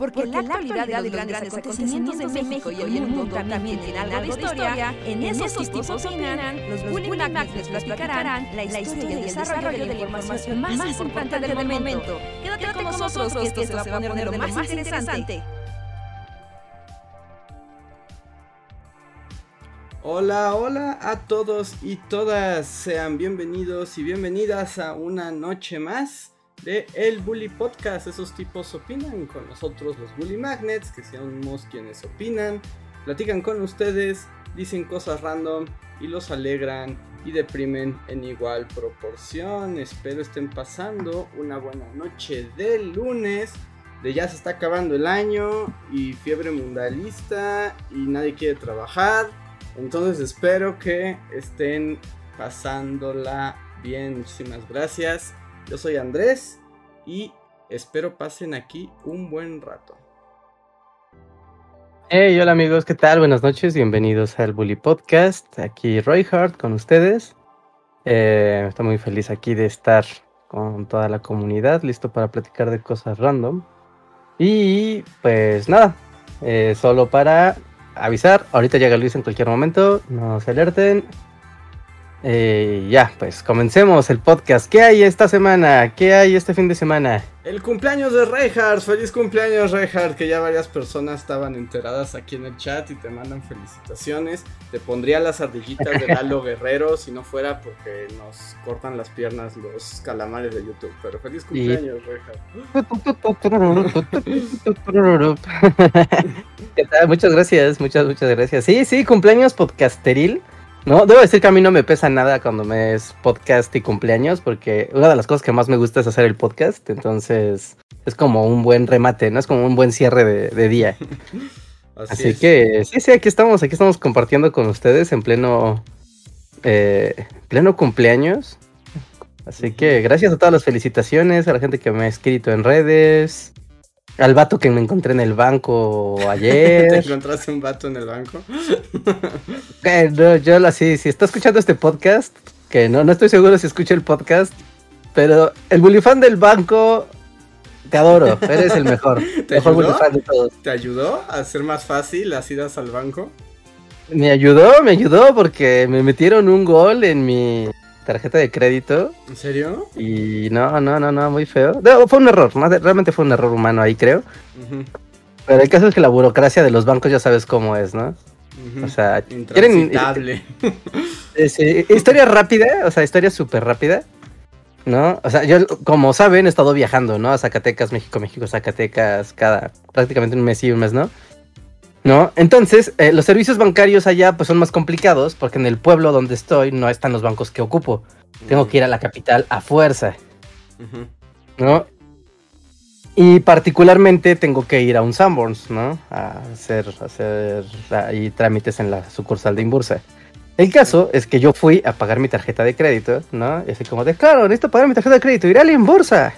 Porque, la actualidad de los grandes acontecimientos de México y el mundo también tiene algo de historia, en esos tipos opinan, los Bully Magnets les platicarán la historia y el desarrollo de la información más importante del momento. Quédate con nosotros que esto se va a poner de lo más interesante. Hola, hola a todos y todas. Sean bienvenidos y bienvenidas a una noche más de El Bully Podcast. Esos tipos opinan con nosotros, los Bully Magnets, que somos quienes opinan, platican con ustedes, dicen cosas random y los alegran y deprimen en igual proporción. Espero estén pasando una buena noche de lunes. De ya se está acabando el año y fiebre mundialista y nadie quiere trabajar. Entonces espero que estén pasándola bien. Muchísimas gracias. Yo soy Andrés y espero pasen aquí un buen rato. Hey, hola amigos, ¿qué tal? Buenas noches, bienvenidos al Bully Podcast. Aquí Roy Hart con ustedes. Eh, estoy muy feliz aquí de estar con toda la comunidad, listo para platicar de cosas random. Y pues nada, eh, solo para avisar, ahorita llega Luis en cualquier momento, no se alerten. Eh, ya, pues comencemos el podcast. ¿Qué hay esta semana? ¿Qué hay este fin de semana? El cumpleaños de Reinhardt, feliz cumpleaños Reinhardt, que ya varias personas estaban enteradas aquí en el chat y te mandan felicitaciones. Te pondría las ardillitas de Lalo Guerrero si no fuera porque nos cortan las piernas los calamares de YouTube. Pero feliz cumpleaños ¿Qué tal? Muchas gracias, muchas, muchas gracias. Sí, sí, cumpleaños podcasteril. No, debo decir que a mí no me pesa nada cuando me es podcast y cumpleaños, porque una de las cosas que más me gusta es hacer el podcast, entonces es como un buen remate, ¿no? Es como un buen cierre de, día. Así, que sí, sí, aquí estamos, aquí estamos compartiendo con ustedes en pleno, eh, pleno cumpleaños. Así que gracias a todas las felicitaciones, a la gente que me ha escrito en redes, al vato que me encontré en el banco ayer. ¿Te encontraste un vato en el banco? eh, no, yo así, si está escuchando este podcast, que no, no estoy seguro si escucha el podcast, pero el bullyfan del banco, te adoro, eres el mejor. ¿Te ayudó? de todos. ¿Te ayudó a hacer más fácil las idas al banco? Me ayudó, me ayudó porque me metieron un gol en mi tarjeta de crédito. ¿En serio? Y no, no, no, no, muy feo. fue un error, realmente fue un error humano ahí, creo. Pero el caso es que la burocracia de los bancos ya sabes cómo es, ¿no? O sea, quieren. historia rápida, o sea, historia súper rápida. ¿No? O sea, yo, como saben, he estado viajando, ¿no? A Zacatecas, México, México, Zacatecas, cada prácticamente un mes y un mes, ¿no? ¿No? Entonces, eh, los servicios bancarios allá pues son más complicados porque en el pueblo donde estoy no están los bancos que ocupo. Tengo que ir a la capital a fuerza, ¿no? Y particularmente tengo que ir a un Sanborns, ¿no? A hacer, hacer ahí trámites en la sucursal de Imbursa. El caso es que yo fui a pagar mi tarjeta de crédito, ¿no? Y así como de, claro, necesito pagar mi tarjeta de crédito, iré a la Imbursa.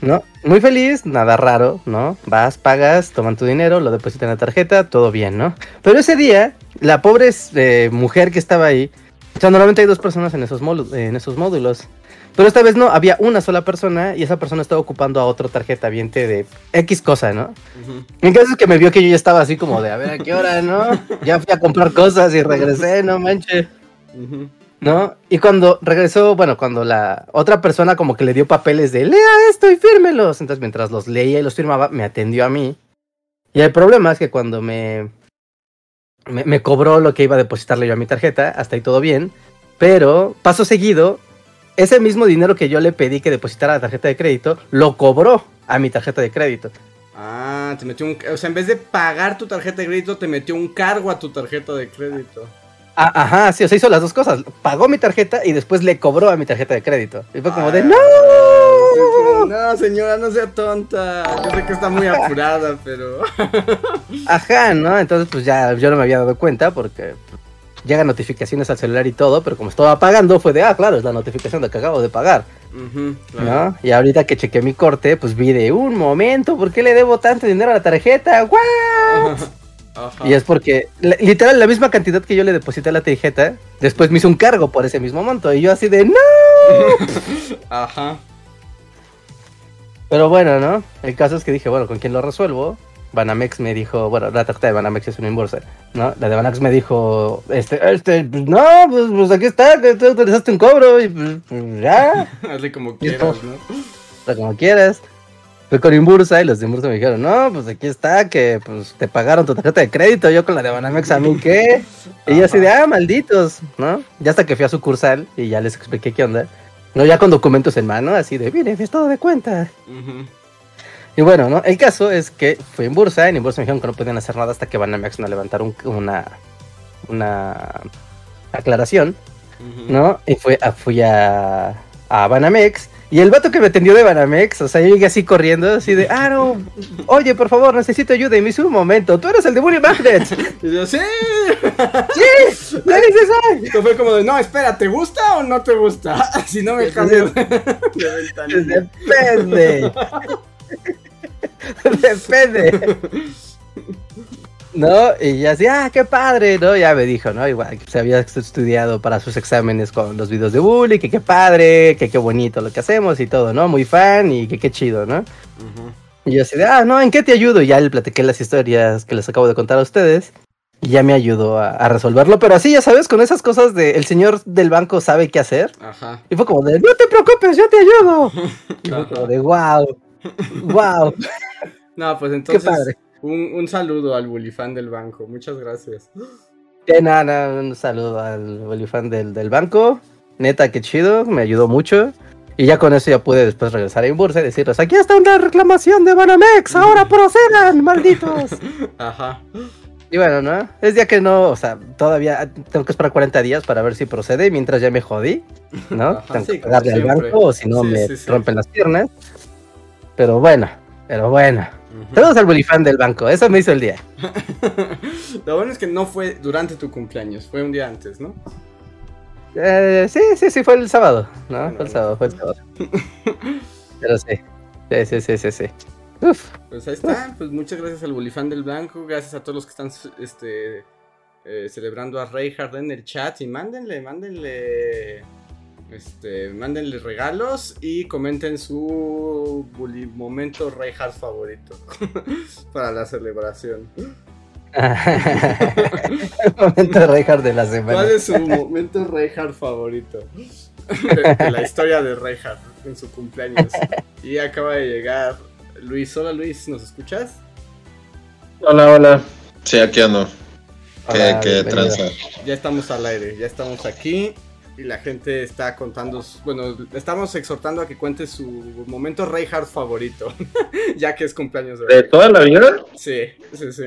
¿No? Muy feliz, nada raro, ¿no? Vas, pagas, toman tu dinero, lo depositan en la tarjeta, todo bien, ¿no? Pero ese día, la pobre eh, mujer que estaba ahí, o sea, normalmente hay dos personas en esos, en esos módulos. Pero esta vez no, había una sola persona y esa persona estaba ocupando a otra tarjeta viente de X cosa, ¿no? En caso es que me vio que yo ya estaba así como de, a ver, ¿a qué hora, no? Ya fui a comprar cosas y regresé, no manches. ¿No? Y cuando regresó, bueno, cuando la otra persona como que le dio papeles de lea esto y fírmelos. Entonces, mientras los leía y los firmaba, me atendió a mí. Y el problema es que cuando me, me, cobró lo que iba a depositarle yo a mi tarjeta, hasta ahí todo bien. Pero, paso seguido, ese mismo dinero que yo le pedí que depositara la tarjeta de crédito, lo cobró a mi tarjeta de crédito. Ah, te metió un... O sea, en vez de pagar tu tarjeta de crédito, te metió un cargo a tu tarjeta de crédito. Ah, ajá, sí, o sea, hizo las dos cosas. Pagó mi tarjeta y después le cobró a mi tarjeta de crédito. Y fue como de, ¡No! No, señora, no sea tonta. Yo sé que está muy apurada, pero. Ajá, ¿no? Entonces, pues ya yo no me había dado cuenta porque llegan notificaciones al celular y todo, pero como estaba pagando, fue de, ah, claro, es la notificación de que acabo de pagar. ¿No? Y ahorita que chequeé mi corte, pues vi de un momento, ¿por qué le debo tanto dinero a la tarjeta? ¡What! Y es porque, literal, la misma cantidad que yo le deposité a la tarjeta, después me hizo un cargo por ese mismo monto. Y yo así de, ¡No! Ajá. Pero bueno, ¿no? El caso es que dije, bueno, ¿con quién lo resuelvo? Banamex me dijo, bueno, la tarjeta de Banamex es una inversa, ¿no? La de Banamex me dijo, este, este, pues no, pues, pues aquí está, que tú utilizaste un cobro y pues, pues ya. Hazle como quieras, ¿no? O sea, como quieras. Fui con Inbursa y los de Inbursa me dijeron, no, pues aquí está, que pues te pagaron tu tarjeta de crédito, yo con la de Banamex, ¿a mí qué? Y yo así de, ah, malditos, ¿no? Ya hasta que fui a sucursal y ya les expliqué qué onda. No, ya con documentos en mano, así de, mire, es todo de cuenta. Y bueno, ¿no? El caso es que fui en Bursa, en Bursa me dijeron que no podían hacer nada hasta que Banamex no levantara un- una, una aclaración. ¿no? Y fui a, fui a, a Banamex. Y el vato que me atendió de Banamex, o sea, yo llegué así corriendo, así de, ah, no, oye, por favor, necesito ayuda. Y me dice, un momento, tú eres el de Bully Magnets. Y yo, sí. ¡Sí! ¿Qué dices hoy? Y fue como de, no, espera, ¿te gusta o no te gusta? Si no me cambio de, de. Depende. Depende. ¿No? Y ya así, ah, qué padre, ¿no? Ya me dijo, ¿no? Igual que se había estudiado para sus exámenes con los videos de bully, que qué padre, que qué bonito lo que hacemos y todo, ¿no? Muy fan y que qué chido, ¿no? Y yo así de, ah, no, ¿en qué te ayudo? Y ya le platiqué las historias que les acabo de contar a ustedes. Y ya me ayudó a, a resolverlo. Pero así, ya sabes, con esas cosas de el señor del banco sabe qué hacer. Ajá. Y fue como de, no te preocupes, yo te ayudo. Y fue Ajá. como de, wow, wow, No, pues qué entonces, padre. Un, un saludo al bulifán del banco. Muchas gracias. Que nada, un saludo al olifán del, del banco. Neta, qué chido, me ayudó mucho. Y ya con eso ya pude después regresar a Inbursa y decirles, aquí está una reclamación de Banamex, ahora procedan, malditos. Ajá. Y bueno, ¿no? Es día que no, o sea, todavía tengo que esperar 40 días para ver si procede, mientras ya me jodí, ¿no? Ajá, tengo sí, que pagarle al banco o si no Sí, me sí. rompen las piernas. Pero bueno, pero bueno. Saludos al bolifán del banco, eso me hizo el día. Lo bueno es que no fue durante tu cumpleaños, fue un día antes, ¿no? Eh, sí, sí, sí, fue el sábado, ¿no? Bueno, fue el sábado, fue el sábado. Pero sí, sí, sí, sí, sí, sí. Uf, Pues ahí está, pues muchas gracias al bulifán del blanco, gracias a todos los que están este eh, celebrando a Reinhardt en el chat y mándenle, mándenle este, mándenle regalos y comenten su bully momento Reinhardt favorito para la celebración. el momento Reinhardt de la semana. ¿Cuál es su momento Reinhardt favorito? De, de la historia de Reinhardt en su cumpleaños. Y acaba de llegar Luis. Hola Luis, ¿nos escuchas? Hola, hola. Sí, aquí ando. ¿Qué, Hola, qué bienvenido. tranza? Ya estamos al aire, ya estamos aquí y la gente está contando, bueno, estamos exhortando a que cuente su momento Reinhardt favorito, ya que es cumpleaños de ¿De toda la vida? Sí, sí, sí.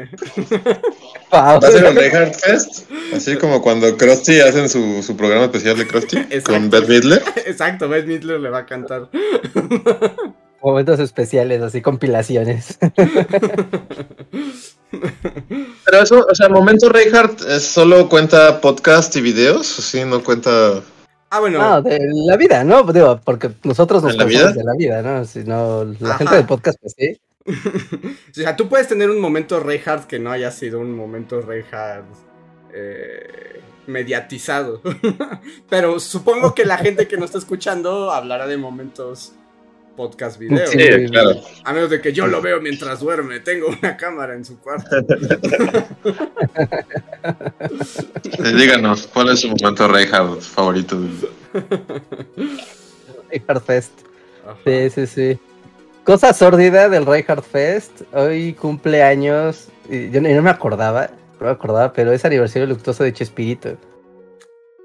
¿Va a ser un Reinhardt Fest? Así como cuando Krusty hacen su, su programa especial de Krusty Exacto. con Beth Midler. Exacto, Beth Midler le va a cantar. Momentos especiales, así compilaciones. Pero eso, o sea, momento Reinhardt es solo cuenta podcast y videos, así no cuenta. Ah, bueno, No, de la vida, ¿no? Digo, porque nosotros nos ¿De la cansamos de la vida, ¿no? Si no, la Ajá. gente del podcast, pues sí. o sea, tú puedes tener un momento Reinhardt que no haya sido un momento Reinhardt eh, mediatizado. Pero supongo que la gente que nos está escuchando hablará de momentos podcast video. Sí. Sí, claro. A menos de que yo lo veo mientras duerme. Tengo una cámara en su cuarto. Eh, Díganos, ¿cuál es su momento Reinhardt favorito? Reinhardt Fest. Ajá. Sí, sí, sí. Cosa sórdida del Reinhardt Fest. Hoy cumpleaños. y Yo no, yo no me acordaba. No me acordaba, pero es aniversario luctuoso de Chespirito.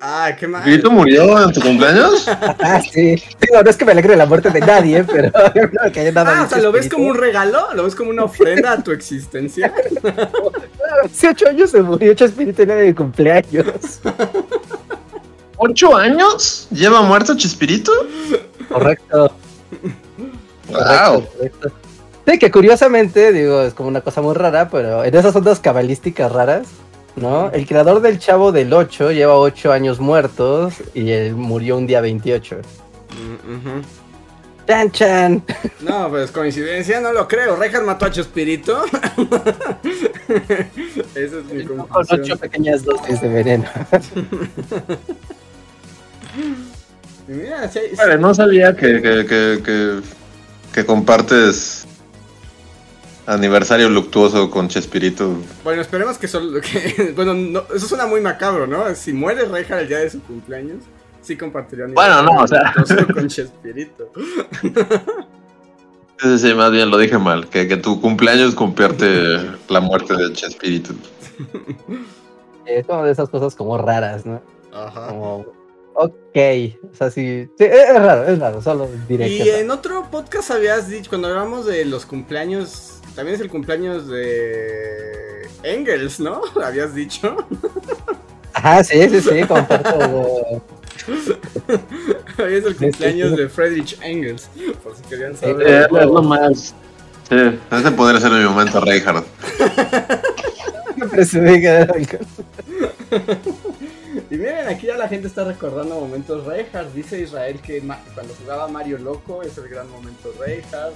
Ah, qué mal. ¿Vito murió en tu cumpleaños? Ah, sí. Digo, no es que me alegre la muerte de nadie, pero no que haya nada. Ah, o sea, ¿lo ves Chespirito. como un regalo? ¿Lo ves como una ofrenda a tu existencia? A 18 años se murió Chespirito en el cumpleaños. ¿Ocho años? ¿Lleva muerto Chispirito? Correcto. ¡Wow! Correcto, correcto. Sí, que curiosamente, digo, es como una cosa muy rara, pero en esas ondas cabalísticas raras, ¿no? El creador del Chavo del 8 lleva 8 años muertos y él murió un día 28. Mm, ujú. ¡Chan, chan! No, pues coincidencia, no lo creo. Reinhardt mató a Chespirito. Esa es mi Con 8 conclusión. pequeñas dosis de veneno. Mira, sí, sí- Vale, no sabía que, que, que, que, que compartes aniversario luctuoso con Chespirito. Bueno, esperemos que solo. Que, bueno, no, eso suena muy macabro, ¿no? Si muere Reja el día de su cumpleaños, sí compartiría Bueno, no, o sea. con Chespirito. Sí, sí, más bien lo dije mal. Que, que tu cumpleaños convierte la muerte de Chespirito. Es como de esas cosas como raras, ¿no? Ajá. Como, ok, o sea, sí, sí, es raro, es raro, solo diré Y que en otro podcast habías dicho, cuando hablamos de los cumpleaños, también es el cumpleaños de Engels, ¿no? Habías dicho. Ajá, sí, sí, sí, comparto. Hoy es el cumpleaños de Friedrich Engels, por si querían saber. Eh, es lo más. Sí, ese podría ser mi momento, Reinhardt. presumí que era. Y miren, aquí ya la gente está recordando momentos Reinhardt. Dice Israel que cuando jugaba Mario Loco es el gran momento Reinhardt.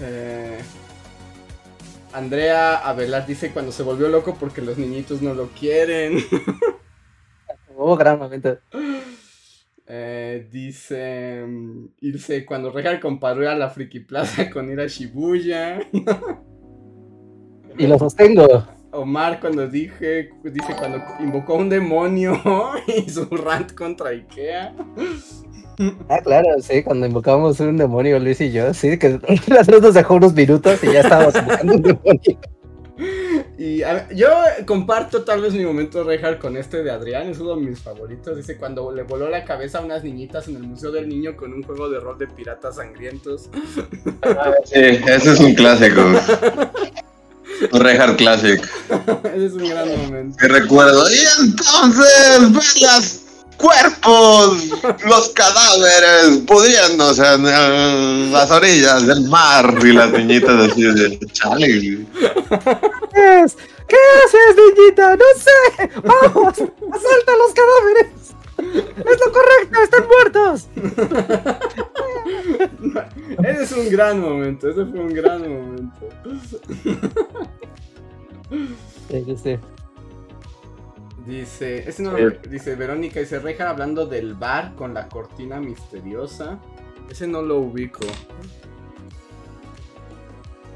Eh, Andrea Avelar dice cuando se volvió loco porque los niñitos no lo quieren. Hubo gran momento. Eh, dice mm, irse cuando Reinhardt comparó a la Friki Plaza con ir a Shibuya. Y lo sostengo. Omar cuando dije, dice cuando invocó a un demonio y su rant contra Ikea. Ah, claro, sí, cuando invocamos un demonio, Luis y yo, sí, que las dos nos dejó unos minutos y ya estábamos invocando un demonio. Y a yo comparto tal vez mi momento Reinhardt con este de Adrián, es uno de mis favoritos. Dice cuando le voló la cabeza a unas niñitas en el Museo del Niño con un juego de rol de piratas sangrientos. Sí, ese es un clásico. Un Reinhardt Classic. Ese es un gran momento. Que recuerdo. Y entonces, ven los cuerpos, los cadáveres pudriéndose en las orillas del mar. Y las niñitas así de chale. ¿Qué es? ¿Qué haces, niñita? No sé. Vamos, asalta a los cadáveres. Es lo correcto, están muertos. Ese es un gran momento, ese fue un gran momento. Sí, sí. Dice, ese no, Sí. dice Verónica, dice Reja hablando del bar con la cortina misteriosa. Ese no lo ubico.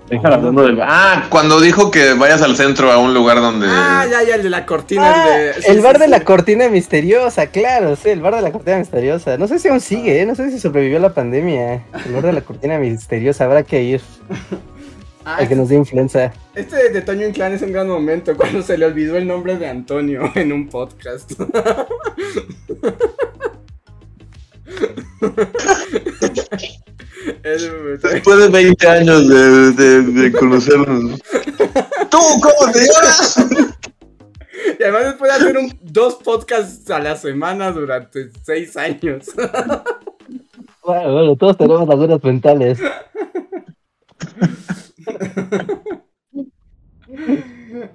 Reinhardt hablando del. Ah, cuando dijo que vayas al centro a un lugar donde. Ah, ya, ya, el de la cortina. Ah, el de, sí, el sí, bar de sí. la cortina misteriosa, claro, sí, el bar de la cortina misteriosa. No sé si aún sigue, ¿eh? no sé si sobrevivió la pandemia. El bar de la cortina misteriosa, habrá que ir Ah, a que nos dé influenza. Este de Toño Inclán es un gran momento cuando se le olvidó el nombre de Antonio en un podcast. Después de 20 años de, de, de conocernos. ¿Tú cómo te llamas? Y además después de hacer un- dos podcasts a la semana durante seis años. Bueno, bueno, todos tenemos lagunas mentales.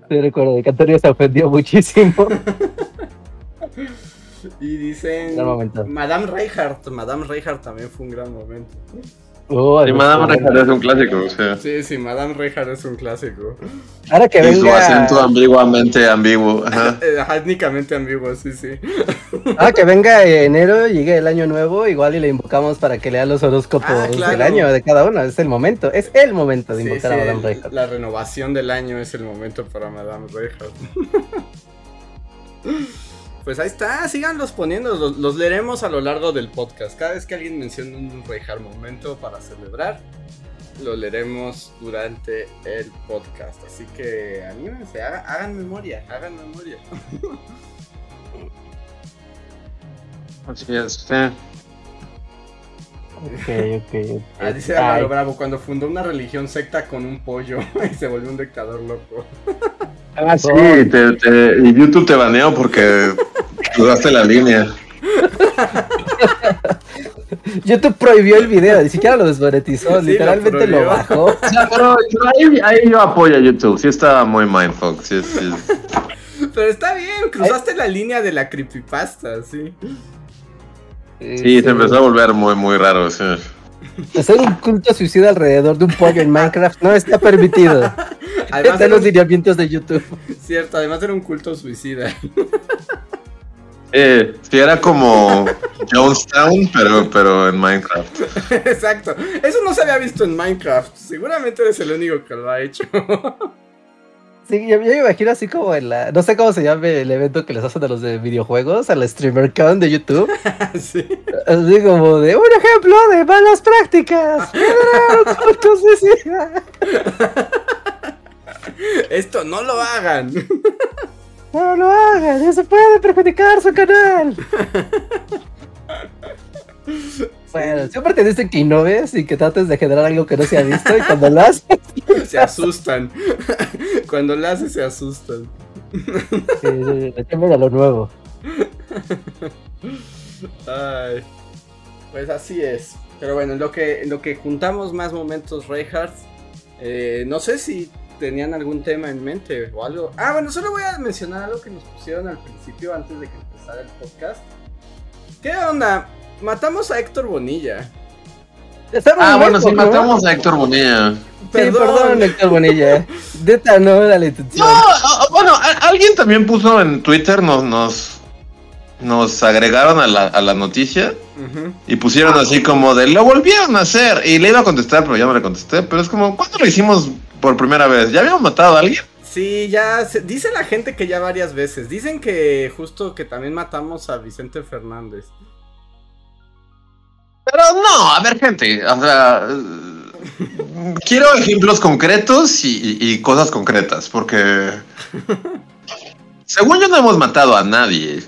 Sí, recuerdo que Antonio se ofendió muchísimo. Y dicen. Madame Reinhardt. Madame Reinhardt también fue un gran momento. Oh, Sí, Madame Reinhardt es un clásico, o sea. Sí, sí, Madame Reinhardt es un clásico. Ahora que Y su acento venga, ambiguamente ambiguo. Ajá. Eh, ajá, étnicamente ambiguo, sí, sí. ahora que venga enero, llegue el año nuevo, igual y le invocamos para que lea los horóscopos Ah, claro. del año de cada uno. Es el momento, es el momento de invocar sí, a Madame Reinhardt. La renovación del año es el momento para Madame Reinhardt. Pues ahí está, síganlos poniendo, los, los leeremos a lo largo del podcast. Cada vez que alguien mencione un Reinhardt momento para celebrar, lo leeremos durante el podcast. Así que anímense, haga- hagan memoria, hagan memoria. Así es, sí. Ok, ok, ok. Ah, dice Ay, Álvaro Bravo, cuando fundó una religión secta con un pollo y se volvió un dictador loco. Ah, sí, te, te- y YouTube te baneó porque cruzaste la línea. YouTube prohibió el video, ni siquiera lo desmonetizó, Sí, literalmente lo bajó. O sea, pero, ahí, ahí yo apoyo a YouTube. Sí está muy mindfuck. Sí, sí. Pero está bien, cruzaste la línea de la creepypasta, sí. Sí, se empezó a volver muy, muy raro. Sí. Hacer un culto suicida alrededor de un pollo en Minecraft no está permitido. Además Están los un- lineamientos de YouTube. Cierto, además era un culto suicida. Eh, sí, era como Jonestown, pero, pero en Minecraft. Exacto. Eso no se había visto en Minecraft. Seguramente eres el único que lo ha hecho. Sí, yo, yo me imagino así como en la. No sé cómo se llama el evento que les hacen a los de videojuegos, al StreamerCon de YouTube. sí. Así como de un ejemplo de malas prácticas. Esto no lo hagan. No lo hagan, eso puede perjudicar su canal. Bueno, siempre te dicen que innoves y que trates de generar algo que no se ha visto y cuando lo haces... Se asustan. Cuando lo haces se asustan. Sí, sí, le temen a lo nuevo. Ay. Pues así es. Pero bueno, en lo que, en lo que juntamos más momentos Reinhardt, eh, no sé si tenían algún tema en mente o algo. Ah, bueno, solo voy a mencionar algo que nos pusieron al principio antes de que empezara el podcast. ¿Qué onda? Matamos a Héctor Bonilla. Estamos Ah, bueno, sí, ¿no? matamos a Héctor Bonilla. Sí, perdón, Héctor Bonilla. Neta, no era la intención. No, ah, bueno, a- alguien también puso en Twitter, nos, nos, nos agregaron a la, a la noticia y pusieron así como de lo volvieron a hacer. Y le iba a contestar, pero ya no le contesté. Pero es como, ¿cuándo lo hicimos por primera vez? ¿Ya habíamos matado a alguien? Sí, ya se- dice la gente que ya varias veces. Dicen que justo que también matamos a Vicente Fernández. Pero no, a ver, gente, o sea, quiero ejemplos concretos y, y- y cosas concretas, porque según yo no hemos matado a nadie,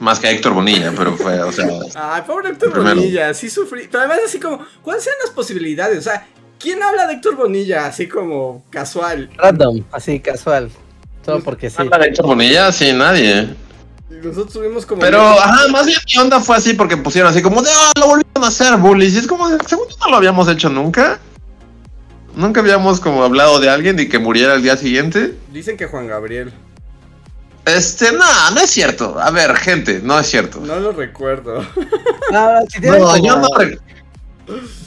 más que a Héctor Bonilla, pero fue, o sea, Ay, pobre Héctor. Bonilla, sí sufrí. Pero además así como, ¿cuáles sean las posibilidades? O sea, ¿quién habla de Héctor Bonilla así como casual? Random, así casual. Solo porque sí. ¿habla de Héctor Bonilla? Sí, nadie. Nosotros tuvimos como... Pero, ajá, más bien mi onda fue así porque pusieron así como de, ah, lo volvieron a hacer, bullies, y es como, según no lo habíamos hecho nunca. Nunca habíamos como hablado de alguien y que muriera el día siguiente. Dicen que Juan Gabriel. Este, no, no es cierto. A ver, gente, no es cierto. No lo recuerdo. No, si No, como- yo no. re-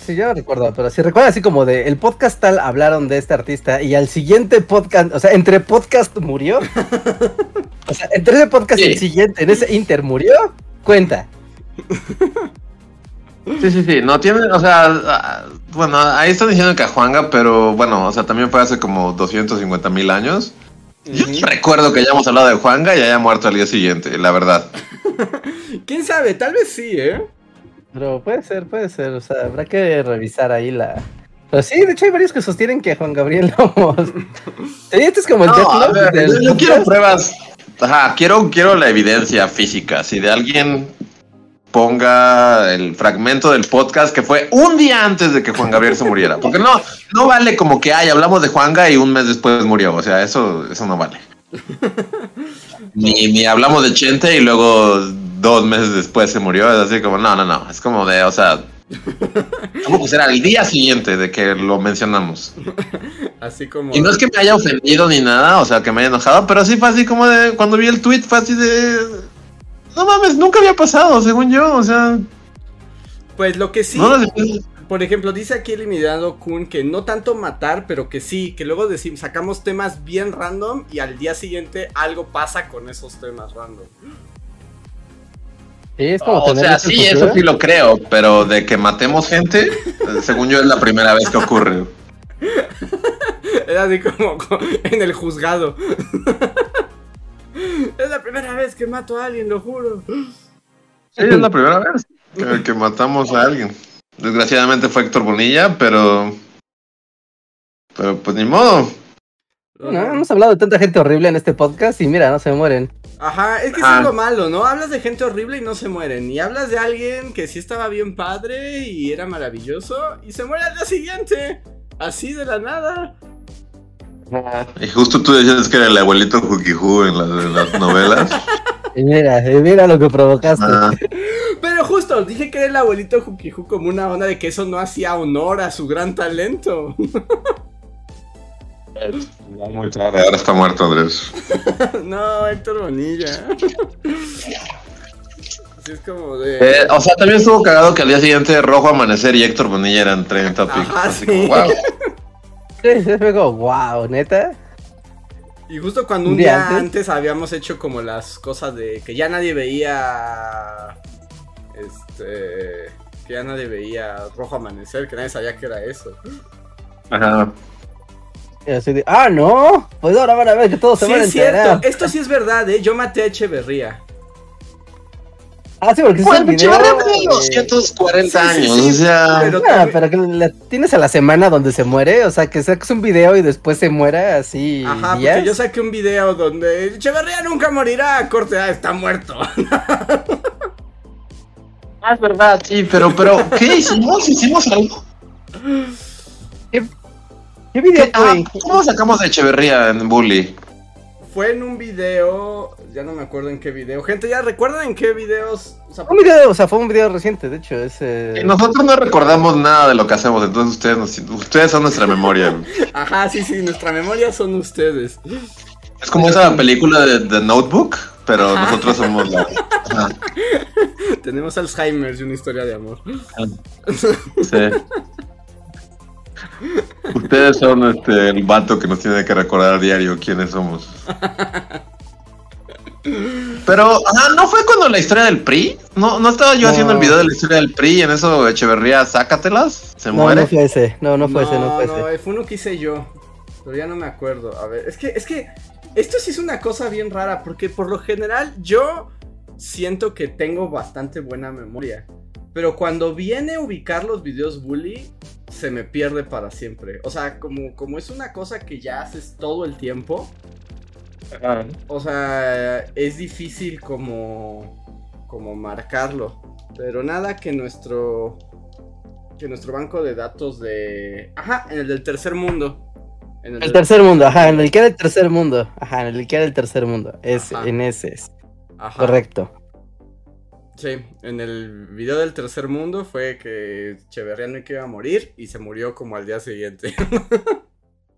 Sí, yo no recuerdo, pero si recuerda así como de el podcast tal hablaron de este artista y al siguiente podcast, o sea, entre podcast murió. o sea, entre ese podcast y el siguiente, en ese inter murió, cuenta. Sí, sí, sí. No tiene, o sea, ah, bueno, ahí están diciendo que a Juanga, pero bueno, o sea, también fue hace como 250 mil años. Yo recuerdo que hayamos hablado de Juanga y haya muerto al día siguiente, la verdad. ¿Quién sabe? Tal vez sí, ¿eh? Pero puede ser, puede ser, o sea, habrá que revisar ahí la... Pero sí, de hecho hay varios que sostienen que Juan Gabriel lo... Sí, este es como el No, deathlock a ver, del yo, yo quiero pruebas. Ajá, quiero, quiero la evidencia física. Si de alguien ponga el fragmento del podcast que fue un día antes de que Juan Gabriel se muriera. Porque no, no vale como que ay, hablamos de Juanga y un mes después murió. O sea, eso, eso no vale. Ni, ni hablamos de Chente y luego dos meses después se murió. Es así como, no, no, no. Es como de, o sea, como que será el día siguiente de que lo mencionamos. Así como... Y no es que me haya ofendido ni nada, o sea, que me haya enojado, pero sí fue así como de. Cuando vi el tweet, fue así de. No mames, nunca había pasado, según yo, o sea. Pues lo que sí... No, Por ejemplo, dice aquí eliminado Kun que no tanto matar, pero que sí, que luego decimos, sacamos temas bien random y al día siguiente algo pasa con esos temas random. Es como o sea, sí, cultura. eso sí lo creo, pero de que matemos gente, según yo, es la primera vez que ocurre. Era así como co- en el juzgado. es la primera vez que mato a alguien, lo juro. Sí, es la primera vez que, que matamos a alguien. Desgraciadamente fue Héctor Bonilla, pero. Pero pues ni modo. No, hemos hablado de tanta gente horrible en este podcast y mira, no se mueren. Ajá, es que eso Ah. es lo malo, ¿no? Hablas de gente horrible y no se mueren. Y hablas de alguien que sí estaba bien padre y era maravilloso y se muere al día siguiente. Así de la nada. Y justo tú decías que era el abuelito Jukiju en, las- en las novelas. Y mira, y mira lo que provocaste. Ah, Pero justo, dije que era el abuelito Jukiju como una onda de que eso no hacía honor a su gran talento. muy tarde, ahora está muerto Andrés. no, Héctor Bonilla. Así es como de. Eh, o sea, también estuvo cagado que al día siguiente Rojo Amanecer y Héctor Bonilla eran 30 picos. Ajá, Así sí. como, wow. Sí, sí, fue como, wow, neta. Y justo cuando un día, antes? habíamos hecho como las cosas de que ya nadie veía. Este. Que ya nadie veía Rojo Amanecer, que nadie sabía que era eso. Ajá. Y así de, ah, no, pues ahora van a ver que todos se van a enterar. Esto sí es verdad, ¿eh? Yo maté a Echeverría. Ah, sí, porque bueno, es video. tiene 240 años, o sea. Pero, ah, pero que la tienes a la semana donde se muere, o sea, que saques un video y después se muera así. Ajá, porque yo saqué un video donde Echeverría nunca morirá, corte, ah, está muerto. Ah, es verdad, sí, pero, pero, ¿qué hicimos? ¿Hicimos algo? ¿Qué, qué video fue? Ah, ¿Cómo sacamos de Echeverría en Bully? Fue en un video, ya no me acuerdo en qué video. Gente, ¿ya recuerdan en qué videos? O sea, un video, o sea, fue un video reciente, de hecho. Ese... Nosotros no recordamos nada de lo que hacemos, entonces ustedes, ustedes son nuestra memoria. Ajá, sí, sí, nuestra memoria son ustedes. Es como esa película de The Notebook, pero nosotros somos la... Tenemos Alzheimer y una historia de amor. Sí. Ustedes son este, el vato que nos tiene que recordar a diario quiénes somos. Pero, ¿no fue cuando la historia del PRI? ¿No, no estaba yo haciendo el video de la historia del PRI y en eso Echeverría, sácatelas? ¿Se muere? No fue ese, no, no fue ese, no fue ese. fue uno que hice yo, pero ya no me acuerdo. A ver, es que, es que, esto sí es una cosa bien rara, porque por lo general yo siento que tengo bastante buena memoria. Pero cuando viene a ubicar los videos bully, se me pierde para siempre. O sea, como, como es una cosa que ya haces todo el tiempo. O sea, es difícil como, como marcarlo. Pero nada que nuestro, que nuestro banco de datos de... Ajá, en el del tercer mundo. En el, tercer mundo, ajá, en el que era el tercer mundo. Ajá, en el que era el tercer mundo. Es, en ese es. Ajá. Correcto. Sí, en el video del tercer mundo fue que Cheverriano que iba a morir y se murió como al día siguiente.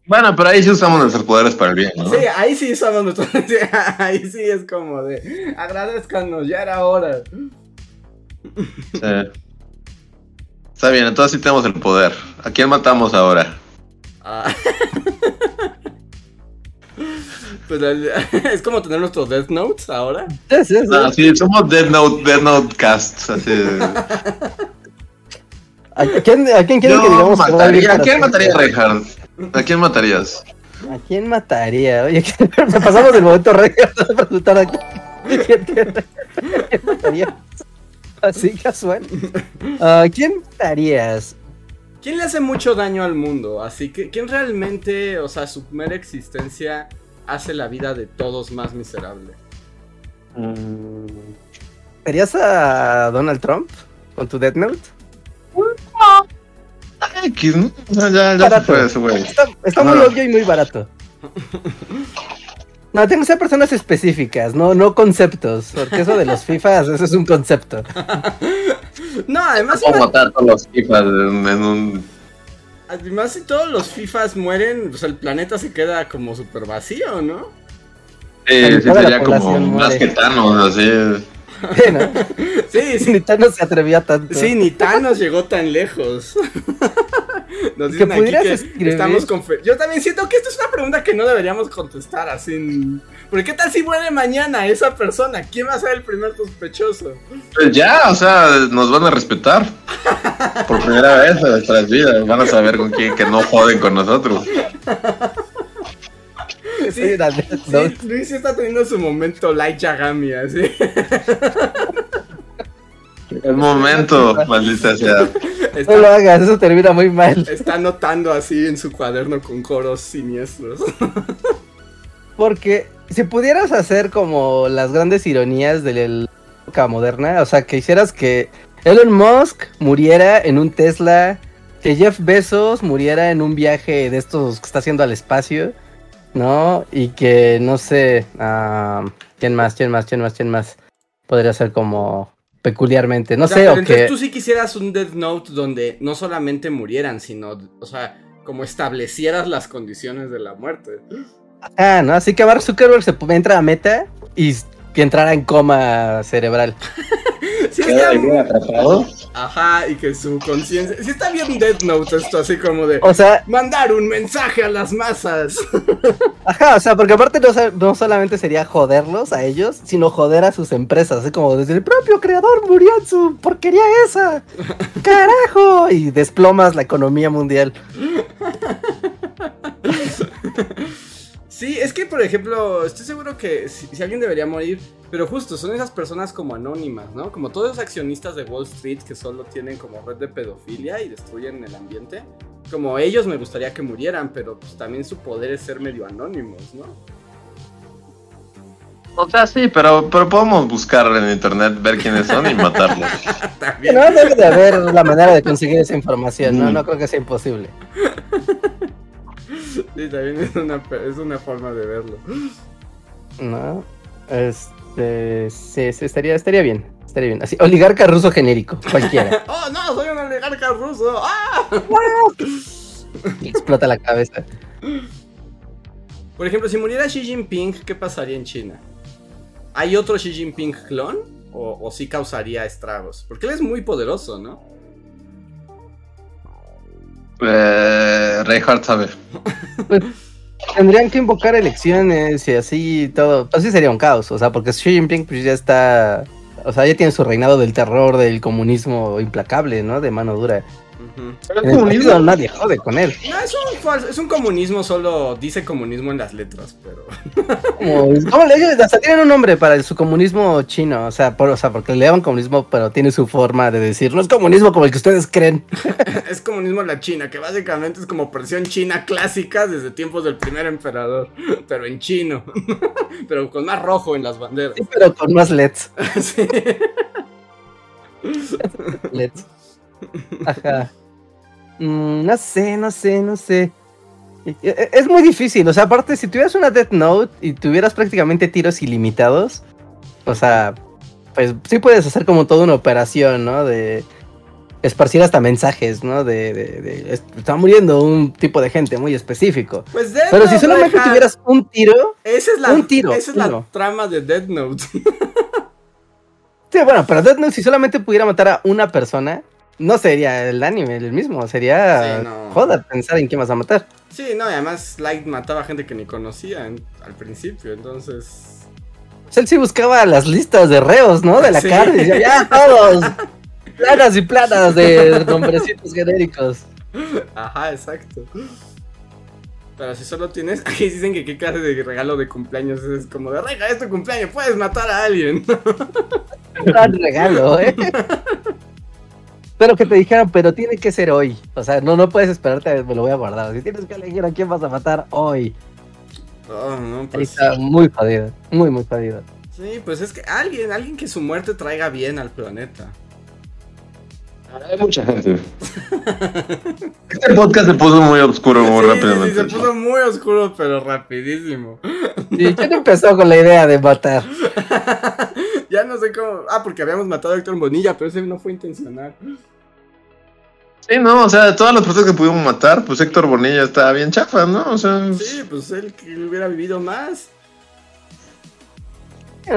Bueno, pero ahí sí usamos nuestros poderes para el bien, ¿no? Sí, ahí sí usamos nuestros Ahí sí es como de agradezcanos, ya era hora. Sí. Está bien, entonces sí tenemos el poder. ¿A quién matamos ahora? Ah. Pues, es como tener nuestros Death Notes ahora. Sí, sí, sí. somos Death Note, Death Note Cast. Así ¿A quién, ¿A quién quieren que digamos? Mataría, ¿A quién mataría Reinhardt? ¿A quién matarías? ¿A quién mataría? Oye, pasamos del momento Reinhardt a preguntar a quién, quién, matarías. Así casual. ¿A quién matarías? ¿Quién le hace mucho daño al mundo? Así que, ¿quién realmente, o sea, su mera existencia hace la vida de todos más miserable. ¿Serías a Donald Trump con tu Death Note? No. Ya, ya se eso, güey. Está, muy obvio y muy barato. No, tengo que ser personas específicas, no, no conceptos, porque eso de los FIFAs, eso es un concepto. no, además... ¿Cómo matar todos los FIFAs en un Además, si todos los FIFAs mueren, pues el planeta se queda como súper vacío, ¿no? Sí, sí sería como más que Thanos, así. Sí, ¿no? sí, sí. Ni Thanos se atrevía tanto. Sí, ni Thanos llegó tan lejos. Nos dicen aquí que estamos con Yo también siento que esta es una pregunta que no deberíamos contestar así. Porque qué tal si muere mañana esa persona? ¿Quién va a ser el primer sospechoso? Pues ya, o sea, nos van a respetar. Por primera vez en nuestras vidas. Van a saber con quién que no joden con nosotros. Sí, Luis está teniendo su momento Light Yagami, así. El momento, maldita sea. no lo hagas, eso termina muy mal. Está anotando así en su cuaderno con coros siniestros. Porque si pudieras hacer como las grandes ironías de la época moderna, o sea, que hicieras que Elon Musk muriera en un Tesla, que Jeff Bezos muriera en un viaje de estos que está haciendo al espacio, ¿no? Y que, no sé, uh, ¿quién más, quién más, quién más, quién más? Podría ser como peculiarmente, no sé, o entonces tú sí quisieras un Death Note donde no solamente murieran, sino, o sea, como establecieras las condiciones de la muerte. Ah, ¿no? Así que Mark Zuckerberg se entra a meta y, entrara en coma cerebral. Sí está, bien atrapado. ajá, y que su conciencia. Sí está bien Death Note esto, así como de. O sea, Mandar un mensaje a las masas. ajá, o sea, porque aparte no, no solamente sería joderlos a ellos, sino joder a sus empresas, así como desde el propio creador murió en su porquería esa. ¡Carajo! Y desplomas la economía mundial. Sí, es que por ejemplo, estoy seguro que si, si alguien debería morir, pero justo son esas personas como anónimas, ¿no? Como todos los accionistas de Wall Street que solo tienen como red de pedofilia y destruyen el ambiente. Como ellos me gustaría que murieran, pero pues también su poder es ser medio anónimos, ¿no? O sea, sí, pero, pero podemos buscar en internet, ver quiénes son y matarlos. También. No debe de haber la manera de conseguir esa información, ¿no? Mm. No creo que sea imposible. Sí, también es una, es una forma de verlo. ¿No? Este. Sí, sí, estaría, estaría bien. Estaría bien. Así, oligarca ruso genérico, cualquiera. ¡Oh, no! ¡Soy un oligarca ruso! ¡Ah! Explota la cabeza. Por ejemplo, si muriera Xi Jinping, ¿qué pasaría en China? ¿Hay otro Xi Jinping clon? ¿O, o sí causaría estragos? Porque él es muy poderoso, ¿no? Eh, Reinhardt sabe. Pues, tendrían que invocar elecciones y así todo. Así sería un caos, o sea, porque Xi Jinping pues ya está. O sea, ya tiene su reinado del terror, del comunismo implacable, ¿no? De mano dura. Pero En el partido nadie jode con él. No, es un, falso- es un comunismo, solo dice comunismo en las letras, pero... Como, ¿cómo le hasta tienen un nombre para el- su comunismo chino, o sea, por, o sea, porque le llaman comunismo, pero tiene su forma de decir, no es comunismo como el que ustedes creen. es comunismo la China, que básicamente es como versión china clásica desde tiempos del primer emperador, pero en chino, pero con más rojo en las banderas. Sí, pero con más LEDs. Sí. LEDs. Ajá. Mm, no sé, no sé, no sé. E- e- Es muy difícil, o sea, aparte, si tuvieras una Death Note y tuvieras prácticamente tiros ilimitados, o sea, pues sí puedes hacer como toda una operación, ¿no? De esparcir hasta mensajes, ¿no? De, de, de- est- está muriendo un tipo de gente muy específico. Pues Death Pero si solamente deja- tuvieras un tiro, Esa es la, un tiro, esa es la uno. trama de Death Note. sí, bueno, pero Death Note si solamente pudiera matar a una persona, no sería el anime el mismo, sería Sí, no. joda pensar en quién vas a matar. Sí, no, y además Light mataba gente que ni conocía en- al principio, entonces... O sea, él sí buscaba las listas de reos, ¿no? De la Sí. Decía, ya, todos. Planas y planas de nombrecitos genéricos. Ajá, exacto. Pero si solo tienes... Aquí dicen que qué clase de regalo de cumpleaños es como de... Reja, es tu cumpleaños, puedes matar a alguien. Gran regalo, ¿eh? Pero que te dijeran, pero tiene que ser hoy. O sea, no, no puedes esperarte, a- me lo voy a guardar. Si tienes que elegir a quién vas a matar hoy. Oh, no, Ahí pues... está muy jodido. Muy, muy jodido. Sí, pues es que alguien, alguien que su muerte traiga bien al planeta. Hay mucha gente. Este podcast se puso muy oscuro muy Sí, sí, rápidamente. sí, se puso muy oscuro, pero rapidísimo. ¿Y quién empezó con la idea de matar? ya no sé cómo... Ah, porque habíamos matado a Héctor Bonilla, pero ese no fue intencional. Sí, no, o sea, de todas las personas que pudimos matar, pues Héctor Bonilla estaba bien chafa, ¿no? O sea, Sí, pues él que hubiera vivido más.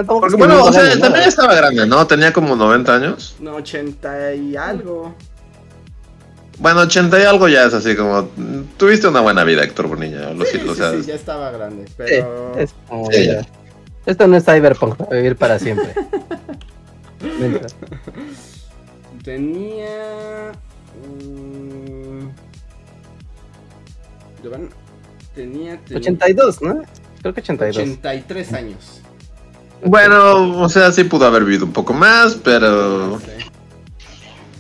porque bueno, o sea, también estaba grande, ¿no? Tenía como 90 años. No, 80 y algo. Bueno, 80 y algo ya es así como. Tuviste una buena vida, Héctor Bonilla. Lo Sí, o sí, sea, sí, ya estaba grande, Sí, pero... es como Sí, ya. Esto no es Cyberpunk para vivir para siempre. Tenía... mm, le van- Tenía... tenía 82, ¿no? Creo que 82. 83 años. Bueno, o sea, sí pudo haber vivido un poco más, pero.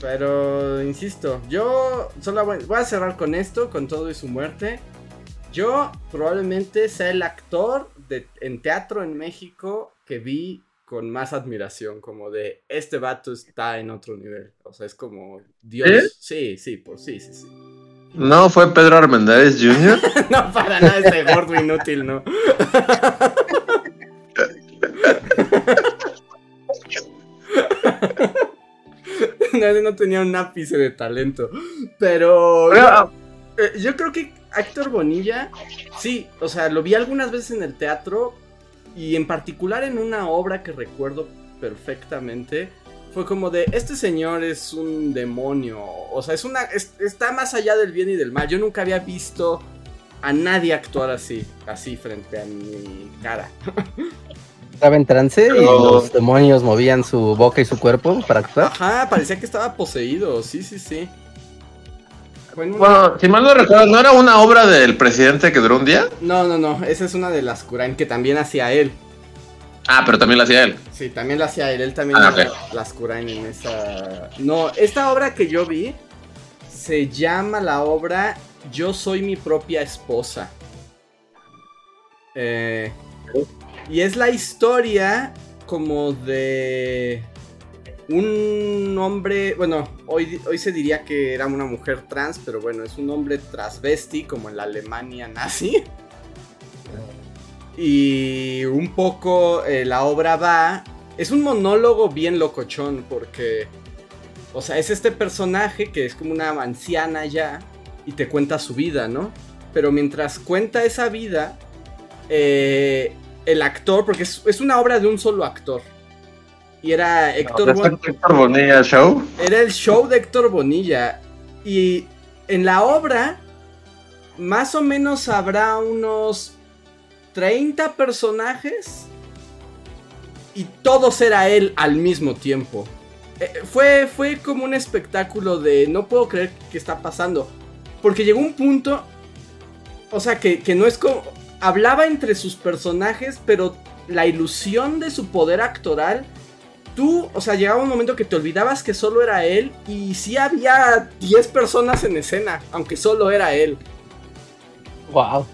Pero, insisto, yo solo voy, voy a cerrar con esto, con todo y su muerte. Yo probablemente sea el actor de, en teatro en México que vi con más admiración, como de este vato está en otro nivel. O sea, es como Dios. ¿Eh? Sí, sí, pues sí, sí, sí. No fue Pedro Armendáriz Jr. no, para nada ese gordo inútil, no. Nadie no tenía un ápice de talento. Pero Pero, eh, yo creo que Héctor Bonilla, sí, o sea, lo vi algunas veces en el teatro y en particular en una obra que recuerdo perfectamente fue como de, este señor es un demonio, o sea, es una, es- está más allá del bien y del mal. Yo nunca había visto a nadie actuar así, así frente a mi cara. Estaba en trance y Pero- los demonios movían su boca y su cuerpo para actuar. Ajá, parecía que estaba poseído, sí, sí, sí. Bueno, si mal no recuerdo, ¿no era una obra del presidente que duró un día? No, no, no, esa es una de las Kurain que también hacía él. Ah, pero también la hacía él. Sí, también la hacía él, él también Ah, las Kurain en esa... No, esta obra que yo vi se llama la obra Yo soy mi propia esposa. Eh, y es la historia como de un hombre, bueno, hoy, hoy se diría que era una mujer trans, pero bueno, es un hombre transvesti como en la Alemania nazi. Y un poco eh, la obra va. Es un monólogo bien locochón porque. O sea, es este personaje que es como una anciana ya y te cuenta su vida, ¿no? Pero mientras cuenta esa vida, eh, el actor, porque es, es una obra de un solo actor. Y era Héctor, Bon- Héctor Bonilla Show. era el show de Héctor Bonilla. Y en la obra, más o menos habrá unos 30 personajes. Y todos era él al mismo tiempo. Eh, fue, fue como un espectáculo de no puedo creer que está pasando. Porque llegó un punto. O sea, que, que no es como. Hablaba entre sus personajes, pero la ilusión de su poder actoral tú, o sea, llegaba un momento que te olvidabas que solo era él y sí había 10 personas en escena, aunque solo era él. Wow.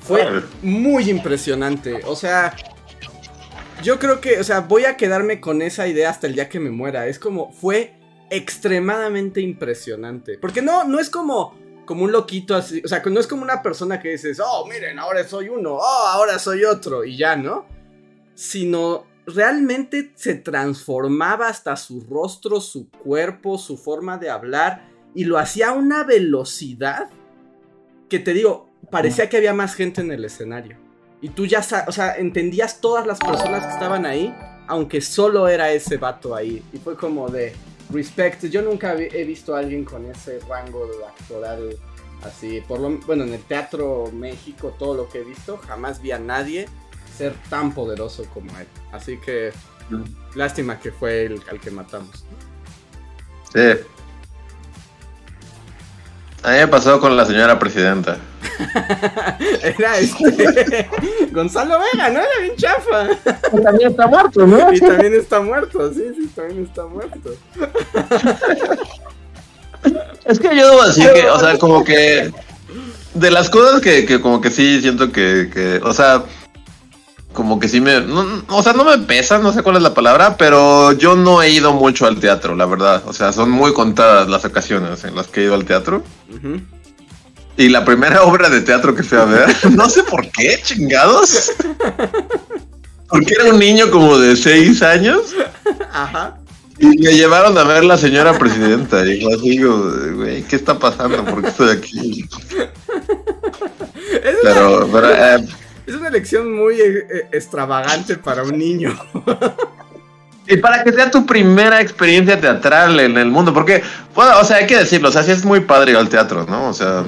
Fue muy impresionante, o sea, yo creo que, o sea, voy a quedarme con esa idea hasta el día que me muera. Es como, fue extremadamente impresionante, porque no, no es como... Como un loquito así, o sea, no es como una persona que dices, oh, miren, ahora soy uno, oh, ahora soy otro, y ya, ¿no? Sino realmente se transformaba hasta su rostro, su cuerpo, su forma de hablar y lo hacía a una velocidad que te digo, parecía que había más gente en el escenario. Y tú ya, o sea, entendías todas las personas que estaban ahí, aunque solo era ese vato ahí. Y fue como de respect. Yo nunca he visto a alguien con ese rango de actoral así. Por lo, bueno, en el teatro México, todo lo que he visto, jamás vi a nadie ser tan poderoso como él. Así que lástima que fue el al que matamos. Sí. A mí me pasó con la señora presidenta. Era este Gonzalo Vega, ¿no? Era bien chafa. También está muerto, ¿no? Y también está muerto, sí, sí, también está muerto. Es que yo debo decir que, o sea, como que de las cosas que, que como que sí siento que, que, o sea, como que sí me, no, o sea, no me pesa, no sé cuál es la palabra, pero yo no he ido mucho al teatro, la verdad. O sea, son muy contadas las ocasiones en las que he ido al teatro. Y la primera obra de teatro que fui a ver, no sé por qué, chingados. Porque era un niño como de seis años Ajá. y me llevaron a ver la señora presidenta. Y yo así, como, güey, ¿qué está pasando? ¿Por qué estoy aquí? Es una, Pero, pero eh, es una elección muy eh, eh, extravagante para un niño. y para que sea tu primera experiencia teatral en el mundo, porque, bueno, o sea, hay que decirlo, o sea, sí es muy padre ir al teatro, ¿no? O sea,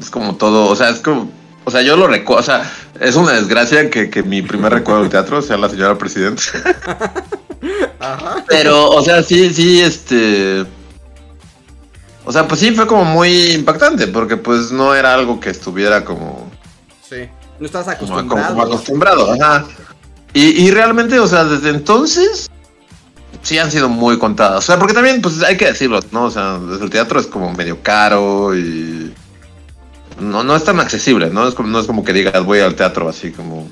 es como todo, o sea, es como, o sea, yo lo recuerdo, o sea, es una desgracia que, que mi primer recuerdo del teatro sea la señora presidenta. Ajá. Pero, o sea, sí, sí, este. O sea, pues sí fue como muy impactante, porque pues no era algo que estuviera como, Sí. No estás como- acostumbrado. como acostumbrado, ajá. Y, y realmente, o sea, desde entonces sí han sido muy contadas. O sea, porque también, pues hay que decirlo, ¿no? O sea, desde el teatro es como medio caro y. No, no es tan accesible, ¿no? Es como, no es como que digas voy al teatro así como.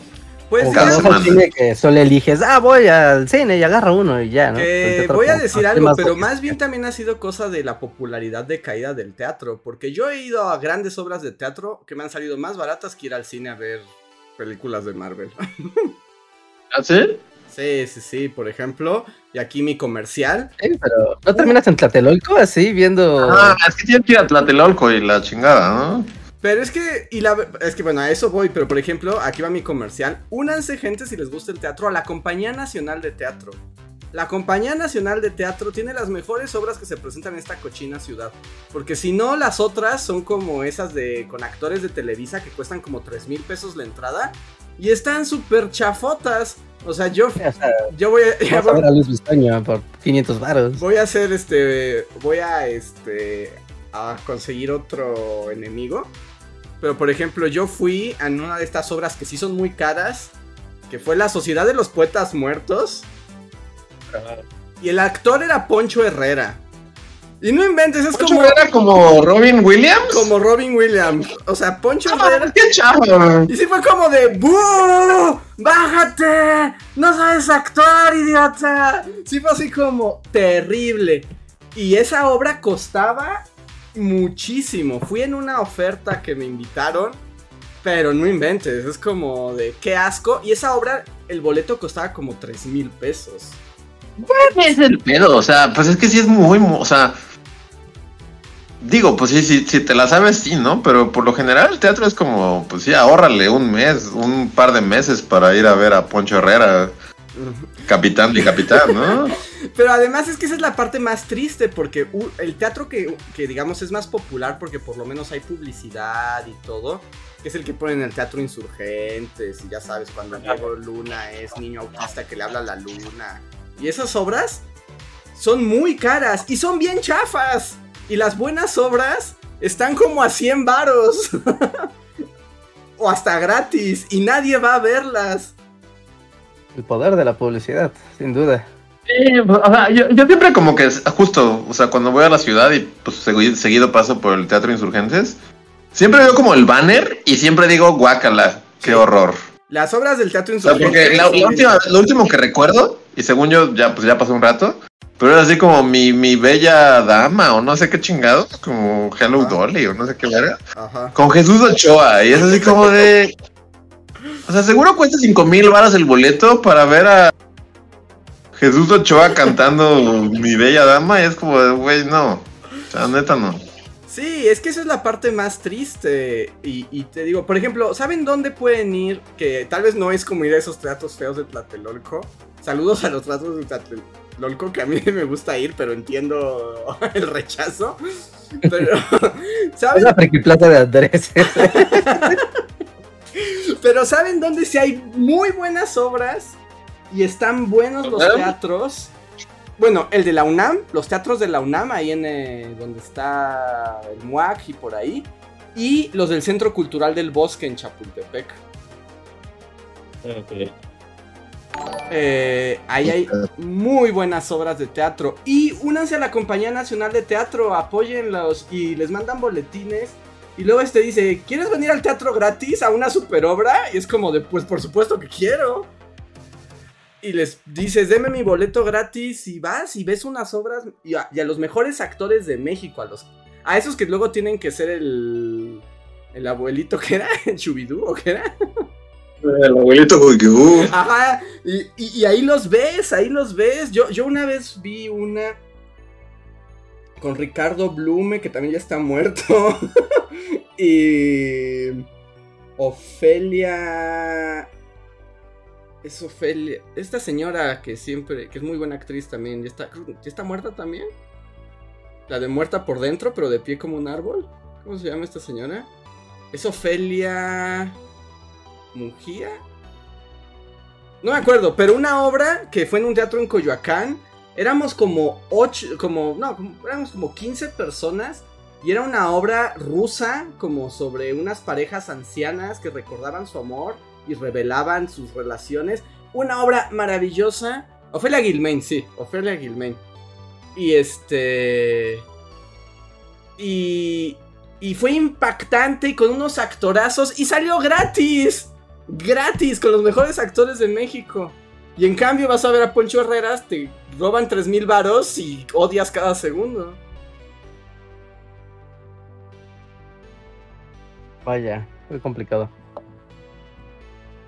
Pues que ya- al semana. cine que solo eliges, ah, voy al cine y agarra uno y ya, ¿no? Que voy a decir algo, pero más bien también ha sido cosa de la popularidad de caída del teatro. Porque yo he ido a grandes obras de teatro que me han salido más baratas que ir al cine a ver películas de Marvel. ¿Ah, sí? Sí, sí, sí. Por ejemplo, y aquí mi comercial. Sí, pero ¿no terminas en Tlatelolco así viendo? Ah, es que tienes que ir a Tlatelolco y la chingada, ¿no? Pero es que, y la, es que bueno, a eso voy, pero por ejemplo, aquí va mi comercial. Únanse gente si les gusta el teatro a la Compañía Nacional de Teatro. la Compañía Nacional de Teatro tiene las mejores obras que se presentan en esta cochina ciudad. Porque si no, las otras son como esas de con actores de Televisa que cuestan como 3 mil pesos la entrada. Y están súper chafotas. O sea, yo, O sea, yo voy a... vamos a voy- ver a Luis Bistaño por 500 varos. Voy a hacer este. Voy a este. A conseguir otro enemigo. Pero por ejemplo, yo fui a una de estas obras que sí son muy caras. Que fue La Sociedad de los Poetas Muertos. Y el actor era Poncho Herrera. Y no inventes, es Poncho como, era como Robin Williams. como Robin Williams. O sea, Poncho Ah, Herrera. ¡Qué chavo! Y sí fue como de ¡Bú! ¡Bájate! ¡No sabes actuar, idiota! Sí fue así como terrible. Y esa obra costaba muchísimo. Fui en una oferta que me invitaron. Pero no inventes, es como de qué asco. Y esa obra, el boleto costaba como 3 mil pesos. es el pedo? O sea, pues es que sí es muy, mu- o sea, digo, pues sí, sí, si te la sabes, sí, ¿no? Pero por lo general el teatro es como, pues sí, ahórrale un mes, un par de meses para ir a ver a Poncho Herrera, capitán y capitán, ¿no? Pero además es que esa es la parte más triste porque el teatro que, que digamos es más popular porque por lo menos hay publicidad y todo, que es el que ponen en el teatro insurgentes y ya sabes cuando Diego Luna es niño autista que le habla a la luna. Y esas obras son muy caras y son bien chafas. Y las buenas obras están como a 100 varos. o hasta gratis y nadie va a verlas. El poder de la publicidad, sin duda. Sí, pues, o sea, yo, yo siempre como que, justo, o sea, cuando voy a la ciudad y pues segui- seguido paso por el Teatro Insurgentes, siempre veo como el banner y siempre digo, guácala, qué Sí. horror. Las obras del teatro O sea, insurgentes. porque la, son la bien última, chafas. lo último que recuerdo, y según yo ya, pues ya pasó un rato, pero era así como mi, mi bella dama, o no sé qué chingado, como Hello Ajá. Dolly, o no sé qué era, Ajá. con Jesús Ochoa, y es así como de. O sea, seguro cuesta cinco mil varas el boleto para ver a Jesús Ochoa cantando Mi Bella Dama, y es como de, güey, no. O sea, neta no. Sí, es que esa es la parte más triste. Y, y te digo, por ejemplo, ¿saben dónde pueden ir? Que tal vez no es como ir a esos teatros feos de Tlatelolco. Saludos a los teatros de Tlatelolco, que a mí me gusta ir, pero entiendo el rechazo. Pero, Es ¿saben, la friki plata de Andrés. pero ¿saben dónde sí hay muy buenas obras? Y están buenos los teatros. Bueno, el de la UNAM, los teatros de la UNAM, ahí en eh, donde está el MUAC y por ahí. Y los del Centro Cultural del Bosque en Chapultepec. Eh, ahí hay muy buenas obras de teatro. Y únanse a la Compañía Nacional de Teatro, apóyenlos y les mandan boletines. Y luego este dice, ¿quieres venir al teatro gratis a una super obra? Y es como de, pues por supuesto que quiero. Y les dices, deme mi boleto gratis y vas y ves unas obras y a, y a los mejores actores de México, a los a esos que luego tienen que ser el el abuelito que era, Chubidú o que era. El abuelito. Ajá, y, y- y ahí los ves, ahí los ves. Yo, yo una vez vi una con Ricardo Blume, que también ya está muerto. y Ofelia... Es Ofelia... Esta señora que siempre, que es muy buena actriz también, ¿ya está, ¿ya está muerta también? La de muerta por dentro, pero de pie como un árbol. ¿Cómo se llama esta señora? Es Ofelia... Mujía. No me acuerdo, pero una obra que fue en un teatro en Coyoacán. Éramos como 8, como, no, como- éramos como 15 personas. Y era una obra rusa, como sobre unas parejas ancianas que recordaban su amor y revelaban sus relaciones. Una obra maravillosa. Ofelia Gilmain, sí, Ofelia Gilmain. Y este. Y. Y fue impactante y con unos actorazos. Y salió gratis. Gratis, con los mejores actores de México. Y en cambio vas a ver a Poncho Herreras, te roban 3 mil varos y odias cada segundo. Vaya, muy complicado.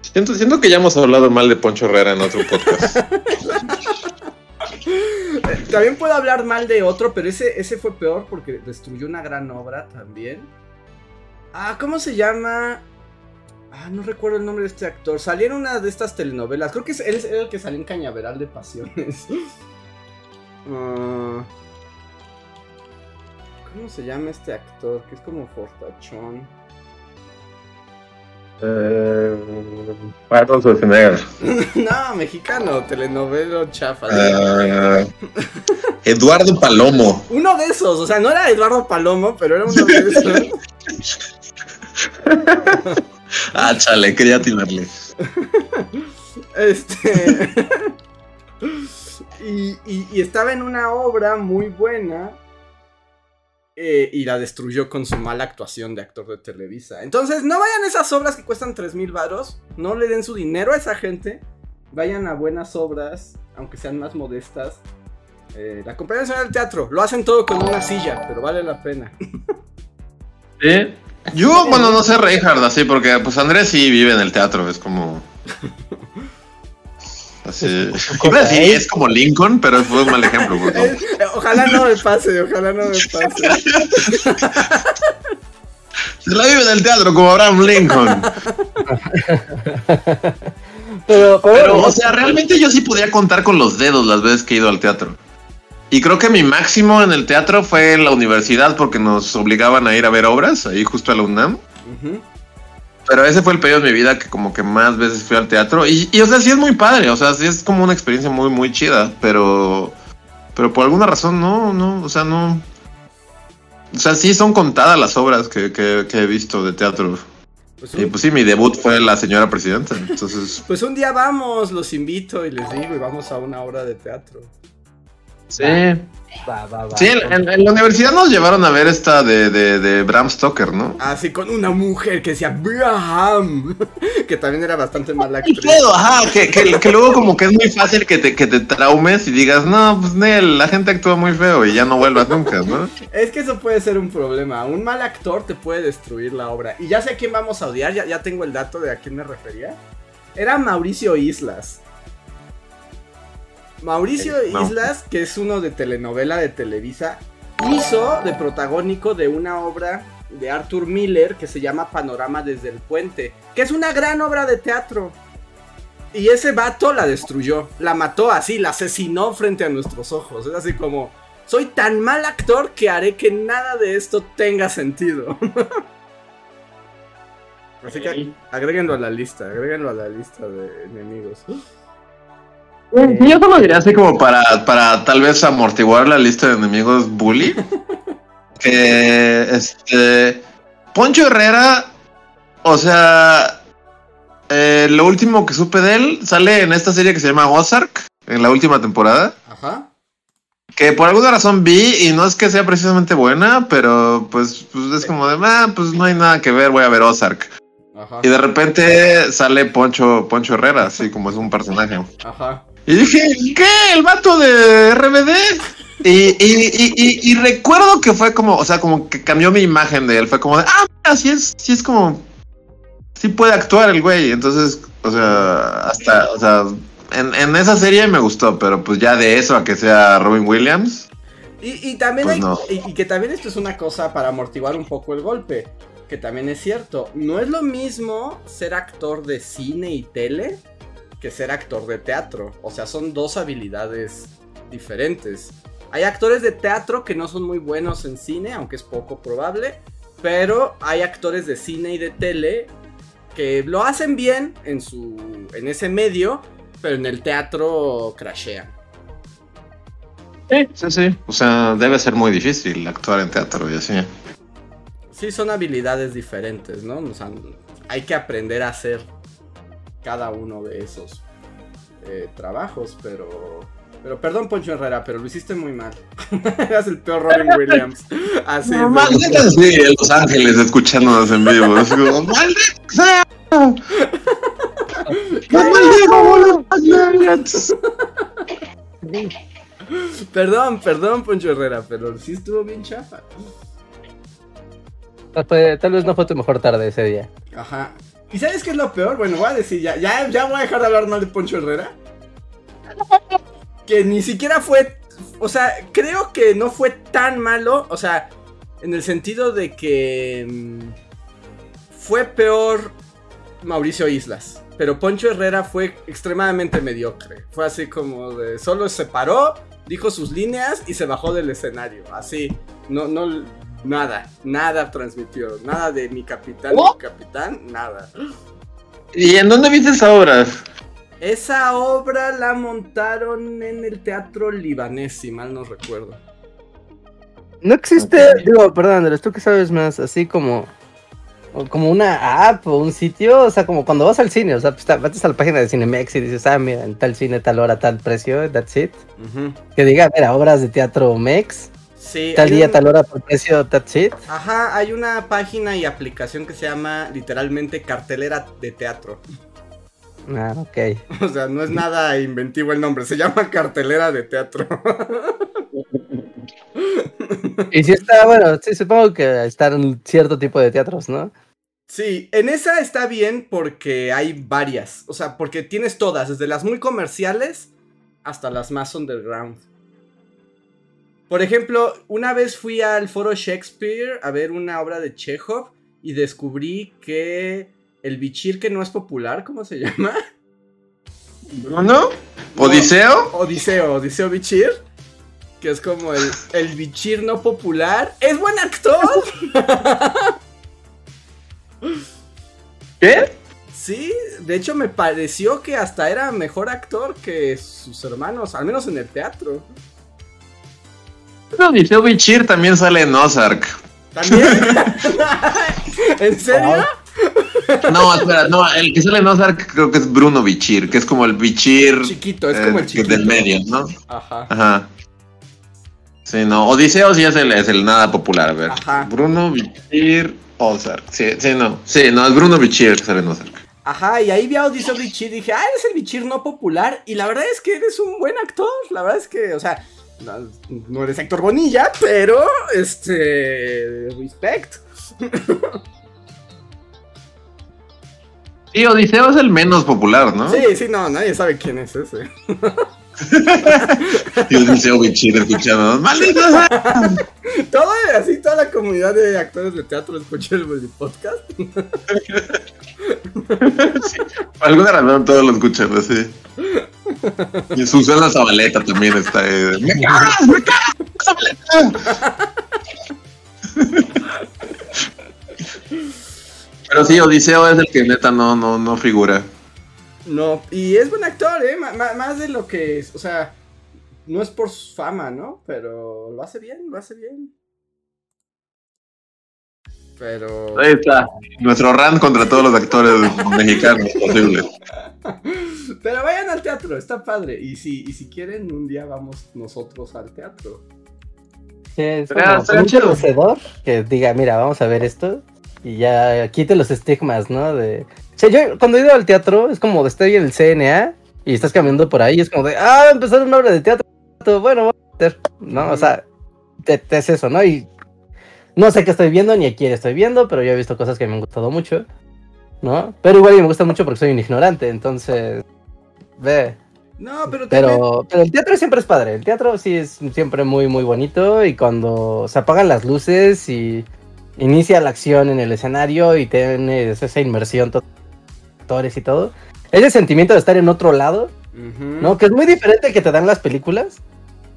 Siento, siento que ya hemos hablado mal de Poncho Herrera en otro podcast. También puedo hablar mal de otro, pero ese, ese fue peor porque destruyó una gran obra también. Ah, ¿cómo se llama? Ah, no recuerdo el nombre de este actor. Salió en una de estas telenovelas. Creo que es, él es el que salió en Cañaveral de Pasiones. Ah, ¿Cómo se llama este actor? Que es como fortachón. Eh, Arnold Schwarzenegger. no, mexicano, telenovelo chafa. Eh, Eduardo Palomo. Uno de esos, o sea, no era Eduardo Palomo, pero era uno de esos. Ah, chale, quería atinarle. Este. y, y- y estaba en una obra muy buena. eh, y la destruyó con su mala actuación de actor de Televisa. Entonces, no vayan a esas obras que cuestan 3 mil varos. No le den su dinero a esa gente. Vayan a buenas obras, aunque sean más modestas. Eh, la Compañía Nacional del Teatro. Lo hacen todo con una silla, pero vale la pena. ¿Sí? Yo, bueno, no sé Reinhardt así, porque pues Andrés sí vive en el teatro, es como. Así. Iba a decir, es como Lincoln, pero fue un mal ejemplo. porque- ojalá no me pase, ojalá no me pase. Se la vive en el teatro como Abraham Lincoln. Pero, pero, Pero, o sea, realmente yo sí podía contar con los dedos las veces que he ido al teatro. Y creo que mi máximo en el teatro fue en la universidad porque nos obligaban a ir a ver obras, ahí justo a la UNAM. Ujú. Pero ese fue el periodo de mi vida que como que más veces fui al teatro. Y, y, o sea, sí es muy padre, o sea, sí es como una experiencia muy, muy chida, pero... Pero por alguna razón no, no, o sea, no... O sea, sí son contadas las obras que, que- que he visto de teatro. Pues Y pues sí, mi debut fue La Señora Presidenta, entonces... pues un día vamos, los invito y les digo, y vamos a una obra de teatro. Sí. va, va, va. Sí, en, en- en la universidad nos llevaron a ver esta de, de, de Bram Stoker, ¿no? Así con una mujer que decía Braham, que también era bastante mala ¿Qué actriz. pedo? Ajá, que, que, que luego como que es muy fácil que te, que te traumes y digas, no, pues Nel, la gente actúa muy feo y ya no vuelvas nunca, ¿no? Es que eso puede ser un problema. Un mal actor te puede destruir la obra. Y ya sé a quién vamos a odiar, ya, ya tengo el dato de a quién me refería. Era Mauricio Islas. Mauricio no. Islas, que es uno de telenovela de Televisa, hizo de protagónico de una obra de Arthur Miller que se llama Panorama desde el puente, que es una gran obra de teatro. Y ese vato la destruyó, la mató así, la asesinó frente a nuestros ojos. Es así como, soy tan mal actor que haré que nada de esto tenga sentido. así que agréguenlo a la lista, agréguenlo a la lista de enemigos. Yo solo diría así como para, para tal vez amortiguar la lista de enemigos bully. que este. Poncho Herrera, o sea. eh, lo último que supe de él sale en esta serie que se llama Ozark, en la última temporada. Ajá. Que por alguna razón vi y no es que sea precisamente buena, pero pues, pues es como de, ah, pues no hay nada que ver, voy a ver Ozark. Ajá. Y de repente sale Poncho, Poncho Herrera, así como es un personaje. Ajá. Y dije, ¿qué? ¿El vato de RBD? Y, y, y, y- y recuerdo que fue como, o sea, como que cambió mi imagen de él. Fue como de, ah, mira, sí es, sí es como, sí puede actuar el güey. Entonces, o sea, hasta, o sea, en, en esa serie me gustó, pero pues ya de eso a que sea Robin Williams. Y, y también Pues hay, no. y que también esto es una cosa para amortiguar un poco el golpe. Que también es cierto. No es lo mismo ser actor de cine y tele que ser actor de teatro. O sea, son dos habilidades diferentes. Hay actores de teatro que no son muy buenos en cine, aunque es poco probable. Pero hay actores de cine y de tele que lo hacen bien en su. en ese medio. Pero en el teatro crashean. Sí, sí, sí. O sea, debe ser muy difícil actuar en teatro y así. Sí, son habilidades diferentes, ¿no? O sea, hay que aprender a hacer cada uno de esos eh, trabajos, pero... Pero perdón, Poncho Herrera, pero lo hiciste muy mal. Eras el peor Robin Williams. Así No, maldita sí, en Los Ángeles escuchándonos en vivo. Es como, ¡Maldita sea! Perdón, perdón, Poncho Herrera, pero sí estuvo bien chafa. Tal fue- tal vez no fue tu mejor tarde ese día. Ajá. ¿Y sabes qué es lo peor? Bueno, voy a decir, ya, ya, voy a dejar de hablar mal de Poncho Herrera. Que ni siquiera fue. O sea, creo que no fue tan malo. O sea, en el sentido de que. mm, fue peor Mauricio Islas. Pero Poncho Herrera fue extremadamente mediocre. Fue así como de. Solo se paró, dijo sus líneas y se bajó del escenario. Así. No, no. Nada. Nada transmitió. Nada de mi capitán, mi capitán, nada. ¿Y en dónde viste esa obra? Esa obra la montaron en el teatro libanés, si mal no recuerdo. No existe, digo, perdón, Andrés, tú que sabes más, así como como una app o un sitio, o sea, como cuando vas al cine, o sea, pues, vas a la página de Cinemex y dices, ah, mira, en tal cine, tal hora, tal precio, that's it. Que diga, mira, obras de teatro Mex. Sí, tal día, tal hora, por precio, that's it. Ajá, hay una página y aplicación que se llama literalmente cartelera de teatro. Ah, ok. O sea, no es nada inventivo el nombre, se llama cartelera de teatro. y si está, bueno, sí, supongo que está en cierto tipo de teatros, ¿no? Sí, en esa está bien porque hay varias. O sea, porque tienes todas, desde las muy comerciales hasta las más underground. Por ejemplo, una vez fui al foro Shakespeare a ver una obra de Chekhov y descubrí que el bichir que no es popular, ¿cómo se llama? ¿Bruno? ¿Odiseo? Odiseo, Odiseo Bichir. Que es como el, el bichir no popular. ¡Es buen actor! ¿Qué? Sí, de hecho me pareció que hasta era mejor actor que sus hermanos, al menos en el teatro. Pero Odiseo Bichir también sale en Ozark. ¿También? ¿En serio? No, espera, no, el que sale en Ozark creo que es Bruno Bichir, que es como el Bichir. Chiquito, es como el eh, chiquito. Del medio, ¿no? Ajá. Ajá. Sí, no, Odiseo sí es el, es el nada popular, a ver. Ajá. Bruno Bichir, Ozark. Sí, sí, no. Sí, no, es Bruno Bichir que sale en Ozark. Ajá, y ahí vi a Odiseo Bichir y dije, ah, eres el Bichir no popular. Y la verdad es que eres un buen actor. La verdad es que, o sea, no, eres actor Bonilla, pero, este, respect. Sí, Odiseo es el menos popular, ¿no? Sí, sí, no, nadie sabe quién es ese. y Odiseo Bichir escuchando, ¡malditos! Todo, así toda la comunidad de actores de teatro escucha el podcast. sí, por alguna razón todos lo escuchan, así. Y Susana Zabaleta también está ahí. ¡Me cagas, me cagas, Zabaleta! Pero sí, Odiseo es el que neta no, no, no figura. No, y es buen actor, ¿eh? más de lo que es, o sea, no es por su fama, ¿no? Pero lo hace bien, lo hace bien. Pero... Ahí está, nuestro rant contra todos los actores mexicanos posible. Pero vayan al teatro, está padre. Y si, y si quieren, un día vamos nosotros al teatro. Sí, es como un que diga, mira, vamos a ver esto y ya quite los estigmas, ¿no? De... Sea, yo cuando he ido al teatro es como de estoy en el CNA y estás caminando por ahí, es como de, ah, empezar una obra de teatro, bueno, voy a meter, ¿no? O sea, te, es eso, ¿no? Y no sé qué estoy viendo ni a quién estoy viendo, pero yo he visto cosas que me han gustado mucho, ¿no? Pero igual me gusta mucho porque soy un ignorante, entonces, ve. No, pero, pero, pero el teatro siempre es padre. El teatro sí es siempre muy, muy bonito. Y cuando se apagan las luces y inicia la acción en el escenario y tienes esa inmersión, actores y todo. Ese sentimiento de estar en otro lado, ¿no? Que es muy diferente que te dan las películas,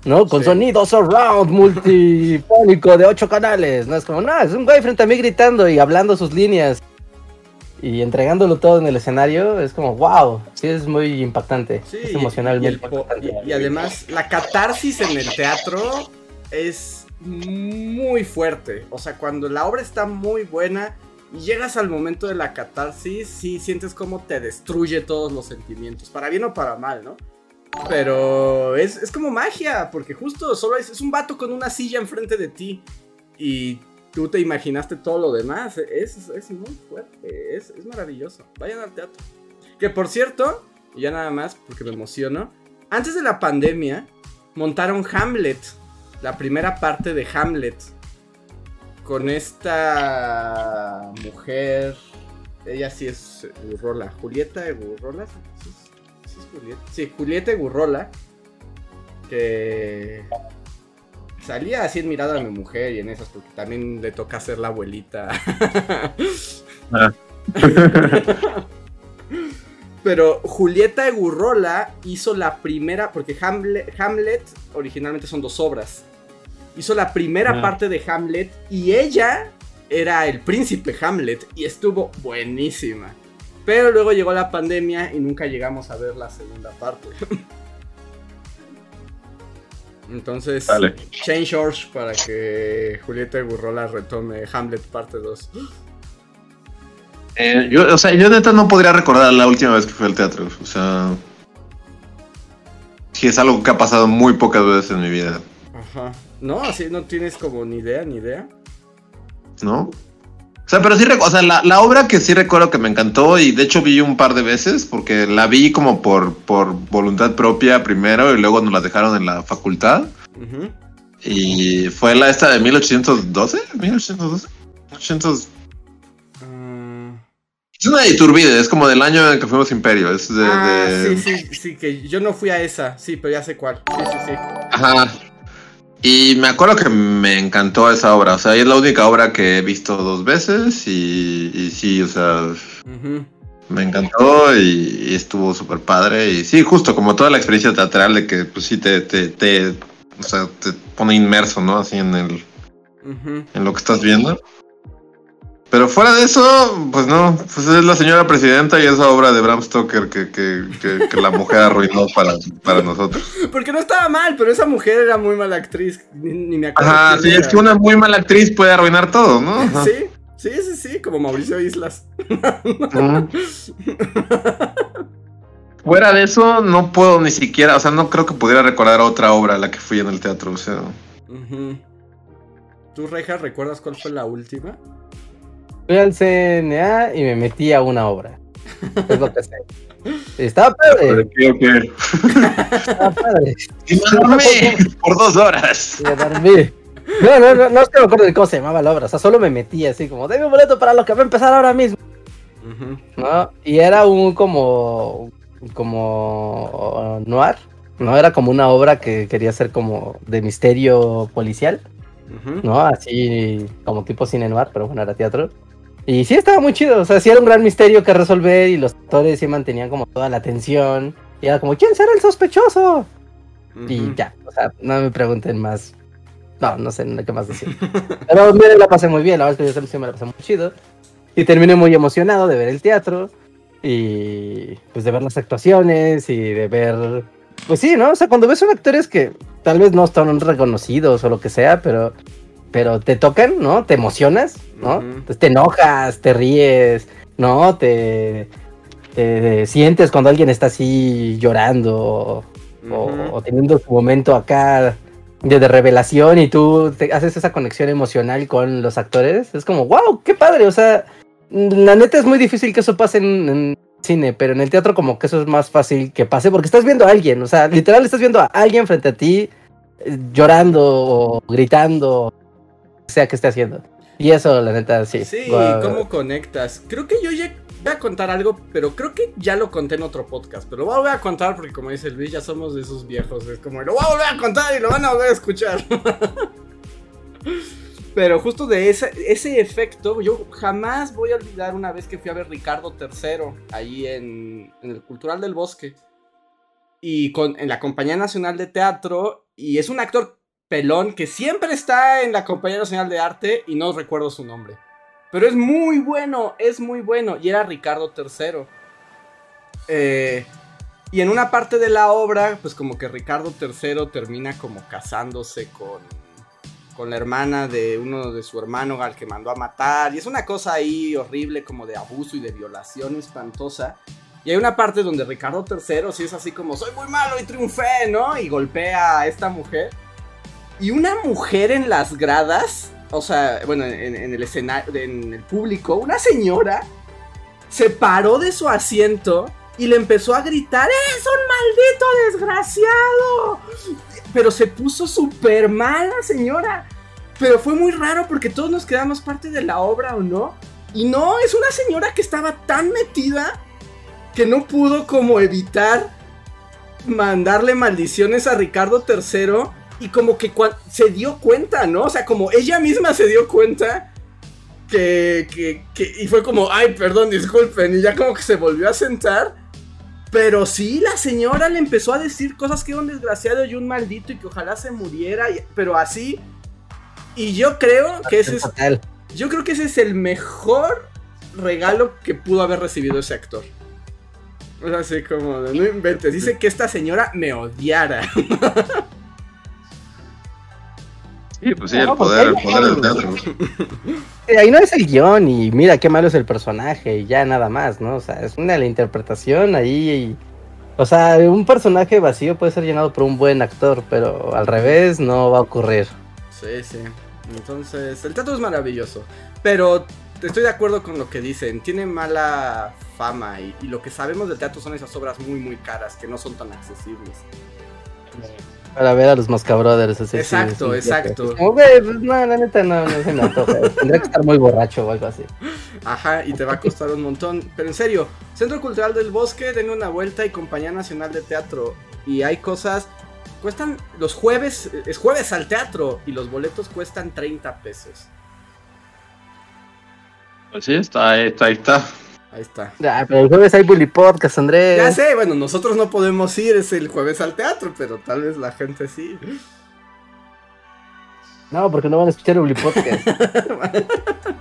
¿no? Con sonidos surround multipónico de ocho canales, ¿no? Es como, no, es un güey frente a mí gritando y hablando sus líneas y entregándolo todo en el escenario, es como, wow, sí es muy impactante, es emocionalmente y además, la catarsis en el teatro es muy fuerte. O sea, cuando la obra está muy buena y llegas al momento de la catarsis, sí sientes como te destruye todos los sentimientos, para bien o para mal, ¿no? Pero es, como magia, porque justo solo es, un vato con una silla enfrente de ti y tú te imaginaste todo lo demás. Es, es muy fuerte, es, es maravilloso. Vayan al teatro. Que por cierto, ya nada más porque me emociono, antes de la pandemia montaron Hamlet la primera parte de Hamlet con esta mujer. Ella sí es Gurrola. Julieta Gurrola. ¿Sí, sí, es Julieta? sí, Julieta Gurrola. Que salía así en mirada a mi mujer y en esas, porque también le toca ser la abuelita. Ah. pero Julieta Egurrola hizo la primera, porque Hamlet, Hamlet originalmente son dos obras. Hizo la primera Ah. parte de Hamlet y ella era el príncipe Hamlet y estuvo buenísima. Pero luego llegó la pandemia y nunca llegamos a ver la segunda parte. Entonces, Dale. change George para que Julieta Egurrola retome Hamlet parte 2. Eh, yo, o sea, yo neta no podría recordar la última vez que fui al teatro. O sea. Sí, es algo que ha pasado muy pocas veces en mi vida, Ajá. No, así no tienes como ni idea, ni idea. ¿no? O sea, pero sí, o sea, la, la obra que sí recuerdo que me encantó y de hecho vi un par de veces porque la vi como por, por voluntad propia primero y luego nos la dejaron en la facultad Ujú. y fue la esta de 1812, 1812, 800. Ah, Es una de Iturbide, es como del año en que fuimos Imperio, es de, ah, de- sí, sí, sí, que yo no fui a esa, sí, pero ya sé cuál. Sí, sí, sí. Ajá. Y me acuerdo que me encantó esa obra. O sea, es la única obra que he visto dos veces. Y, y sí, o sea, me encantó y, y estuvo súper padre. Y sí, justo como toda la experiencia teatral de que, pues sí, te, te, te, o sea, te pone inmerso, ¿no? Así en, el, en lo que estás viendo. Pero fuera de eso, pues no, pues es la señora presidenta y esa obra de Bram Stoker que, que, que, que la mujer arruinó para, para nosotros. Porque no estaba mal, pero esa mujer era muy mala actriz. Ni, ni me acuerdo. Ajá, sí, era. es que una muy mala actriz puede arruinar todo, ¿no? Ajá. Sí, sí, sí, sí, como Mauricio Islas. Fuera de eso, no puedo ni siquiera, o sea, no creo que pudiera recordar otra obra a la que fui en el teatro, o sea. ¿Tú, Reja, recuerdas cuál fue la última? Fui al CNA y me metí a una obra. Es lo que sé. Estaba padre, ¿Qué o qué? estaba padre. Y me dormí por dos horas. Y me dormí. No, no, no, no es que me acuerdo de cómo se llamaba la obra. O sea, solo me metí así como, dame un boleto para lo que va a empezar ahora mismo. ¿No? Y era un como, como noir. No, era como una obra que quería ser como de misterio policial. ¿no? Así como tipo cine noir, pero bueno, era teatro. Y sí estaba muy chido, o sea, sí era un gran misterio que resolver y los actores sí mantenían como toda la atención. Y era como, ¿quién será el sospechoso? Y Ujú. ya, o sea, no me pregunten más. No, no sé qué más decir. Pero mire, la pasé muy bien, la verdad es que yo sí me la pasé muy chido. Y terminé muy emocionado de ver el teatro y pues de ver las actuaciones y de ver... Pues sí, ¿no? O sea, cuando ves son actores que tal vez no están reconocidos o lo que sea, pero, pero te tocan, ¿no? Te emocionas, ¿no? Entonces te enojas, te ríes, ¿no? Te, te sientes cuando alguien está así llorando o, teniendo su momento acá de, de revelación y tú te haces esa conexión emocional con los actores. Es como, wow, qué padre. O sea, la neta es muy difícil que eso pase en, en cine, pero en el teatro como que eso es más fácil que pase porque estás viendo a alguien. O sea, literal estás viendo a alguien frente a ti eh, llorando o gritando, sea que esté haciendo. Y eso, la neta, sí. Sí. ¿cómo conectas? Creo que yo ya voy a contar algo, pero creo que ya lo conté en otro podcast. Pero lo voy a contar porque, como dice Luis, ya somos de esos viejos. Es como, lo voy a volver a contar y lo van a volver a escuchar. pero justo de ese, ese efecto, yo jamás voy a olvidar una vez que fui a ver Ricardo III ahí en, en el Cultural del Bosque. Y con, en la Compañía Nacional de Teatro. Y es un actor pelón que siempre está en la Compañía Nacional de Arte y no recuerdo su nombre. Pero es muy bueno, es muy bueno. Y era Ricardo III. Eh, y en una parte de la obra, pues como que Ricardo III termina como casándose con, con la hermana de uno de su hermano al que mandó a matar. Y es una cosa ahí horrible como de abuso y de violación espantosa. Y hay una parte donde Ricardo III sí es así como, soy muy malo y triunfé, ¿no? Y golpea a esta mujer. Y una mujer en las gradas, o sea, bueno, en, el escenario, en el público, una señora se paró de su asiento y le empezó a gritar, ¡Es un maldito desgraciado! Pero se puso súper mal la señora. Pero fue muy raro porque todos nos quedamos parte de la obra, ¿o no? Y no, es una señora que estaba tan metida que no pudo como evitar mandarle maldiciones a Ricardo III y como que se dio cuenta, ¿no? O sea, como ella misma se dio cuenta que, que, que- y fue como, ay, perdón, disculpen, y ya como que se volvió a sentar Pero sí, la señora le empezó a decir cosas que era un desgraciado y un maldito y que ojalá se muriera, y- pero así. Y yo creo que ese es, yo creo que ese es el mejor regalo que pudo haber recibido ese actor. O sea, así como, no inventes, dice que esta señora me odiara. Sí, pues sí, No, el porque poder, el poder del teatro. Eh, ahí no es el guion y mira qué malo es el personaje y ya nada más, ¿no? O sea, es una la interpretación ahí. y- o sea, un personaje vacío puede ser llenado por un buen actor, pero al revés no va a ocurrir. Sí, sí. Entonces, el teatro es maravilloso. Pero estoy de acuerdo con lo que dicen. Tiene mala fama y, y lo que sabemos del teatro son esas obras muy, muy caras que no son tan accesibles. Para ver a los Mosca Brothers. así, Exacto, sí, sí, exacto. sí. Como, güey, pues, no, la neta no, no se me antoja. Tendría que estar muy borracho o algo así. Ajá, y te va a costar un montón. Pero en serio, Centro Cultural del Bosque, denle una vuelta y Compañía Nacional de Teatro. Y hay cosas. Cuestan los jueves, es jueves al teatro y los boletos cuestan 30 pesos. Pues sí, está ahí, está, ahí está. Ahí está. Ah, pero el jueves hay Bully Podcast, Andrés. Ya sé, bueno, nosotros no podemos ir, es el jueves al teatro, pero tal vez la gente sí. No, porque no van a escuchar el Bully Podcast.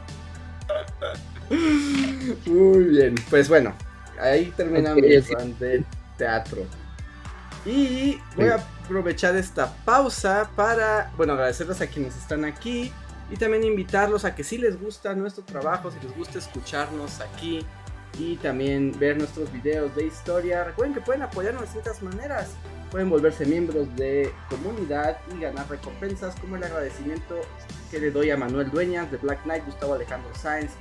Muy bien, pues bueno, ahí termina Ok, mi ok. rant de teatro. Y voy a aprovechar esta pausa para, bueno, agradecerles a quienes están aquí y también invitarlos a que si les gusta nuestro trabajo, si les gusta escucharnos aquí y también ver nuestros videos de historia, recuerden que pueden apoyarnos de distintas maneras. Pueden volverse miembros de comunidad y ganar recompensas como el agradecimiento que le doy a Manuel Dueñas de Black Knight, Gustavo Alejandro Sáenz,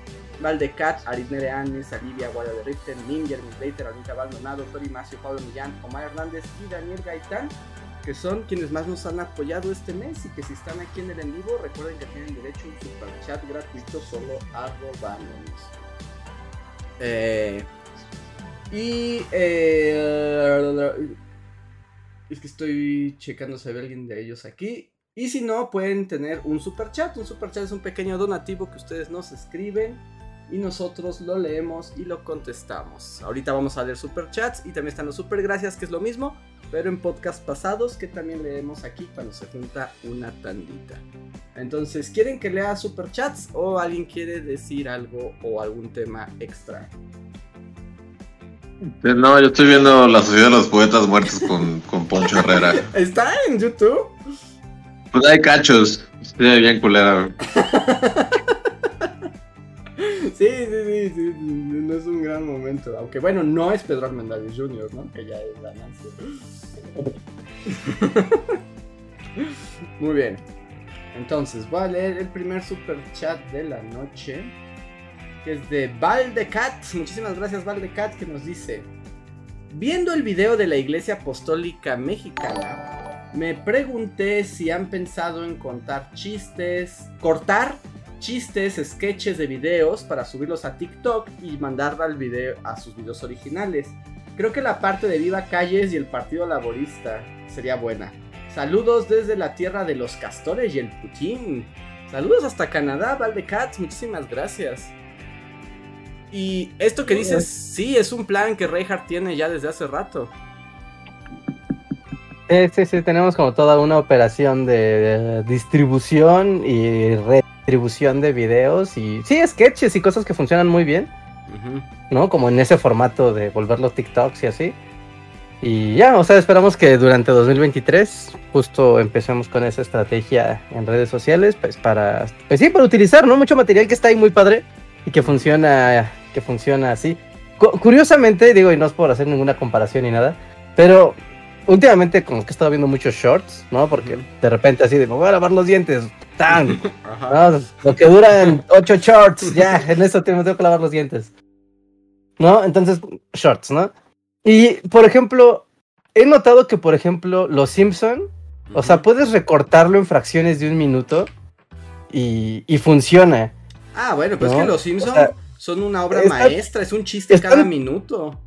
Valdecat, Arisnere Anes, Alivia Guardia de Riften, Jeremy Slater, Anita Baldonado, Tori Macio, Pablo Millán, Omar Hernández y Daniel Gaitán, que son quienes más nos han apoyado este mes y que si están aquí en el en vivo, recuerden que tienen derecho a un super chat gratuito solo arrobándonos. Eh, y eh, es que estoy checando si hay alguien de ellos aquí. Y si no, pueden tener un super chat. Un super chat es un pequeño donativo que ustedes nos escriben y nosotros lo leemos y lo contestamos. Ahorita vamos a leer super chats y también están los super gracias, que es lo mismo, pero en podcast pasados que también leemos aquí cuando se junta una tandita. Entonces, ¿quieren que lea super chats o alguien quiere decir algo o algún tema extra? No, yo estoy viendo La Sociedad de los Poetas Muertos con, con Poncho Herrera. ¿Está en YouTube? Pues hay cachos. Estoy bien culera. Sí, sí, sí, no es un gran momento. Aunque bueno, no es Pedro Armendáriz Jr., ¿no? Que ya es ganancia. Muy bien. Entonces, voy a leer el primer super chat de la noche. Que es de Valdecat. Muchísimas gracias, Valdecat, que nos dice: Viendo el video de la Iglesia Apostólica Mexicana, me pregunté si han pensado en contar chistes, cortar chistes, sketches de videos para subirlos a TikTok y mandar al video a sus videos originales. Creo que la parte de Viva Calles y el Partido Laborista sería buena. Saludos desde la tierra de los castores y el Putin. Saludos hasta Canadá, Valdecats, muchísimas gracias. Y esto que dices, sí, es un plan que Reinhardt tiene ya desde hace rato. Sí, sí, sí, tenemos como toda una operación de, distribución y redistribución de videos y sí, sketches y cosas que funcionan muy bien, ¿no? Como en ese formato de volverlos TikToks y así. Y ya, o sea, esperamos que durante 2023 justo empecemos con esa estrategia en redes sociales, pues para, pues sí, para utilizar, ¿no? Mucho material que está ahí muy padre y que funciona, que funciona así. Cu- curiosamente, digo, y no es por hacer ninguna comparación ni nada, pero últimamente como que he estado viendo muchos shorts, ¿no? Porque de repente así de, me voy a lavar los dientes, ¡tan! Ajá. ¿no? Lo que duran ocho shorts, ya, en eso tengo, tengo que lavar los dientes. ¿No? Entonces, shorts, ¿no? Y, por ejemplo, he notado que, por ejemplo, Los Simpson, o sea, puedes recortarlo en fracciones de un minuto y, y funciona. Ah, bueno, pues No, es que los o sea, son una obra están- maestra, es un chiste están- cada minuto.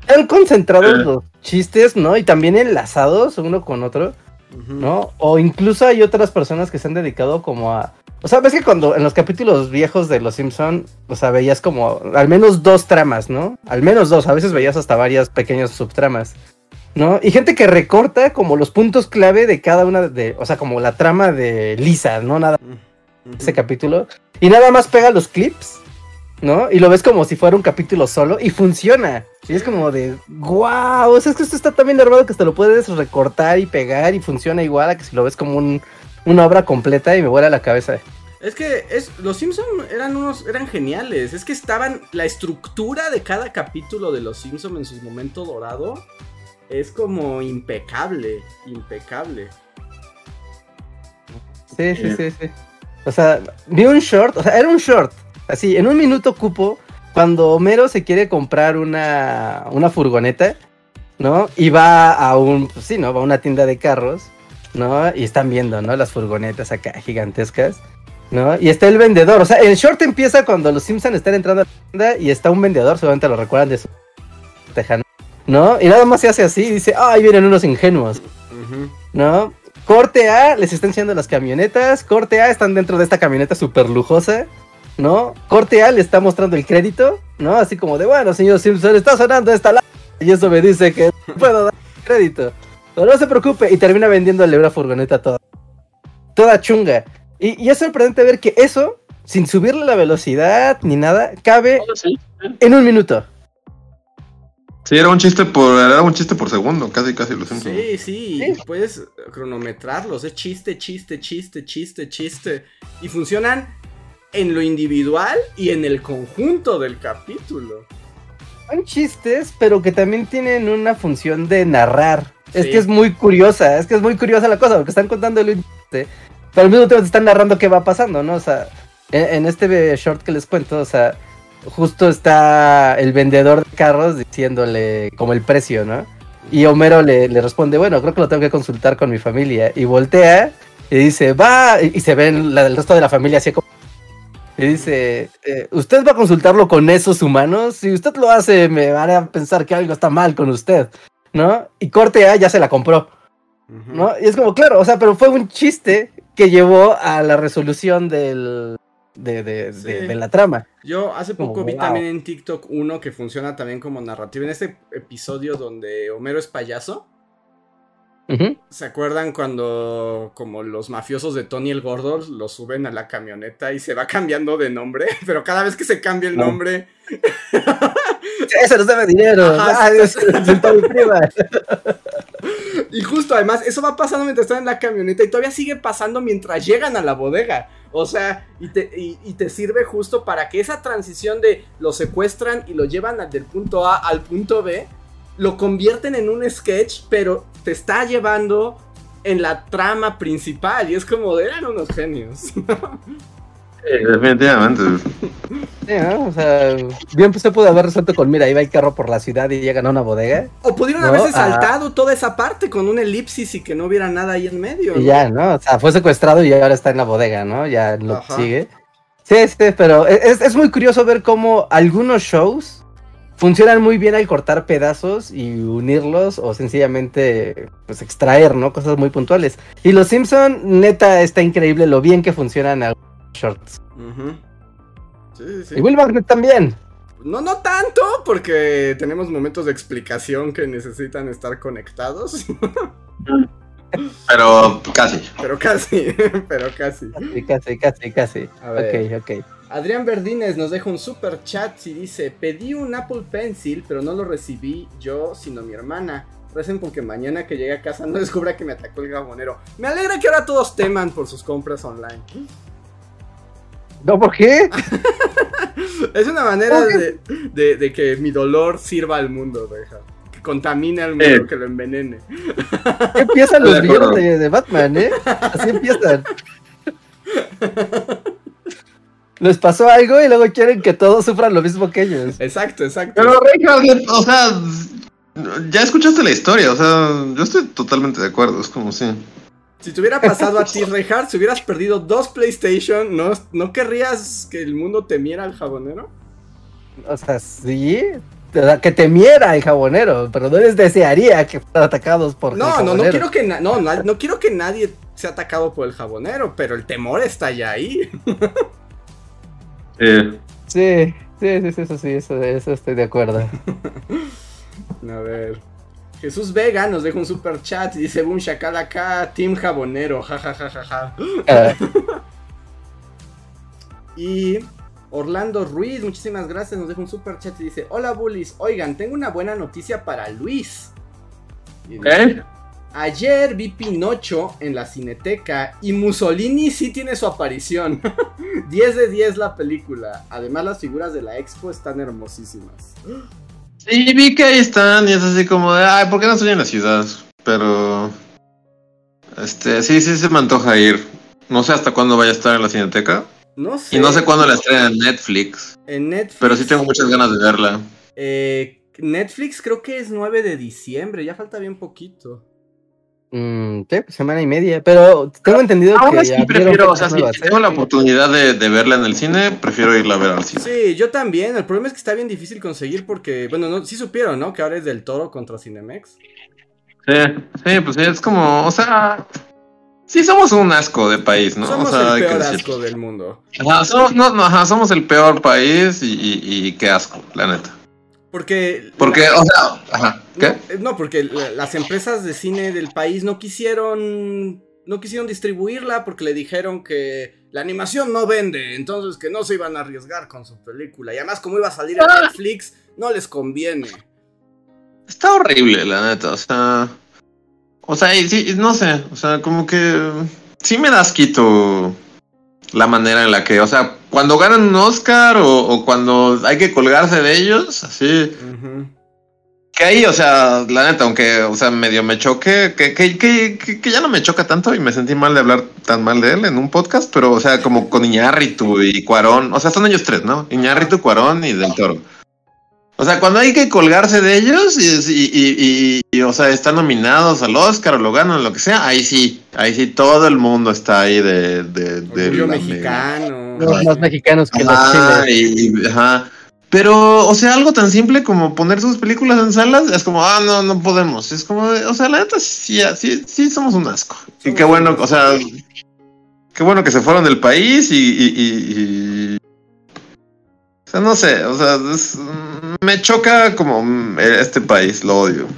Están concentrados Eh. los chistes, ¿no? Y también enlazados uno con otro. ¿No? O incluso hay otras personas que se han dedicado como a O sea, ves que cuando en los capítulos viejos de Los Simpson, o sea, veías como al menos dos tramas, ¿no? Al menos dos, a veces veías hasta varias pequeñas subtramas, ¿no? Y gente que recorta como los puntos clave de cada una de, o sea, como la trama de Lisa, ¿no? Nada ese capítulo. Y nada más pega los clips, ¿no? Y lo ves como si fuera un capítulo solo y funciona. Y es como de, wow, o sea, es que esto está tan bien armado que te lo puedes recortar y pegar y funciona igual a que si lo ves como un, una obra completa y me vuela la cabeza. Es que es, los Simpsons eran unos, eran geniales. Es que estaban, la estructura de cada capítulo de los Simpsons en su momento dorado es como impecable, impecable. Sí, sí, sí, sí. O sea, vi un short, o sea, era un short. Así, en un minuto cupo, cuando Homero se quiere comprar una, una furgoneta, ¿no? Y va a un, pues sí, ¿no? Va a una tienda de carros, ¿no? Y están viendo, ¿no? Las furgonetas acá gigantescas. ¿no? Y está el vendedor. O sea, el short empieza cuando los Simpsons están entrando a la tienda y está un vendedor, seguramente lo recuerdan de su tejano, ¿no? Y nada más se hace así y dice, ay, vienen unos ingenuos, ¿no? Corte A, les están enseñando las camionetas. Corte A, están dentro de esta camioneta súper lujosa, ¿no? Corte A le está mostrando el crédito, ¿no? Así como de, bueno, señor Simpson, está sonando esta la... Y eso me dice que puedo dar crédito. Pero no se preocupe. Y termina vendiéndole una furgoneta toda, toda chunga. Y, y, es sorprendente ver que eso, sin subirle la velocidad ni nada, cabe oh, sí. en un minuto. Sí, era un chiste por, era un chiste por segundo, casi casi lo siento. Sí, sí, sí, puedes cronometrarlos, es chiste, chiste, chiste, chiste, chiste. Y funcionan en lo individual y en el conjunto del capítulo. Son chistes, pero que también tienen una función de narrar. Sí. Es que es muy curiosa, es que es muy curiosa la cosa, porque están contando el chiste pero al mismo tiempo te están narrando qué va pasando, ¿no? O sea, en, en, este short que les cuento, o sea, justo está el vendedor de carros diciéndole como el precio, ¿no? Y Homero le, le responde, bueno, creo que lo tengo que consultar con mi familia. Y voltea y dice, va, y, y se ven la, el resto de la familia así como... Y dice, eh, ¿usted va a consultarlo con esos humanos? Si usted lo hace, me van a pensar que algo está mal con usted, ¿no? Y corte A ya se la compró, ¿no? Y es como, claro, o sea, pero fue un chiste que llevó a la resolución del, de, de, sí. de, de, la trama. Yo hace poco vi wow. también en TikTok uno que funciona también como narrativa. En este episodio donde Homero es payaso. Uh -huh. ¿Se acuerdan cuando como los mafiosos de Tony el Gordo lo suben a la camioneta y se va cambiando de nombre? Pero cada vez que se cambia el no. nombre... Eso nos debe dinero. Ajá, es, y justo además, eso va pasando mientras están en la camioneta y todavía sigue pasando mientras llegan a la bodega. O sea, y te, y, y te sirve justo para que esa transición de lo secuestran y lo llevan del punto A al punto B, lo convierten en un sketch, pero te está llevando en la trama principal. Y es como, eran unos genios. Sí, definitivamente. Sí, ¿no? O sea, bien pues se pudo haber resuelto con, mira, iba el carro por la ciudad y llegan a una bodega. O pudieron ¿no? haberse saltado ah. toda esa parte con una elipsis y que no hubiera nada ahí en medio. ¿no? Y ya, ¿no? O sea, fue secuestrado y ahora está en la bodega, ¿no? Ya lo Ajá. sigue. Sí, sí, pero es, es muy curioso ver cómo algunos shows funcionan muy bien al cortar pedazos y unirlos o sencillamente pues extraer, ¿no? Cosas muy puntuales. Y los Simpson, neta, está increíble lo bien que funcionan algunos shorts. Uh -huh. sí, sí, sí. Y Will Magnet también. No, no tanto, porque tenemos momentos de explicación que necesitan estar conectados. Pero casi. Pero casi, pero casi. Casi, casi, casi. A ver. Ok, ok. Adrián Verdines nos deja un super chat y dice: Pedí un Apple Pencil, pero no lo recibí yo, sino mi hermana. Recen porque mañana que llegue a casa no descubra que me atacó el gabonero. Me alegra que ahora todos teman por sus compras online. ¿No por qué? es una manera de, de, de, que mi dolor sirva al mundo, deja. Que contamine al mundo, eh. que lo envenene. Empiezan los villanos de, de, Batman, ¿eh? Así empiezan. Les pasó algo y luego quieren que todos sufran lo mismo que ellos. Exacto, exacto. Pero Richard, o sea, ya escuchaste la historia, o sea, yo estoy totalmente de acuerdo, es como si... Si te hubiera pasado a ti, Reinhardt, si hubieras perdido dos PlayStation, ¿no, ¿no querrías que el mundo temiera al jabonero? O sea, sí, que temiera el jabonero, pero no les desearía que fueran atacados por no, no, no quiero que no, no, no quiero que nadie sea atacado por el jabonero, pero el temor está ya ahí. Sí. Sí, sí, sí, sí, eso sí, eso, eso estoy de acuerdo. A ver. Jesús Vega nos deja un super chat y dice boom shakalaka acá, team jabonero, jajajajaja. Ah, Y Orlando Ruiz, muchísimas gracias, nos deja un super chat y dice, hola bullies, oigan, tengo una buena noticia para Luis. Y dice, Ayer vi Pinocho en la cineteca y Mussolini sí tiene su aparición. 10 de 10 la película. Además las figuras de la expo están hermosísimas. Sí, vi que ahí están y es así como de, ay, ¿por qué no estoy en la ciudad? Pero, este, sí, sí se me antoja ir. No sé hasta cuándo vaya a estar en la cineteca. No sé. Y no sé cuándo la estrena en Netflix. En Netflix. Pero sí tengo muchas ganas de verla. eh, Netflix creo que es 9 de diciembre, ya falta bien poquito. Mm, sí, pues, semana y media, pero tengo entendido Aún que así abrieron prefiero, o sea, si ¿eh? tengo la oportunidad de, de verla en el cine, prefiero irla a ver al cine. Sí, yo también. El problema es que está bien difícil conseguir porque, bueno, no, sí supieron, ¿no? Que ahora es del toro contra Cinemex. Sí, sí, pues sí, es como, o sea, sí somos un asco de país, ¿no? Somos o sea, el peor asco del mundo. Ajá, somos, no, no, ajá, somos el peor país y, y, y qué asco, la neta. Porque. Porque, o sea, ajá, ¿qué? No, eh, no, porque la- las empresas de cine del país no quisieron. No quisieron distribuirla porque le dijeron que la animación no vende, entonces que no se iban a arriesgar con su película. Y además, como iba a salir en Netflix, no les conviene. Está horrible, la neta, o sea. O sea, y sí, no sé, o sea, como que sí me das quito la manera en la que, o sea, cuando ganan un Oscar o, o cuando hay que colgarse de ellos, así. Que ahí, o sea, la neta, aunque, o sea, medio me choque, que, que, que, que, que ya no me choca tanto y me sentí mal de hablar tan mal de él en un podcast, pero, o sea, como con Iñárritu y Cuarón, o sea, son ellos tres, ¿no? Iñárritu, Cuarón y Del Toro. O sea, cuando hay que colgarse de ellos y, y, y, y- y, o sea, están nominados al Oscar o lo ganan, lo que sea, ahí sí, ahí sí todo el mundo está ahí de... de, de la- mexicano. Los más mexicanos que los Ajá, chiles. y, y- ajá. Pero, o sea, algo tan simple como poner sus películas en salas, es como, ah, no, no podemos. Es como, o sea, la neta, sí, sí, sí somos un asco. Y qué bueno, o sea, qué bueno que se fueron del país y, y, y- y- O sea, no sé, o sea, es- me choca como mm, este país, lo odio.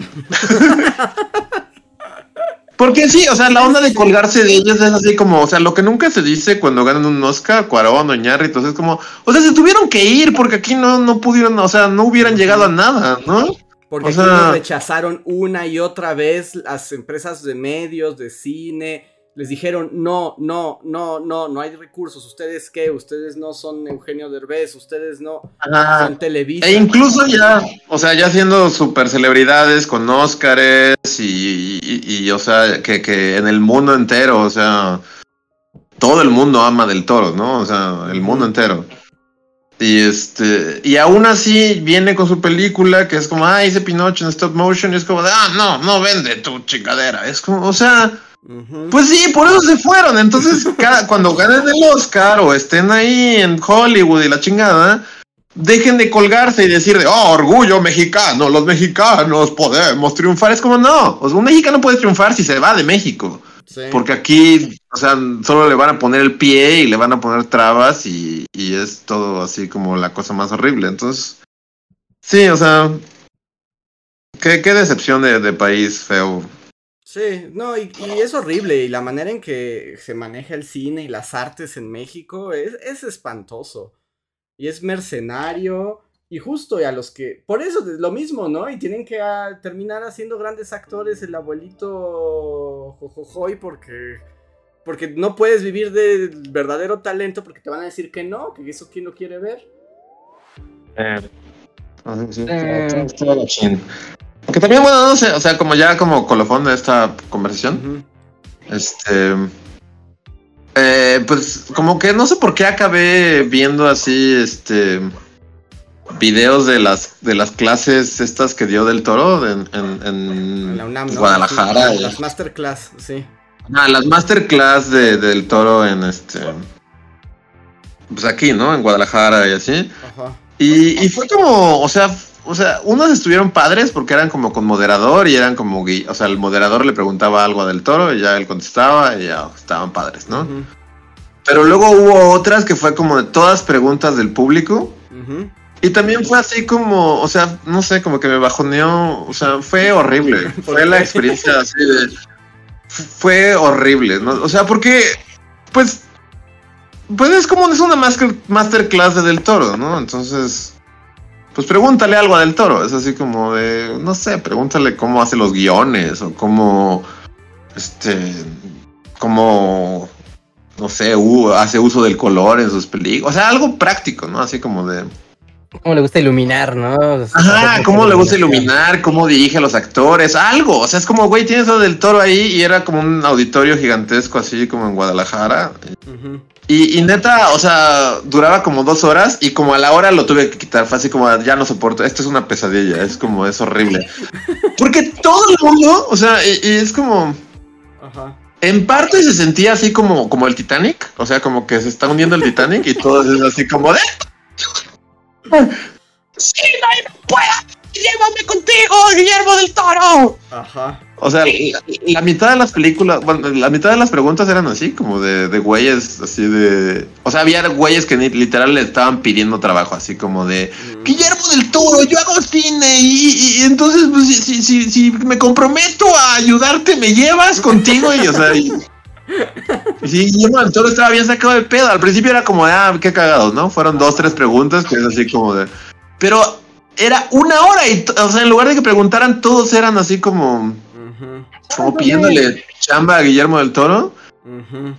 Porque sí, o sea, la onda de colgarse de ellos es así como, o sea, lo que nunca se dice cuando ganan un Oscar, Cuarón o Iñárritu, es como, o sea, se tuvieron que ir porque aquí no, no pudieron, o sea, no hubieran llegado a nada, ¿no? Porque O aquí nos rechazaron una y otra vez las empresas de medios, de cine. Les dijeron, no, no, no, no, no hay recursos. ¿Ustedes qué? Ustedes no son Eugenio Derbez, ustedes no son Televisa. E incluso ya, o sea, ya siendo super celebridades con Óscares y, y, y, o sea, que, que en el mundo entero, o sea, todo el mundo ama del toro, ¿no? O sea, el mundo entero. Y este, y aún así viene con su película que es como, ah, hice Pinocho en stop motion, y es como de, ah, no, no vende tu chingadera. Es como, o sea, Pues sí, por eso se fueron. Entonces, cada, cuando ganen el Oscar o estén ahí en Hollywood y la chingada, dejen de colgarse y decir de, oh, orgullo mexicano, los mexicanos podemos triunfar. Es como, no, o sea, un mexicano puede triunfar si se va de México. Sí. Porque aquí, o sea, solo le van a poner el pie y le van a poner trabas y, y es todo así como la cosa más horrible. Entonces, sí, o sea, qué, qué decepción de, de país feo. Sí, no, y, y es horrible. Y la manera en que se maneja el cine y las artes en México es, es espantoso. Y es mercenario. Y justo y a los que. Por eso es lo mismo, ¿no? Y tienen que ah, terminar haciendo grandes actores el abuelito Jojojoy porque. Porque no puedes vivir del verdadero talento porque te van a decir que no, que eso quién lo quiere ver. Eh. Que también, bueno, no sé, o sea, como ya como colofón de esta conversación, este. eh, pues como que no sé por qué acabé viendo así, este. Videos de las de las clases estas que dio del toro en, en- en la UNAM, ¿no? Guadalajara. Las, y- las masterclass, sí. Ah, las masterclass de, del toro en este. Pues aquí, ¿no? En Guadalajara y así. Ajá. Y, y fue como, o sea, o sea, unos estuvieron padres porque eran como con moderador y eran como, o sea, el moderador le preguntaba algo a Del Toro y ya él contestaba y ya estaban padres, ¿no? Pero luego hubo otras que fue como de todas preguntas del público ujú. y también fue así como, o sea, no sé, como que me bajoneó, o sea, fue horrible. ¿Por fue la experiencia así de... Fue horrible, ¿no? O sea, porque, pues, pues es como, es una master- masterclass de Del Toro, ¿no? Entonces, pues pregúntale algo a Del Toro, es así como de, no sé, pregúntale cómo hace los guiones o cómo, este, cómo, no sé, hace uso del color en sus películas, o sea, algo práctico, ¿no? Así como de... Cómo le gusta iluminar, ¿no? O sea, Ajá, cómo le gusta iluminar, cómo dirige a los actores, algo. O sea, es como, güey, tienes lo del toro ahí y era como un auditorio gigantesco así como en Guadalajara. Y, y neta, o sea, duraba como dos horas y como a la hora lo tuve que quitar. Fue así como, ya no soporto, esto es una pesadilla, es como, es horrible. Porque todo el mundo, o sea, y, y es como, Ajá. en parte se sentía así como, como el Titanic, o sea, como que se está hundiendo el Titanic y todo es así como de... Sí, no, no puedo. Llévame contigo, Guillermo del Toro. Ajá. O sea, la, la mitad de las películas, bueno, la mitad de las preguntas eran así, como de, de güeyes, así de... O sea, había güeyes que ni- literal le estaban pidiendo trabajo, así como de... Mm. Guillermo del Toro, yo hago cine y, y- y entonces, pues, si, si, si, si me comprometo a ayudarte, me llevas contigo y, o sea... Y, sí, Guillermo del Toro estaba bien sacado de pedo. Al principio era como de, ah, qué cagados, ¿no? Fueron dos, tres preguntas que es así como de... Pero era una hora y, o sea, en lugar de que preguntaran, todos eran así como Como pidiéndole chamba a Guillermo del Toro.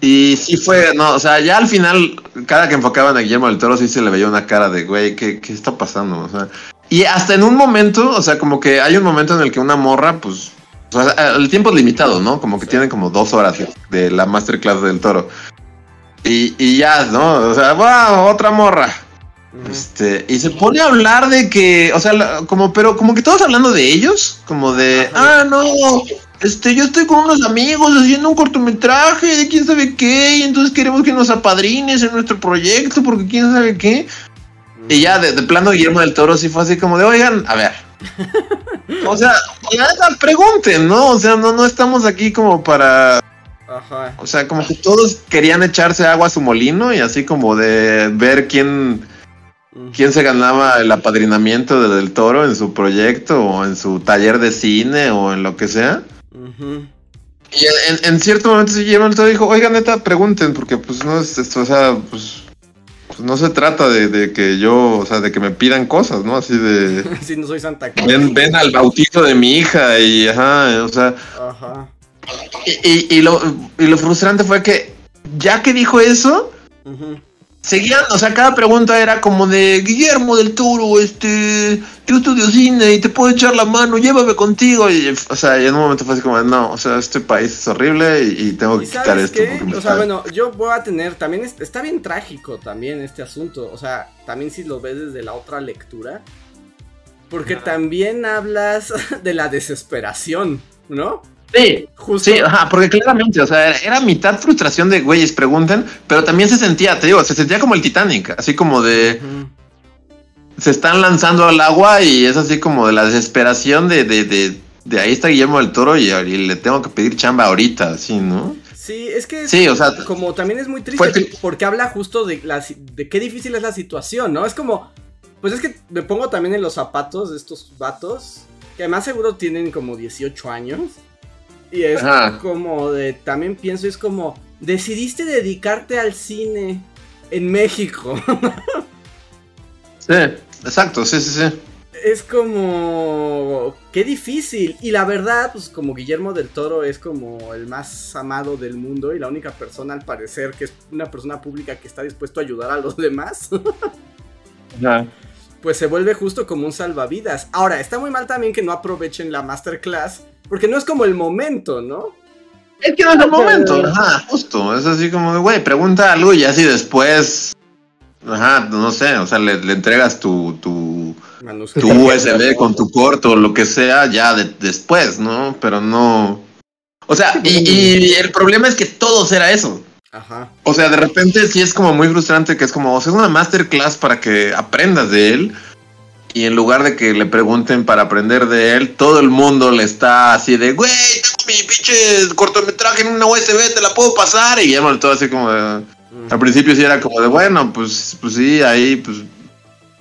Y sí fue, no, o sea, ya al final, cada que enfocaban a Guillermo del Toro, sí se le veía una cara de, güey, ¿qué, qué está pasando? O sea, y hasta en un momento, o sea, como que hay un momento en el que una morra, pues, o sea, el tiempo es limitado, ¿no? Como que tienen como dos horas de la masterclass del Toro. Y, y ya, ¿no? O sea, wow, otra morra. Este, y se pone a hablar de que, o sea, la- como, pero como que todos hablando de ellos, como de, Ajá. ah, no, este, yo estoy con unos amigos haciendo un cortometraje de quién sabe qué, y entonces queremos que nos apadrines en nuestro proyecto porque quién sabe qué. Y ya de, de plano Guillermo del Toro sí fue así como de, oigan, a ver. o sea, neta, pregunten, ¿no? O sea, no, no estamos aquí como para Ajá. o sea, como que todos querían echarse agua a su molino y así como de ver quién. Quién se ganaba el apadrinamiento de Del Toro en su proyecto o en su taller de cine o en lo que sea. Ujú. Y en, en cierto momento Guillermo del Toro dijo, oiga neta, pregunten, porque pues no es esto, o sea, pues, pues, no se trata de, de que yo, o sea, de que me pidan cosas, ¿no? Así de, Sí, no soy Santa Claus. ven, ven al bautizo de mi hija y, ajá, o sea, Ajá. y, y- y lo, y lo frustrante fue que ya que dijo eso, Ujú. Seguían, o sea, cada pregunta era como de Guillermo del Toro, este, yo estudio cine y te puedo echar la mano, llévame contigo. Y, o sea, y en un momento fue así como, no, o sea, este país es horrible y, y tengo que ¿Y quitar sabes esto. qué? porque me O sea, bueno, yo voy a tener también es- está bien trágico también este asunto, o sea, también si lo ves desde la otra lectura, porque también hablas de la desesperación, ¿no? Sí, Justo. sí, ajá, porque claramente, o sea, era, mitad frustración de güeyes, pregunten, pero también se sentía, te digo, se sentía como el Titanic, así como de, se están lanzando al agua y es así como de la desesperación de, de, de, de ahí está Guillermo del Toro y, y le tengo que pedir chamba ahorita, así, ¿no? Sí, es que es- Sí, o sea, como también es muy triste Fue porque habla justo de la de qué difícil es la situación, ¿no? Es como pues es que me pongo también en los zapatos de estos vatos que además seguro tienen como 18 años y es Ajá. como de también pienso es como decidiste dedicarte al cine en México. Sí, exacto, sí, sí, sí. es como qué difícil y la verdad pues como Guillermo del Toro es como el más amado del mundo y la única persona al parecer que es una persona pública que está dispuesto a ayudar a los demás pues se vuelve justo como un salvavidas ahora está muy mal también que no aprovechen la masterclass porque no es como el momento no Es que no es el momento, ajá, justo. Es así como de, güey, pregunta algo y así después, ajá, no sé, o sea, le, le entregas tu, tu, tu USB con tu corto o lo que sea ya de- después, ¿no? Pero no. O sea, y, y el problema es que todos era eso. ajá O sea, de repente sí es como muy frustrante que es como, o sea, una masterclass para que aprendas de él. Y en lugar de que le pregunten para aprender de él, todo el mundo le está así de, güey, tengo mi pinche cortometraje en una USB, te la puedo pasar. Y ya todo así como de, al principio sí era como de, bueno, pues, pues sí, ahí, pues,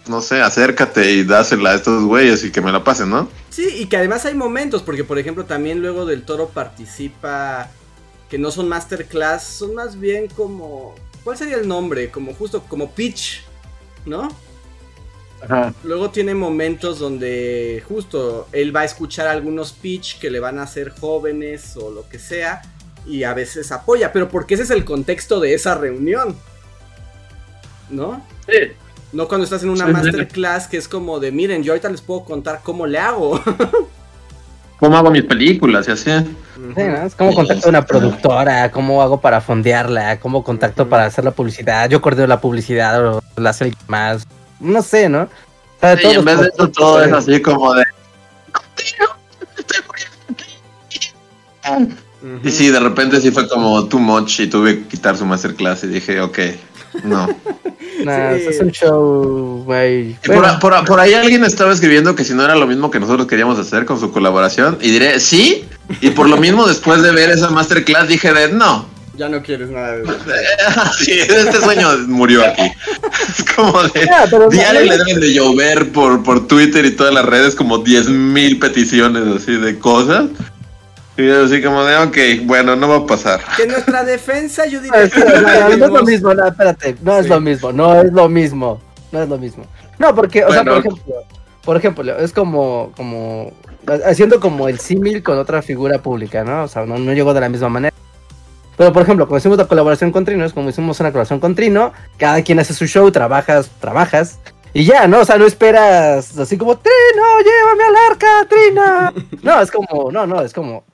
no sé, acércate y dásela a estos güeyes y que me la pasen, ¿no? Sí, y que además hay momentos, porque por ejemplo también luego del toro participa, que no son masterclass, son más bien como, ¿cuál sería el nombre? Como justo, como pitch, ¿no? Ajá. Luego tiene momentos donde justo él va a escuchar algunos pitch que le van a hacer jóvenes o lo que sea y a veces apoya, pero porque ese es el contexto de esa reunión. ¿No? Sí. No cuando estás en una masterclass que es como de, miren, yo ahorita les puedo contar cómo le hago. ¿Cómo hago mis películas y así? Sí, Es como contacto a una productora, cómo hago para fondearla, cómo contacto para hacer la publicidad, yo coordino la publicidad o la hace más, no sé, ¿no? sí, en vez de eso todo es así como de... Y sí, de repente sí fue como too much y tuve que quitar su masterclass y dije, ok, no. es un show, güey. Por, ahí alguien estaba escribiendo que si no era lo mismo que nosotros queríamos hacer con su colaboración. Y diré, sí. Y por lo mismo, después de ver esa masterclass, dije de no. Ya no quieres nada de eso. sí, este sueño murió aquí. Es como de. diario le deben de llover por, por Twitter y todas las redes como 10.000 peticiones así de cosas. Y así como de, ok, bueno, no va a pasar. Que nuestra defensa, yo diría que no, es lo mismo, no, espérate, no es lo mismo, no es lo mismo, no es lo mismo. No, porque, o sea, por ejemplo, por ejemplo, es como, como, haciendo como el símil con otra figura pública, ¿no? O sea, no, no llegó de la misma manera. Pero, por ejemplo, como hicimos la colaboración con Trino, es como hicimos una colaboración con Trino, cada quien hace su show, trabajas, trabajas, y ya, ¿no? O sea, no esperas así como, Trino, llévame al arca, Trino. No, es como, no, no, es como,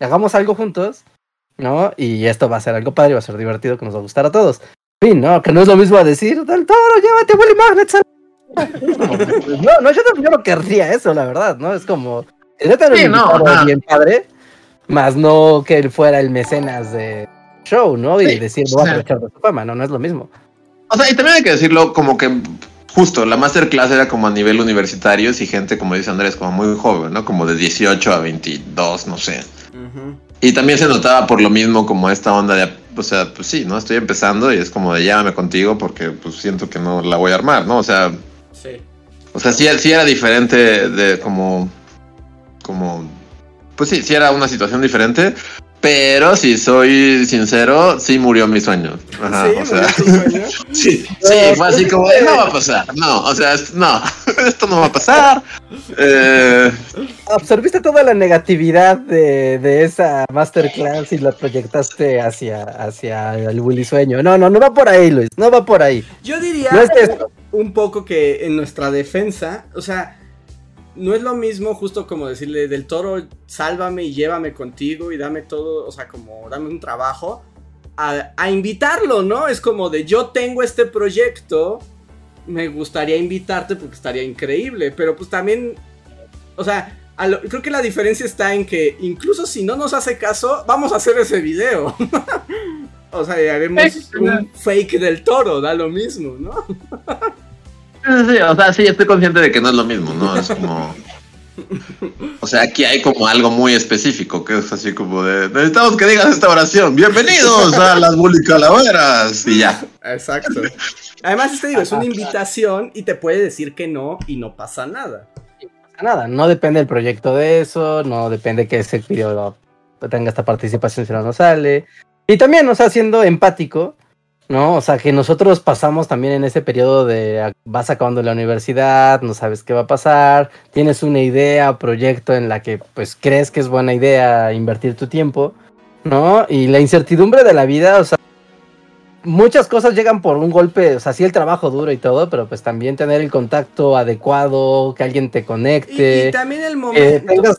hagamos algo juntos, ¿no? Y esto va a ser algo padre, va a ser divertido, que nos va a gustar a todos. fin, ¿no? Que no es lo mismo a decir, del toro, llévate Willy Magnets. no, no, yo no, yo no querría eso, la verdad, ¿no? Es como, sí, no, bien padre, más no que él fuera el mecenas de show, ¿no? Y decir, no va a aprovechar de su fama, no, no es lo mismo. O sea, y también hay que decirlo como que justo la masterclass era como a nivel universitario y gente, como dice Andrés, como muy joven, ¿no? Como de 18 a 22, no sé. Y también se notaba por lo mismo como esta onda de, o sea, pues sí, ¿no? Estoy empezando y es como de llámame contigo porque pues siento que no la voy a armar, ¿no? O sea, sí. O sea, sí, sí era diferente de como, como, pues sí, sí era una situación diferente, pero si soy sincero, sí murió mi sueño. Ajá, o sea, sí, sí, fue así como, no va a pasar. No, o sea, no, esto no va a pasar. Eh, Absorbiste toda la negatividad de, de, esa masterclass y la proyectaste hacia, hacia el Willy Sueño. No, no, no va por ahí, Luis, no va por ahí. Yo diría un poco que en nuestra defensa, o sea, no es lo mismo justo como decirle del toro, sálvame y llévame contigo y dame todo, o sea, como dame un trabajo, a, invitarlo, ¿no? Es como de yo tengo este proyecto, me gustaría invitarte porque estaría increíble, pero pues también, o sea, creo que la diferencia está en que incluso si no nos hace caso, vamos a hacer ese video. o sea, haremos un fake del toro, da lo mismo, ¿no? Sí, o sea, sí, estoy consciente de que no es lo mismo, ¿no? Es como. O sea, aquí hay como algo muy específico, que es así como de, necesitamos que digas esta oración, bienvenidos a las Bully Calaveras, y ya. Exacto. Además, este digo, es una invitación y te puede decir que no y no pasa nada. No pasa nada, no depende el proyecto de eso, no depende que ese video tenga esta participación si no, no sale. Y también, o sea, siendo empático, ¿no? O sea, que nosotros pasamos también en ese periodo de vas acabando la universidad, no sabes qué va a pasar, tienes una idea, proyecto en la que pues crees que es buena idea invertir tu tiempo, ¿no? Y la incertidumbre de la vida, o sea, muchas cosas llegan por un golpe, o sea, sí el trabajo duro y todo, pero pues también tener el contacto adecuado, que alguien te conecte. Y, también el momento.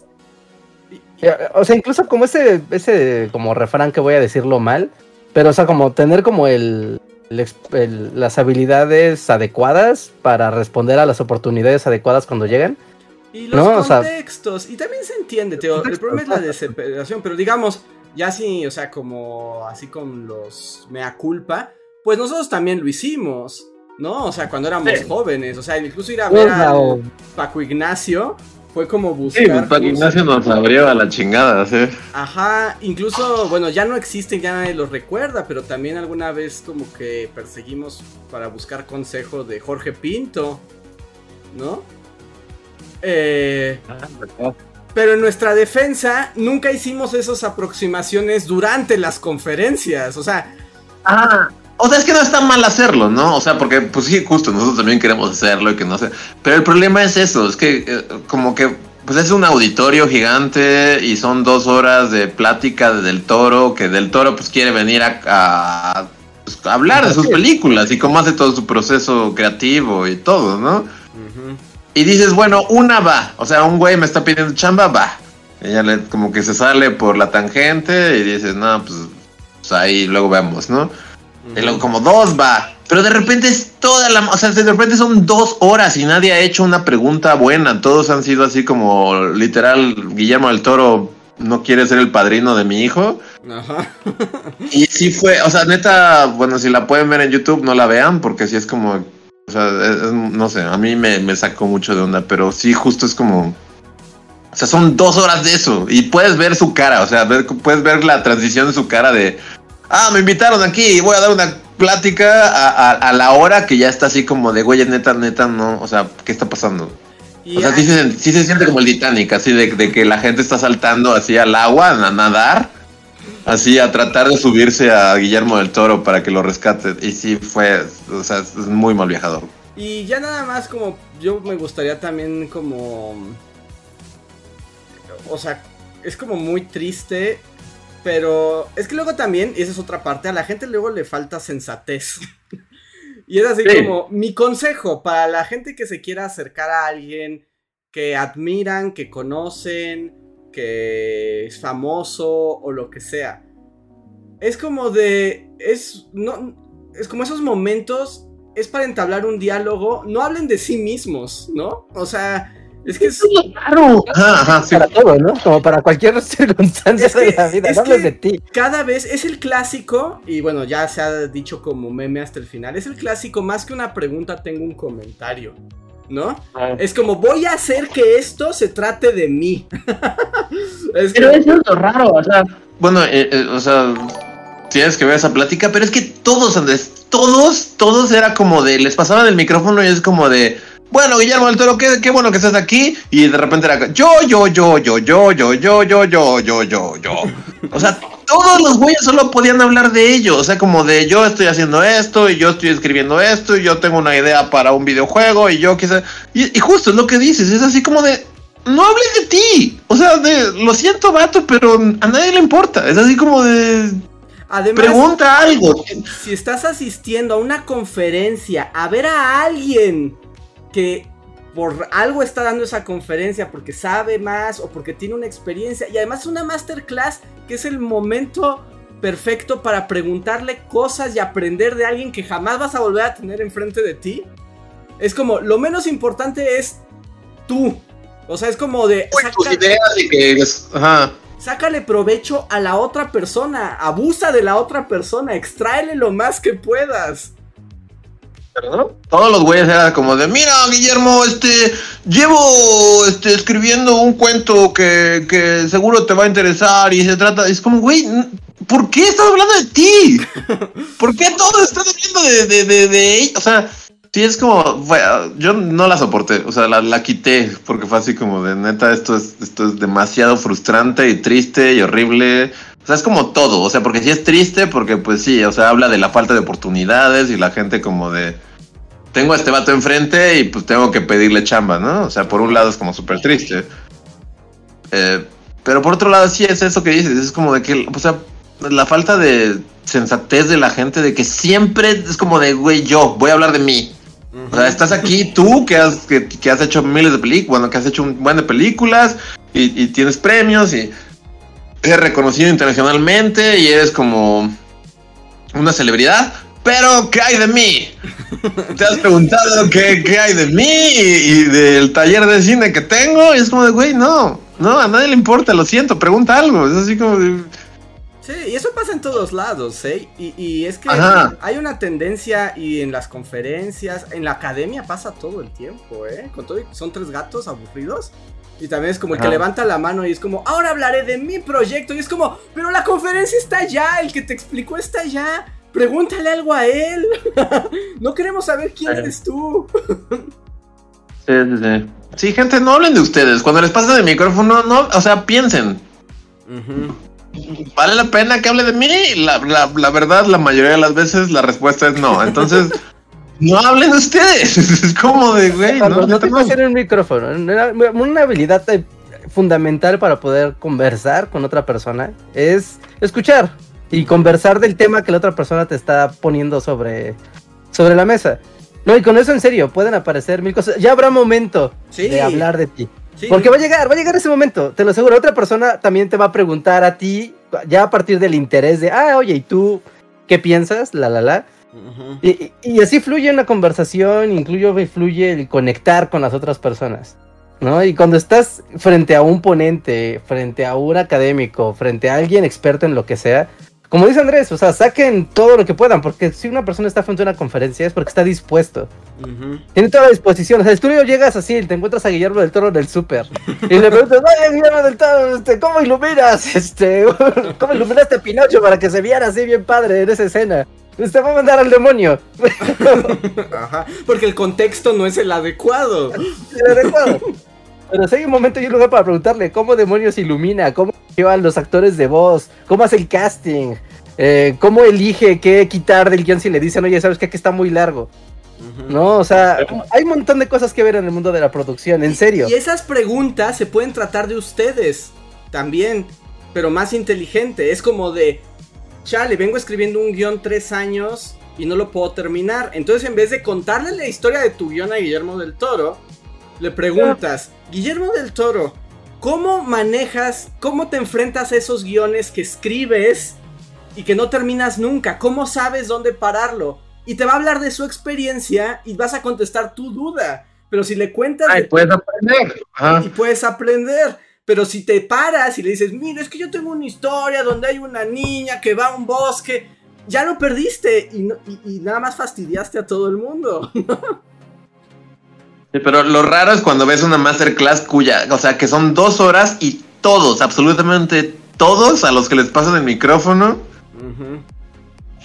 o sea, incluso como ese, ese como refrán que voy a decirlo mal, pero, o sea, como tener como el, las habilidades adecuadas para responder a las oportunidades adecuadas cuando lleguen. Y los contextos. y también se entiende, Teo. El problema es la desesperación, pero digamos, ya así, o sea, como así con los mea culpa, pues nosotros también lo hicimos. ¿no? O sea, cuando éramos Sí. jóvenes, o sea, incluso ir a ver Urna a Paco Ignacio fue como buscar... Sí, pues justo- Ignacio nos abrió a la chingada, sí. Ajá, incluso, bueno, ya no existen, ya nadie los recuerda, pero también alguna vez como que perseguimos para buscar consejo de Jorge Pinto, ¿no? Eh, pero en nuestra defensa nunca hicimos esas aproximaciones durante las conferencias, o sea, Ah, o sea, es que no está mal hacerlo, ¿no? O sea, porque, pues sí, justo, nosotros también queremos hacerlo y que no sé. Pero el problema es eso, es que eh, como que, pues es un auditorio gigante y son dos horas de plática de Del Toro, que Del Toro pues quiere venir a, a, pues, a hablar de sus películas y cómo hace todo su proceso creativo y todo, ¿no? Y dices, bueno, una va. O sea, un güey me está pidiendo chamba, va. Ella le, como que se sale por la tangente y dices, no, pues, pues ahí luego vemos, ¿no? Como dos va. Pero de repente es toda la... O sea, de repente son dos horas y nadie ha hecho una pregunta buena. Todos han sido así como literal, Guillermo del Toro no quiere ser el padrino de mi hijo. ajá, Y sí fue, o sea, neta, bueno, si la pueden ver en YouTube, no la vean, porque sí es como, o sea, es- es- no sé, a mí me, me sacó mucho de onda, pero sí, justo es como, o sea, son dos horas de eso, y puedes ver su cara, o sea, ver- puedes ver la transición de su cara de, ah, me invitaron aquí y voy a dar una plática a, a- a la hora que ya está así como de, güey, neta, neta, no, o sea, ¿qué está pasando? y O sea, sí se, sí se siente como el Titanic, así de, de que la gente está saltando así al agua, a nadar, así a tratar de subirse a Guillermo del Toro para que lo rescate. Y sí fue, o sea, es muy mal viajador. Y ya nada más como yo me gustaría también como o sea, es como muy triste, pero es que luego también, y esa es otra parte, a la gente luego le falta sensatez. y es así Sí. como mi consejo para la gente que se quiera acercar a alguien que admiran, que conocen, que es famoso o lo que sea. Es como de es no es como esos momentos es para entablar un diálogo, no hablen de sí mismos, ¿no? O sea, es que es, Claro. Ajá, ajá, sí. Para todo, ¿no? Como para cualquier circunstancia Es que- de la vida. es No hables que- de ti. cada vez es el clásico, y bueno, ya se ha dicho como meme hasta el final, es el clásico, más que una pregunta, tengo un comentario, ¿no? Es como, voy a hacer que esto se trate de mí. es Pero como- es cierto, raro, o sea. Bueno, eh, eh, o sea, tienes que ver esa plática, pero es que todos, Andrés, todos, todos era como de, les pasaban el micrófono y es como de, bueno, Guillermo del Toro, qué, qué bueno que estás aquí, y de repente era, yo, yo, yo, yo, yo, yo, yo, yo, yo, yo, yo, yo. O sea, todos los güeyes solo podían hablar de ello, o sea, como de, yo estoy haciendo esto, y yo estoy escribiendo esto, y yo tengo una idea para un videojuego, y yo quizá, y, y justo es lo que dices, es así como de, no hables de ti. O sea, de, lo siento, vato, pero a nadie le importa. Es así como de. Además, Pregunta algo. si estás asistiendo a una conferencia a ver a alguien que por algo está dando esa conferencia porque sabe más o porque tiene una experiencia y además es una masterclass que es el momento perfecto para preguntarle cosas y aprender de alguien que jamás vas a volver a tener enfrente de ti. Es como, lo menos importante es tú. O sea, es como de... Uy, tus saca- ideas y que. Ajá. Sácale provecho a la otra persona, abusa de la otra persona, extráele lo más que puedas. Todos los güeyes eran como de, mira, Guillermo, este, llevo este, escribiendo un cuento que, que seguro te va a interesar y se trata, es como, güey, ¿por qué estás hablando de ti? ¿Por qué todos están hablando de, de, de, de? O sea, sí es como, yo no la soporté, o sea, la, la quité porque fue así como de, neta, esto es, esto es demasiado frustrante y triste y horrible. O sea, es como todo, o sea, porque sí es triste, porque pues sí, o sea, habla de la falta de oportunidades y la gente como de, tengo a este vato enfrente y pues tengo que pedirle chamba, ¿no? O sea, por un lado es como súper triste. Eh, pero por otro lado sí es eso que dices, es como de que, o sea, la falta de sensatez de la gente de que siempre es como de, güey, yo voy a hablar de mí. O sea, estás aquí tú que has, que, que has hecho miles de películas, bueno, que has hecho un buen de películas y, y tienes premios y eres reconocido internacionalmente y eres como una celebridad. Pero, ¿qué hay de mí? ¿Te has preguntado qué, qué hay de mí y, y del taller de cine que tengo? Y es como de, güey, no, no, a nadie le importa, lo siento, pregunta algo. Es así como de, Sí, y eso pasa en todos lados, ¿eh? Y, y es que Ajá. hay una tendencia y en las conferencias, en la academia pasa todo el tiempo, ¿eh? Con todo son tres gatos aburridos. Y también es como el que levanta la mano y es como, ahora hablaré de mi proyecto. Y es como, pero la conferencia está allá, el que te explicó está allá. Pregúntale algo a él. no queremos saber quién eres tú. Sí, sí, sí. Sí, gente, no hablen de ustedes. Cuando les pasen el micrófono, no, o sea, piensen. ¿Vale la pena que hable de mí? La, la, la verdad, la mayoría de las veces la respuesta es no. Entonces, no hablen de ustedes. Es como de, güey, no, no te no. puedes hacer un micrófono. Una, una habilidad eh, fundamental para poder conversar con otra persona es escuchar y conversar del tema que la otra persona te está poniendo sobre, sobre la mesa. No, y con eso en serio, pueden aparecer mil cosas. Ya habrá momento Sí. de hablar de ti. Sí. Porque va a llegar, va a llegar ese momento, te lo aseguro. Otra persona también te va a preguntar a ti, ya a partir del interés de, ah, oye, ¿y tú qué piensas? La, la, la. Y, y- y así fluye una conversación, incluye fluye el conectar con las otras personas, ¿no? Y cuando estás frente a un ponente, frente a un académico, frente a alguien experto en lo que sea, como dice Andrés, o sea, saquen todo lo que puedan, porque si una persona está frente a una conferencia es porque está dispuesto, Ujú. tiene toda la disposición. O sea, si tú llegas así, te encuentras a Guillermo del Toro en el súper y le preguntas, oye, Guillermo del Toro, este, ¿cómo iluminas? Este, ¿cómo iluminaste a Pinocho para que se viera así bien padre en esa escena? Te va a mandar al demonio. Ajá. Porque el contexto no es el adecuado. El adecuado. Pero si hay un momento y un lugar para preguntarle cómo demonios ilumina, cómo llevan los actores de voz, cómo hace el casting, eh, cómo elige qué quitar del guion si le dicen, oye, sabes que aquí está muy largo. No, o sea, hay un montón de cosas que ver en el mundo de la producción, en serio. Y esas preguntas se pueden tratar de ustedes también, pero más inteligente. Es como de, chale, vengo escribiendo un guion tres años y no lo puedo terminar. Entonces, en vez de contarle la historia de tu guion a Guillermo del Toro, le preguntas, Guillermo del Toro, ¿cómo manejas, cómo te enfrentas a esos guiones que escribes y que no terminas nunca? ¿Cómo sabes dónde pararlo? Y te va a hablar de su experiencia y vas a contestar tu duda. Pero si le cuentas Ay, de puedes aprender. Y puedes aprender. Pero si te paras y le dices, mira, es que yo tengo una historia donde hay una niña que va a un bosque, ya lo perdiste y, no- y- y nada más fastidiaste a todo el mundo. Sí, pero lo raro es cuando ves una masterclass cuya, o sea, que son dos horas y todos, absolutamente todos a los que les pasan el micrófono,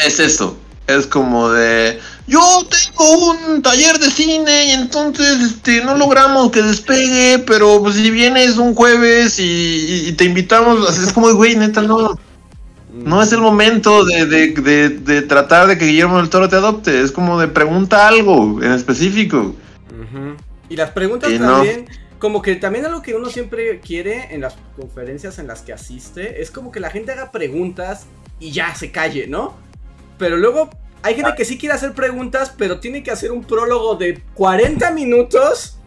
es eso. Es como de, yo tengo un taller de cine y entonces este, no logramos que despegue, pero pues, si vienes un jueves y, y- y te invitamos, es como, güey, neta, no, no es el momento de, de- de- de tratar de que Guillermo del Toro te adopte, es como de pregunta algo en específico. Y las preguntas Y no. también, como que también algo que uno siempre quiere en las conferencias en las que asiste, es como que la gente haga preguntas y ya se calle, ¿no? Pero luego hay gente que sí quiere hacer preguntas, pero tiene que hacer un prólogo de 40 minutos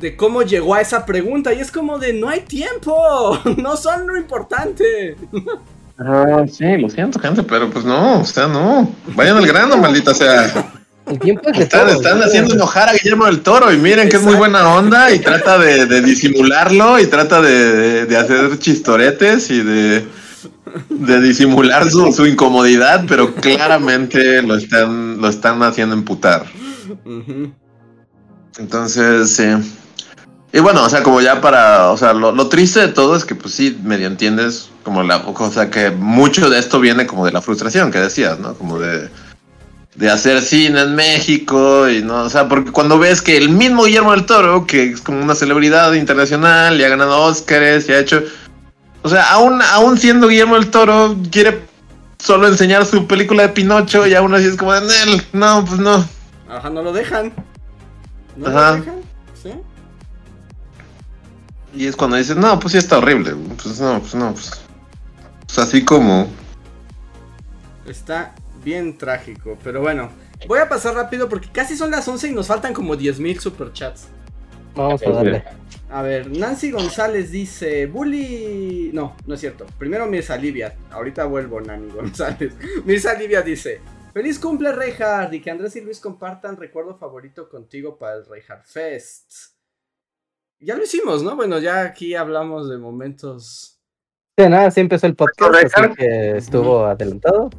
de cómo llegó a esa pregunta. Y es como de, no hay tiempo, no son lo importante. Ah, sí, lo siento, gente, pero pues no, o sea, no. Vayan al grano, maldita sea. El tiempo es de Están, todo, están ¿no? haciendo enojar a Guillermo del Toro y miren que es muy buena onda y trata de, de disimularlo y trata de, de- de hacer chistoretes y de, de disimular su, su incomodidad, pero claramente lo están, lo están haciendo emputar. Entonces, sí. Y bueno, o sea, como ya para, o sea, lo, lo triste de todo es que pues sí, medio entiendes como la cosa que mucho de esto viene como de la frustración que decías, ¿no? Como de, de hacer cine en México y no, o sea, porque cuando ves que el mismo Guillermo del Toro, que es como una celebridad internacional y ha ganado Óscares y ha hecho, o sea, aún, aún siendo Guillermo del Toro, quiere solo enseñar su película de Pinocho y aún así es como de, "Nel, no, pues no. Ajá, no lo dejan. ¿No Ajá. lo dejan? ¿Sí? Y es cuando dices, no, pues sí está horrible. Pues no, pues no, pues. Pues así como. Está bien trágico, pero bueno. Voy a pasar rápido porque casi son las 11 y nos faltan como 10.000 superchats. Vamos a darle. A ver, Nancy González dice, Bully... No, no es cierto. Primero Mirza Livia. Ahorita vuelvo, Nani González. Mirza Livia dice, feliz cumple Reinhardt y que Andrés y Luis compartan recuerdo favorito contigo para el Reinhardt Fest. Ya lo hicimos, ¿no? Bueno, ya aquí hablamos de momentos Sí, nada, sí empezó el podcast, así Reinhardt. que estuvo adelantado.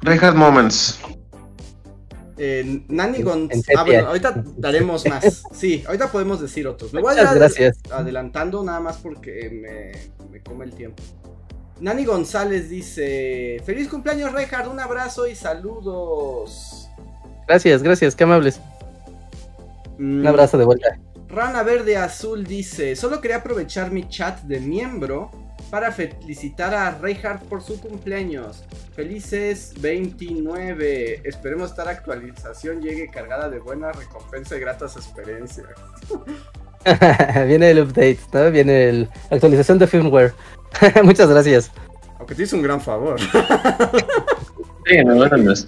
Reinhardt Moments. Eh, en Ah, bueno, ahorita daremos más. Sí, ahorita podemos decir otros. Me voy a ir gracias. adelantando nada más porque me, me come el tiempo. Nani González dice: Feliz cumpleaños, Reinhardt. Un abrazo y saludos. Gracias, gracias, qué amables. Mm, Un abrazo de vuelta. Rana Verde Azul dice: Solo quería aprovechar mi chat de miembro para felicitar a Reinhardt por su cumpleaños. Felices 29. Esperemos esta actualización llegue cargada de buena recompensa y gratas experiencias. Viene el update, ¿no? Viene el actualización de firmware. Muchas gracias. Aunque te hizo un gran favor. Sí, no, no, no.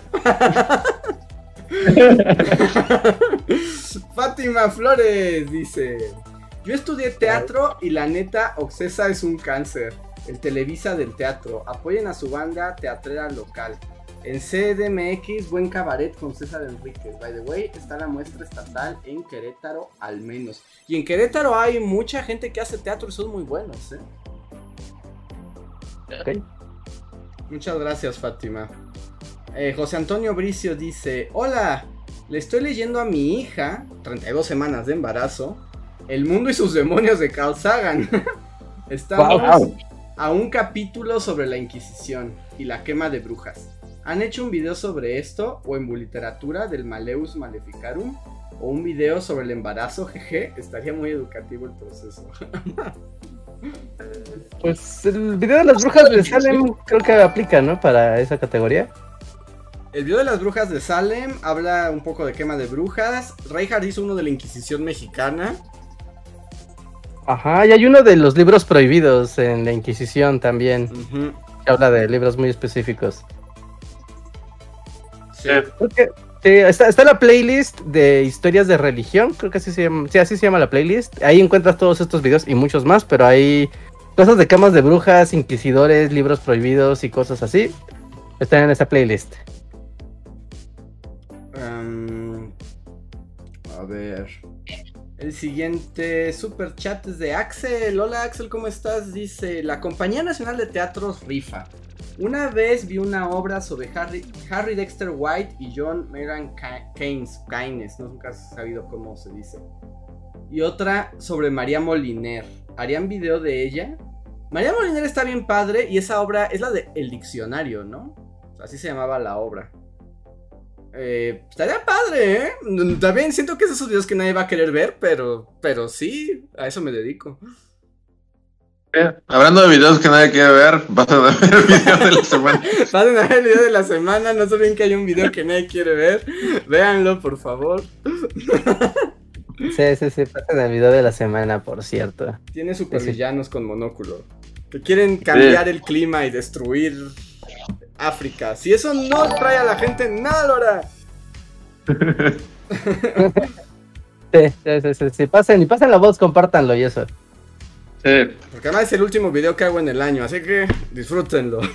Fátima Flores dice: Yo estudié teatro y la neta, Oxesa es un cáncer. El Televisa del teatro. Apoyen a su banda teatrera local. En CDMX, buen cabaret con César Enríquez. By the way, está la muestra estatal en Querétaro al menos. Y en Querétaro hay mucha gente que hace teatro y son muy buenos, ¿eh? Ok. Muchas gracias, Fátima. Eh, José Antonio Bricio dice: Hola, le estoy leyendo a mi hija, 32 semanas de embarazo, El mundo y sus demonios de Carl Sagan. Estamos Wow. a un capítulo sobre la Inquisición y la quema de brujas. ¿Han hecho un video sobre esto o en literatura del Maleus Maleficarum? ¿O un video sobre el embarazo? Jeje, estaría muy educativo el proceso. Pues el video de las brujas de Salem creo que aplica, ¿no? Para esa categoría. El video de las brujas de Salem habla un poco de quema de brujas. Reinhardt hizo uno de la Inquisición mexicana. Ajá, y hay uno de los libros prohibidos en la Inquisición también, que habla de libros muy específicos. sí. Creo que sí, está, está la playlist de historias de religión, creo que así se llama, sí, así se llama la playlist. Ahí encuentras todos estos videos y muchos más, pero hay cosas de camas de brujas, inquisidores, libros prohibidos y cosas así. Están en esa playlist. Em, a ver. El siguiente super chat es de Axel. Hola Axel, ¿cómo estás? Dice, la Compañía Nacional de Teatros rifa. Una vez vi una obra sobre Harry, Dexter White y John Megan Keynes, Keynes, no nunca he sabido cómo se dice. Y otra sobre María Moliner. ¿Harían video de ella? María Moliner está bien padre y esa obra es la de El Diccionario, ¿no? Así se llamaba la obra. Eh, estaría padre, ¿eh? También siento que es esos videos que nadie va a querer ver, pero, pero sí, a eso me dedico. Bien. Hablando de videos que nadie quiere ver, vas a ver el video de la semana. Pasen a ver el video de la semana, no saben que hay un video que nadie quiere ver. Véanlo, por favor. Sí, sí, sí, pasen el video de la semana, por cierto. Tiene supervillanos con monóculo. Que quieren cambiar el clima y destruir África. Si eso no trae a la gente, nada lo hará. Sí, sí, sí, sí, sí, pasen y pasen la voz, compártanlo y eso. Sí. Porque además es el último video que hago en el año, así que disfrútenlo.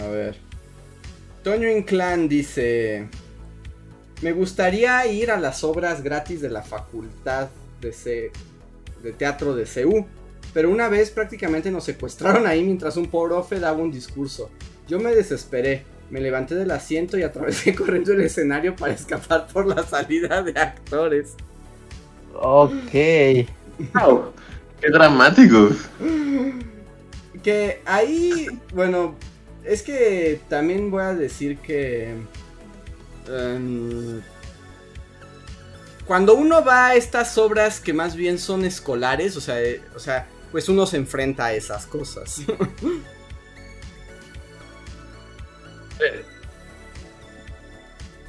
A ver. Toño Inclán dice: Me gustaría ir a las obras gratis de la facultad de, C- de teatro de CU. Pero una vez prácticamente nos secuestraron ahí mientras un profe daba un discurso. Yo me desesperé. Me levanté del asiento y atravesé corriendo el escenario para escapar por la salida de actores. Ok. Wow. Qué dramático. Que ahí, bueno, es que también voy a decir que... em, cuando uno va a estas obras que más bien son escolares, o sea, eh, o sea, pues uno se enfrenta a esas cosas.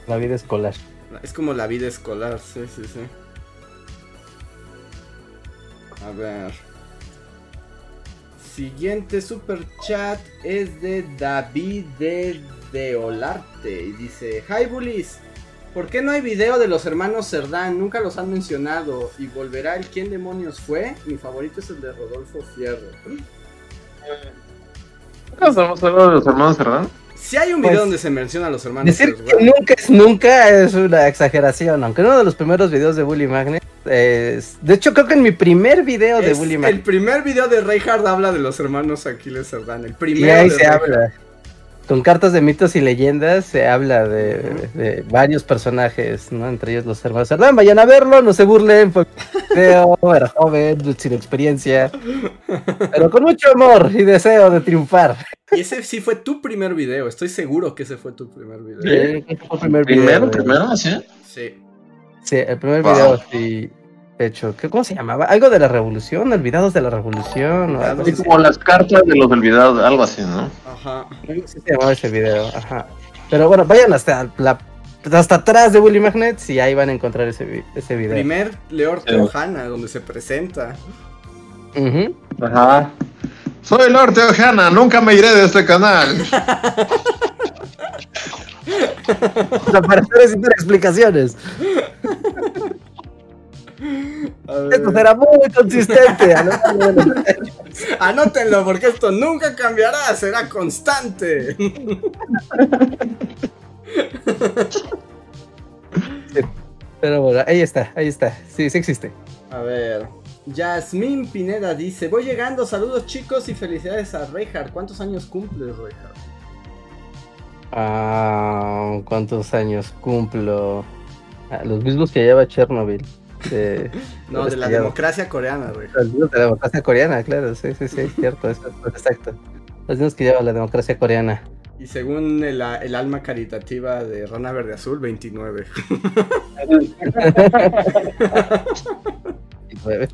La vida escolar. es como la vida escolar, sí, sí, sí. A ver. Siguiente super chat es de David de Deolarte y dice, Hi Bullies, ¿por qué no hay video de los hermanos Cerdán? Nunca los han mencionado y volverá el quién demonios fue. Mi favorito es el de Rodolfo Fierro. ¿No estamos hablando de los hermanos Cerdán? Si hay un video pues, donde se menciona a los hermanos. Decir que nunca es nunca es una exageración, aunque uno de los primeros videos de Bully Magnet es... De hecho, creo que en mi primer video de Bully Magnet. El primer video de Reinhardt habla de los hermanos Aquiles Cerdán. El primero. Y ahí se habla con cartas de mitos y leyendas se habla de, varios personajes, ¿no? Entre ellos los hermanos Cerdán. Vayan a verlo, no se burlen, fue feo, era joven, sin experiencia, pero con mucho amor y deseo de triunfar. Y ese sí fue tu primer video, estoy seguro que ese fue tu primer video. Sí, fue primer video. ¿Primero, primero, sí? Sí. Sí, el primer video, sí hecho. ¿Qué, ¿Cómo se llamaba? Algo de la revolución, olvidados de la revolución. O algo así como las cartas de los olvidados, algo así, ¿no? Ajá. Sí se llamaba ese video, ajá. Pero bueno, vayan hasta la hasta atrás de Willy Magnets y ahí van a encontrar ese, ese video. Primer Lord Teojana, donde se presenta. Ajá. Soy Lord Teojana, nunca me iré de este canal. para sin explicaciones. Esto será muy consistente. Anótenlo porque esto nunca cambiará, será constante. pero bueno, ahí está, ahí está. Sí, sí existe. A ver. Yasmín Pineda dice: Voy llegando, saludos chicos y felicidades a Reinhardt. ¿Cuántos años cumples, Reinhardt? Ah, ¿Cuántos años cumplo? Ah, los mismos que lleva Chernobyl. no, de la democracia coreana, güey. De la democracia coreana, claro, sí, sí, sí, cierto, exacto. Los mismos que lleva la democracia coreana. Y según el, alma caritativa de Rana Verde Azul, 29.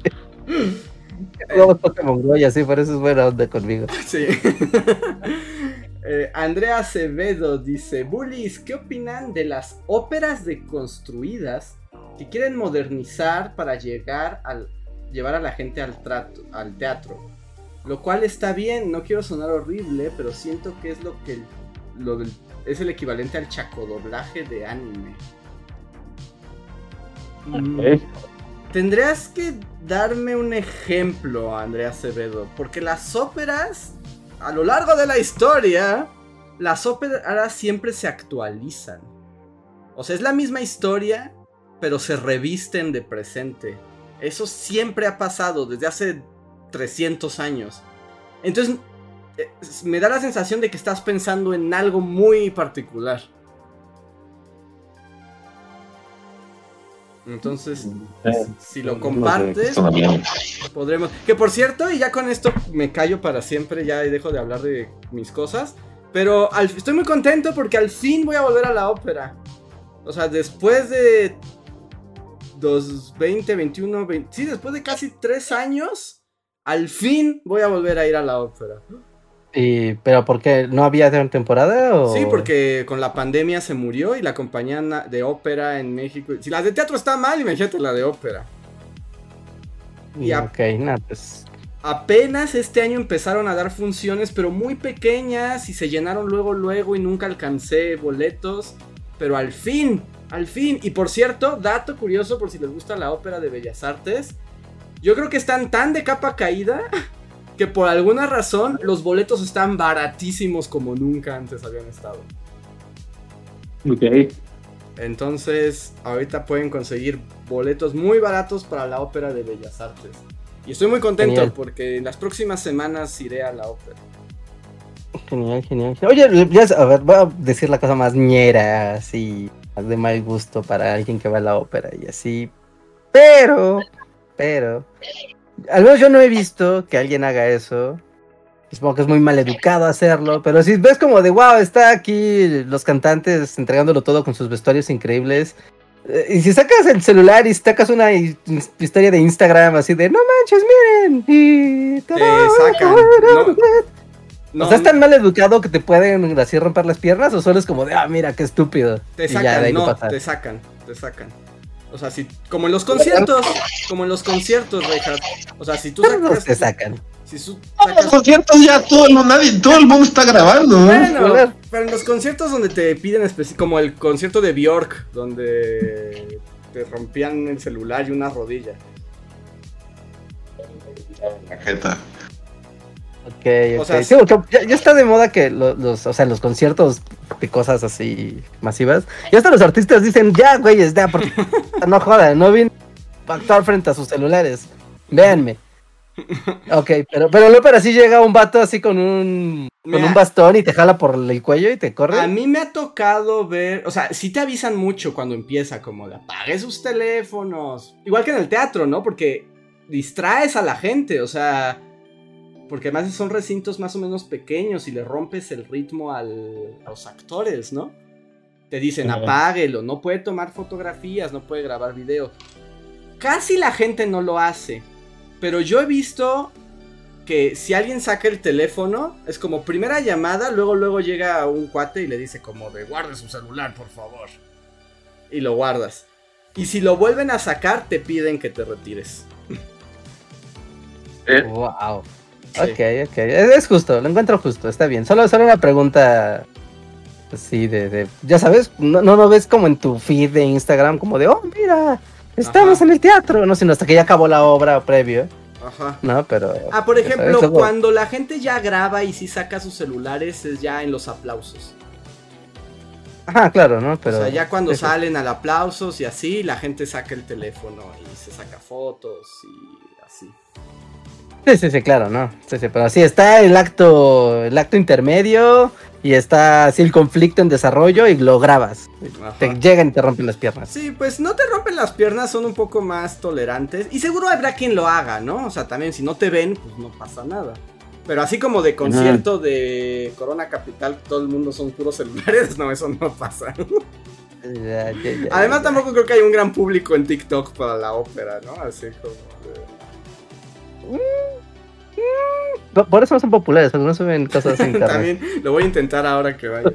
Jugamos Pokémon Go y así, por eso es buena onda conmigo. Sí. Eh, Andrea Acevedo dice: Bullies, ¿qué opinan de las óperas deconstruidas que quieren modernizar para llegar al llevar a la gente al trato, al teatro. Lo cual está bien, no quiero sonar horrible, pero siento que es lo que lo es el equivalente al chacodoblaje de anime. Mm, tendrías que darme un ejemplo, Andrea Acevedo, porque las óperas, a lo largo de la historia, las óperas siempre se actualizan. O sea, es la misma historia, pero se revisten de presente. Eso siempre ha pasado desde hace 300 años. Entonces, me da la sensación de que estás pensando en algo muy particular. Entonces, si lo compartes, podremos. Que por cierto, y ya con esto me callo para siempre, ya dejo de hablar de mis cosas. Pero estoy muy contento porque al fin voy a volver a la ópera. O sea, después de 20, 21, 20, sí, después de casi tres años, al fin voy a volver a ir a la ópera. ¿Y, ¿Pero por qué? ¿No había temporada? O... Sí, porque con la pandemia se murió y la compañía de ópera en México. Si la de teatro está mal, imagínate la de ópera. Y ok, nada, pues. Apenas este año empezaron a dar funciones, pero muy pequeñas y se llenaron luego, luego y nunca alcancé boletos. Pero al fin al fin. Y por cierto, dato curioso por si les gusta la ópera de Bellas Artes. Yo creo que están tan de capa caída que por alguna razón los boletos están baratísimos como nunca antes habían estado. Ok. Entonces, ahorita pueden conseguir boletos muy baratos para la ópera de Bellas Artes. Y estoy muy contento porque en las próximas semanas iré a la ópera. Genial, genial. Oye, ya, a ver, voy a decir la cosa más ñera, así de mal gusto para alguien que va a la ópera y así. Pero, pero, al menos yo no he visto que alguien haga eso. Supongo que es muy mal educado hacerlo, pero si ves como de wow, está aquí los cantantes entregándolo todo con sus vestuarios increíbles. Eh, y si sacas el celular y sacas una historia de Instagram así de no manches, miren, y te sacan. No, o sea, ¿es tan mal educado que te pueden así romper las piernas? ¿O solo es como de, ah, mira, qué estúpido? Te sacan, no, te sacan, te sacan. O sea, si, como en los conciertos, como en los conciertos, Richard. O sea, si tú sacas. te sacan. Si En los conciertos ya todo el, mundo, todo el mundo está grabando. Bueno, pero en los conciertos donde te piden como el concierto de Bjork, donde te rompían el celular y una rodilla. La jeta. Ok, O ok. sea, Sí, porque ya, ya está de moda que lo- los, o sea, los conciertos de cosas así masivas. Y hasta los artistas dicen, ya, güeyes, ya, porque no jodan, no vine a actuar frente a sus celulares. Véanme. Ok, pero, pero no, pero así llega un vato así con un, con un bastón y te jala por el cuello y te corre. A mí me ha tocado ver, o sea, sí te avisan mucho cuando empieza, como de apague sus teléfonos. Igual que en el teatro, ¿no? Porque distraes a la gente, o sea, porque además son recintos más o menos pequeños y le rompes el ritmo al- a los actores, ¿no? Te dicen, apáguelo, no puede tomar fotografías, no puede grabar video. Casi la gente no lo hace, pero yo he visto que si alguien saca el teléfono, es como primera llamada, luego luego llega un cuate y le dice como de guarde su celular, por favor. Y lo guardas. Y si lo vuelven a sacar, te piden que te retires. Eh, Wow. Sí. Ok, ok. Es, es justo, lo encuentro justo, está bien. Solo, solo una pregunta así de, de- ya sabes, no, no lo ves como en tu feed de Instagram, como de, oh, mira, estamos Ajá. en el teatro, no, sino hasta que ya acabó la obra previo, Ajá. ¿no? Pero... Ah, por sabes, ejemplo, cuando la gente ya graba y si saca sus celulares, es ya en los aplausos. Ajá, claro, ¿no? Pero... o sea, ya cuando eso. salen al aplausos y así, la gente saca el teléfono y se saca fotos y así. Sí, sí, sí, claro, ¿no? Sí, sí, pero así está el acto, el acto intermedio y está así el conflicto en desarrollo y lo grabas. Ajá. Te llegan y te rompen las piernas. Sí, pues no te rompen las piernas, son un poco más tolerantes. Y seguro habrá quien lo haga, ¿no? O sea, también si no te ven, pues no pasa nada. Pero así como de concierto de Corona Capital, todo el mundo son puros celulares, no, eso no pasa. Ya, ya, ya, Además, tampoco creo que hay un gran público en TikTok para la ópera, ¿no? Así como. de- Por- Por eso no son populares, algunos suben cosas en internet. También lo voy a intentar ahora que vaya.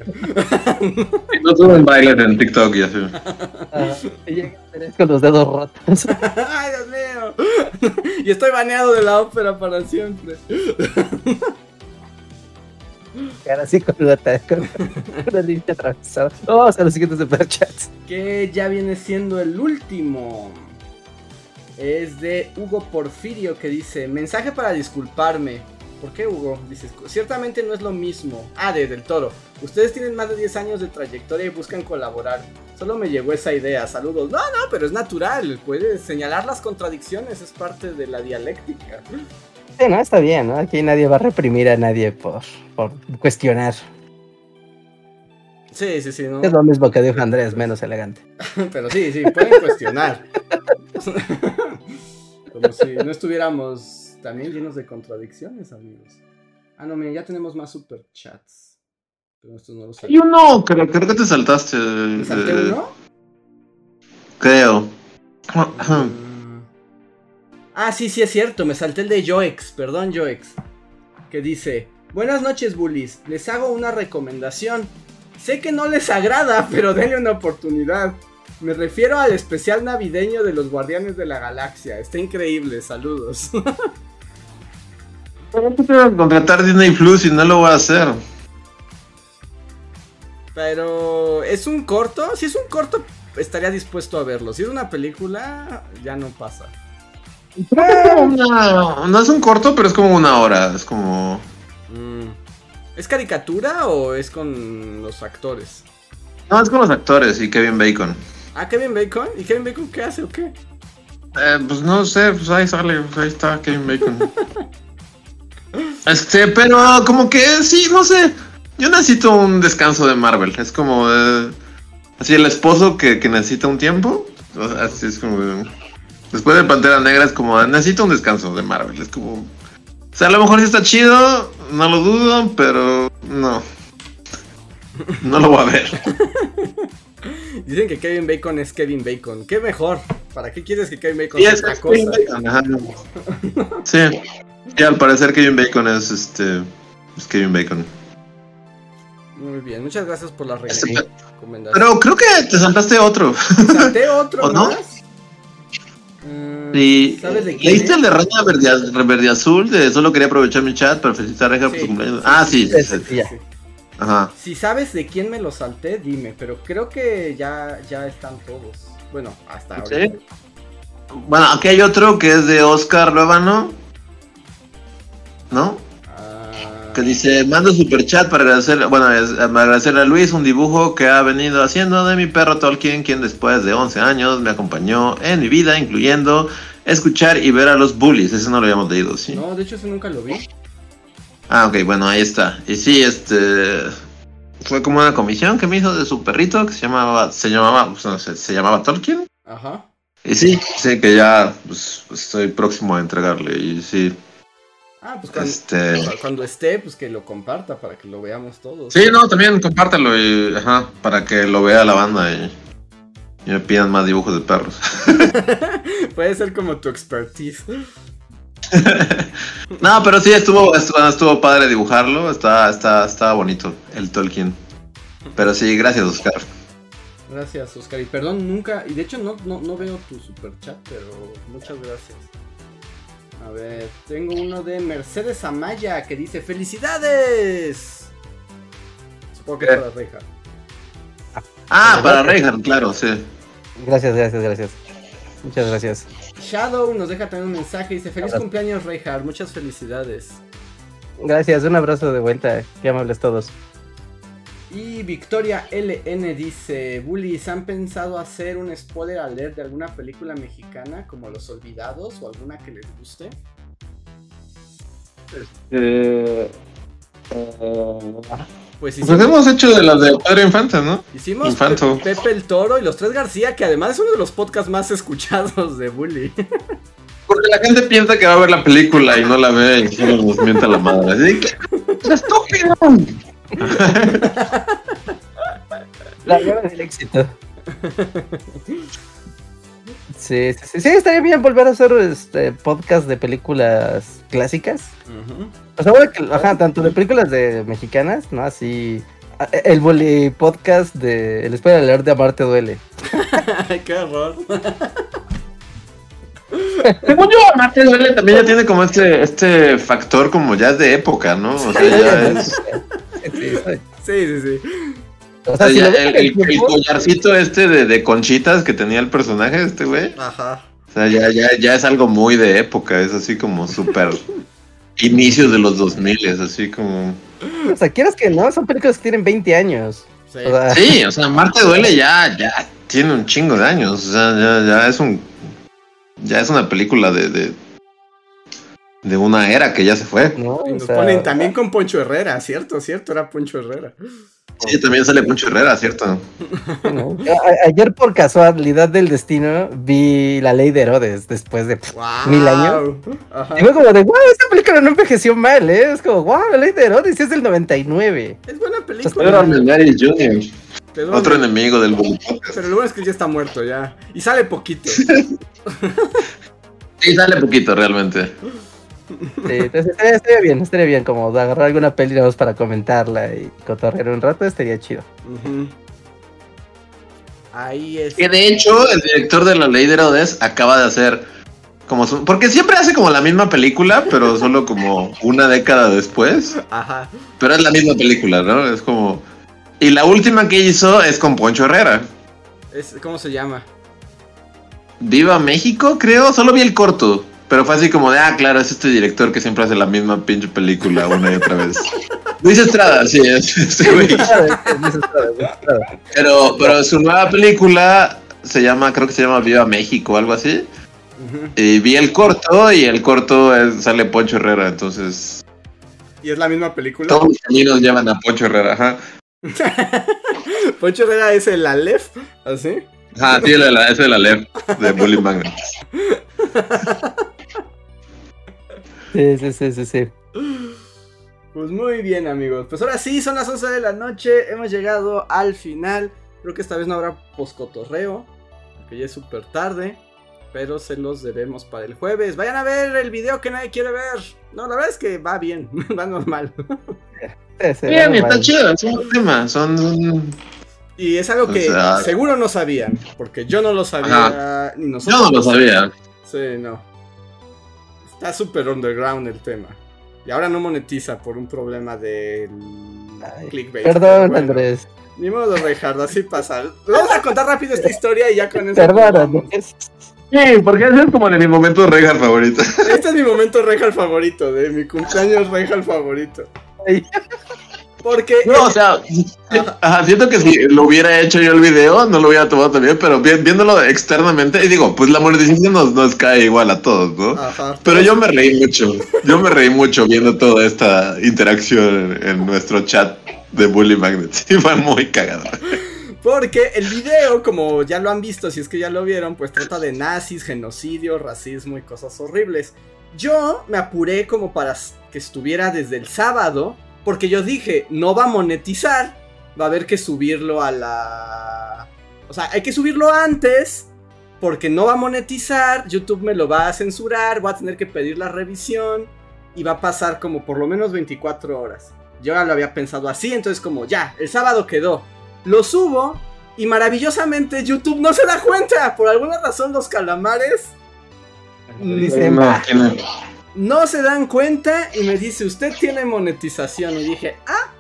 No suben bailes en TikTok y así. Ah, y con los dedos rotos. ¡Ay, Dios mío! y estoy baneado de la ópera para siempre. Cara así con la con una línea atravesada. Vamos a los siguientes superchats. que ya viene siendo el último. Es de Hugo Porfirio que dice, mensaje para disculparme. ¿Por qué Hugo? Dice, ciertamente no es lo mismo. Ah, de Del Toro. Ustedes tienen más de 10 años de trayectoria y buscan colaborar. Solo me llegó esa idea. Saludos. No, no, pero es natural. Puedes señalar las contradicciones. Es parte de la dialéctica. Sí, no, está bien, ¿no? Aquí nadie va a reprimir a nadie por, por cuestionar. Sí, sí, sí. ¿no? Es lo mismo que dijo Andrés, menos elegante. Pero sí, sí, pueden cuestionar. Como si no estuviéramos también llenos de contradicciones, amigos. Ah, no, miren, ya tenemos más superchats. Pero estos no los Hay uno, creo, creo que te saltaste. ¿Me salté eh, uno? Creo. Ah, sí, sí es cierto, me salté el de Joex, perdón Joex. Que dice, buenas noches bullies, les hago una recomendación. Sé que no les agrada, pero denle una oportunidad. Me refiero al especial navideño de los Guardianes de la Galaxia. Está increíble, saludos. ¿Por qué te a contratar Disney Plus y no lo voy a hacer? Pero es un corto, si es un corto estaría dispuesto a verlo. Si es una película, ya no pasa. No es un corto, pero es como una hora. Es como. Mm. ¿Es caricatura o es con los actores? No, es con los actores y Kevin Bacon. Ah, Kevin Bacon. ¿Y Kevin Bacon qué hace o qué? Eh, pues no sé, pues ahí sale, pues ahí está Kevin Bacon. este, pero como que sí, no sé. Yo necesito un descanso de Marvel. Es como eh, así el esposo que, que necesita un tiempo. Así es como. eh, después de Pantera Negra es como necesito un descanso de Marvel. Es como. O sea, a lo mejor sí está chido, no lo dudo, pero no. No lo voy a ver. Dicen que Kevin Bacon es Kevin Bacon. ¿Qué mejor? ¿Para qué quieres que Kevin Bacon Sí, sea es otra Kevin cosa? Bacon, ajá. Sí. Y al parecer Kevin Bacon es este. Es Kevin Bacon. Muy bien, muchas gracias por la re- Este, recomendación. Pero creo que te saltaste otro. ¿Salté otro ¿O no? más? Mm, Y, ¿Sabes de quién ¿Leíste es? el de Reina Verde, Verde Azul? De solo quería aprovechar mi chat para felicitar a Reja por Sí, su cumpleaños. sí, ah, sí, sí, sí, Ajá. Si sabes de quién me lo salté, dime, pero creo que ya, ya están todos. Bueno, hasta ahora. ¿Sí? Bueno, aquí hay otro que es de Oscar Luevano. ¿No? Ah, Que dice, mando super chat para agradecer, bueno, es- para agradecerle a Luis un dibujo que ha venido haciendo de mi perro Tolkien, quien después de 11 años me acompañó en mi vida, incluyendo escuchar y ver a los bullies. Ese no lo habíamos leído, ¿sí? No, de hecho ese nunca lo vi. Ah, ok, bueno, ahí está. Y sí, este fue como una comisión que me hizo de su perrito que se llamaba, se llamaba, pues, no sé, se llamaba Tolkien. Ajá. Y sí, sí que ya pues, estoy próximo a entregarle. Y sí, Ah, pues cuando, este. cuando esté, pues que lo comparta para que lo veamos todos. Sí, no, también compártelo y, ajá, para que lo vea la banda y, y me pidan más dibujos de perros. Puede ser como tu expertise. no, pero sí estuvo, estuvo, estuvo padre dibujarlo, está, está, está bonito el Tolkien. Pero sí, gracias Oscar. Gracias, Oscar. Y perdón, nunca. Y de hecho, no, no, no veo tu super chat, pero muchas gracias. A ver, tengo uno de Mercedes Amaya que dice: ¡Felicidades! Supongo que es ¿Qué? para Reja. Ah, para Reinhardt, claro, sí. Gracias, gracias, gracias. Muchas gracias. Shadow nos deja también un mensaje: dice: ¡Feliz Abrazo. cumpleaños, Reinhardt! Muchas felicidades. Gracias, un abrazo de vuelta. Qué amables todos. Y Victoria LN dice: Bullies, ¿han pensado hacer un spoiler alert de alguna película mexicana como Los Olvidados o alguna que les guste? Pues Pues hicimos, hemos hecho de las de Pedro Infante, ¿no? hicimos Infanto. Pe- Pepe el Toro y Los Tres García, que además es uno de los podcasts más escuchados de Bully. Porque la gente piensa que va a ver la película y no la ve y solo nos mienta la madre. Así que, ¡es estúpido! La llave del éxito. Sí, sí, sí, sí, estaría bien volver a hacer este podcast de películas clásicas. O sea, que, ajá, tanto de películas de mexicanas, ¿no? Así. a- El bully podcast de El spoiler alert de Amarte Duele. Ay, qué horror. Según yo, Marte Duele también ya tiene como este, este factor como ya es de época, ¿no? O sea, ya es... Sí, sí, sí. O sea, si ya el, collarcito este de, de conchitas que tenía el personaje, este güey. Ajá. O sea, ya, ya, ya es algo muy de época, es así como súper inicios de los 2000, es así como... O sea, quieras que no, son películas que tienen 20 años. Sí. O sea, Sí, o sea, Marte Duele ya, ya tiene un chingo de años, o sea, ya, ya es un... Ya es una película de, de... De una era que ya se fue. ¿no? Y O nos sea, ponen también con Poncho Herrera, ¿cierto? ¿Cierto? Era Poncho Herrera. Sí, también sale Poncho Herrera, ¿cierto? ayer por casualidad del destino vi La Ley de Herodes después de... ¡Wow! ¿Mil años? Ajá. Y fue como de, wow, esta película no envejeció mal, ¿eh? Es como, wow, La Ley de Herodes es del 99. Es buena película. Pedro otro enemigo del Podcast. Pero lo bueno es que ya está muerto ya. Y sale poquito. Sí, sale poquito realmente. Sí, entonces estaría, estaría bien, estaría bien como de agarrar alguna peli nada más para comentarla y cotorrear un rato, estaría chido. Ahí es. Que de hecho, el director de La Ley de Herodes acaba de hacer como su... Porque siempre hace como la misma película, pero solo como una década después. Ajá. Pero es la misma película, ¿no? Es como... Y la última que hizo es con Poncho Herrera. Es, ¿Cómo se llama? Viva México, creo. Solo vi el corto. Pero fue así como de, ah, claro, es este director que siempre hace la misma pinche película una y otra vez. Luis Estrada, sí, es este güey. Pero, pero su nueva película se llama, creo que se llama Viva México o algo así. Y vi el corto y el corto es- sale Poncho Herrera, entonces ¿Y es la misma película? todos los caminos llevan a Poncho Herrera, ajá. Poncho Herrera es el Aleph, ¿así? Ajá, sí, la, la- ese es la LEP de Bully Magnet. Sí, sí, sí, sí, sí. Pues muy bien, amigos. Pues ahora sí, son las 11 de la noche. Hemos llegado al final. Creo que esta vez no habrá poscotorreo. Porque ya es súper tarde. Pero se los debemos para el jueves. Vayan a ver el video que nadie quiere ver. No, la verdad es que va bien. va normal. Sí, sí, Bien, normal. está chido, es un tema, son... Y es algo O que sea- seguro no sabían. Porque yo no lo sabía. Ni nosotros. Yo no lo sabía. Sí, no. Está súper underground el tema. Y ahora no monetiza por un problema del clickbait. Perdón, bueno. Andrés. Ni modo, Reinhardt, así pasa. Vamos a contar rápido esta historia y ya con eso. Perdón. Andrés. Sí, porque ese es como de mi momento Regal favorito. Este es mi momento Reinhardt favorito, de mi cumpleaños Reinhardt favorito. Porque. No, o sea, ajá, siento que si lo hubiera hecho yo el video, no lo hubiera tomado también, pero vi- viéndolo externamente, y digo, pues la monetización nos, nos cae igual a todos, ¿no? Ajá. Pero yo me reí mucho, yo me reí mucho viendo toda esta interacción en, en nuestro chat de Bully Magnet. Sí, fue muy cagado. Porque el video, como ya lo han visto, si es que ya lo vieron, pues trata de nazis, genocidio, racismo y cosas horribles. Yo me apuré como para que estuviera desde el sábado, porque yo dije, no va a monetizar, va a haber que subirlo a la... O sea, hay que subirlo antes, porque no va a monetizar, YouTube me lo va a censurar, voy a tener que pedir la revisión y va a pasar como por lo menos 24 horas. Yo ya lo había pensado así, entonces como ya, el sábado quedó. Lo subo y maravillosamente YouTube no se da cuenta. Por alguna razón los calamares Dice, No, "Ah, tiene- no se dan cuenta y me dice, usted tiene monetización. Y dije, ah,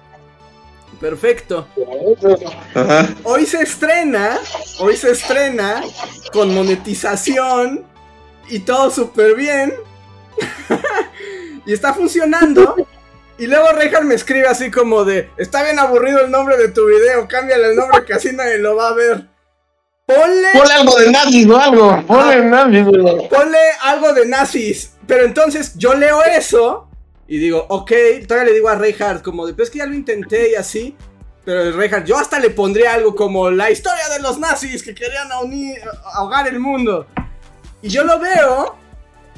perfecto. Ajá. Hoy se estrena, hoy se estrena con monetización y todo súper bien. y está funcionando. Y luego Rejan me escribe así como de, está bien aburrido el nombre de tu video, cámbiale el nombre que así nadie lo va a ver. Ponle, Ponle algo de nazis o algo. Ponle nazis. güey. ponle algo de nazis. Pero entonces yo leo eso y digo, ok, todavía le digo a Reinhardt como de, pero que ya lo intenté y así. Pero Reinhardt, yo hasta le pondría algo como la historia de los nazis que querían ahogar el mundo. Y yo lo veo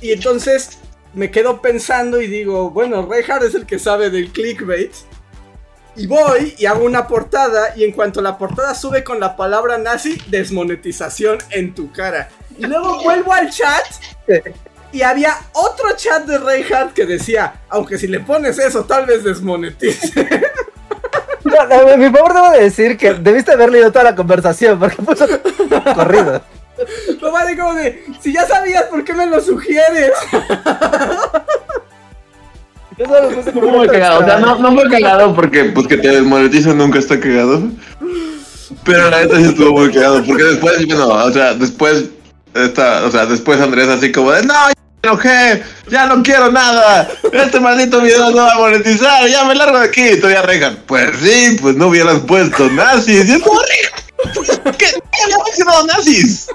y entonces me quedo pensando y digo, bueno, Reinhardt es el que sabe del clickbait. Y voy y hago una portada y en cuanto la portada sube con la palabra nazi, desmonetización en tu cara. Y luego vuelvo al chat y había otro chat de Reinhardt que decía, aunque si le pones eso tal vez desmonetice. No, no, mi favor debo de decir que debiste haber leído toda la conversación porque puso corrido. Lo vale como de, si ya sabías, ¿por qué me lo sugieres? Yo solo puse como Muy una cagado. O sea, no, no fue cagado porque pues que te desmonetizan nunca está cagado. Pero la neta sí estuvo muy cagado. Porque después, bueno, o sea, después, esta, o sea, después Andrés así como de, no, enojé, ya no quiero nada. Este maldito video no va a monetizar, ya me largo de aquí. Y todavía Regan, pues sí, pues no hubieras puesto nazis. Y es como, ¿qué? ¿Qué había mencionado nazis?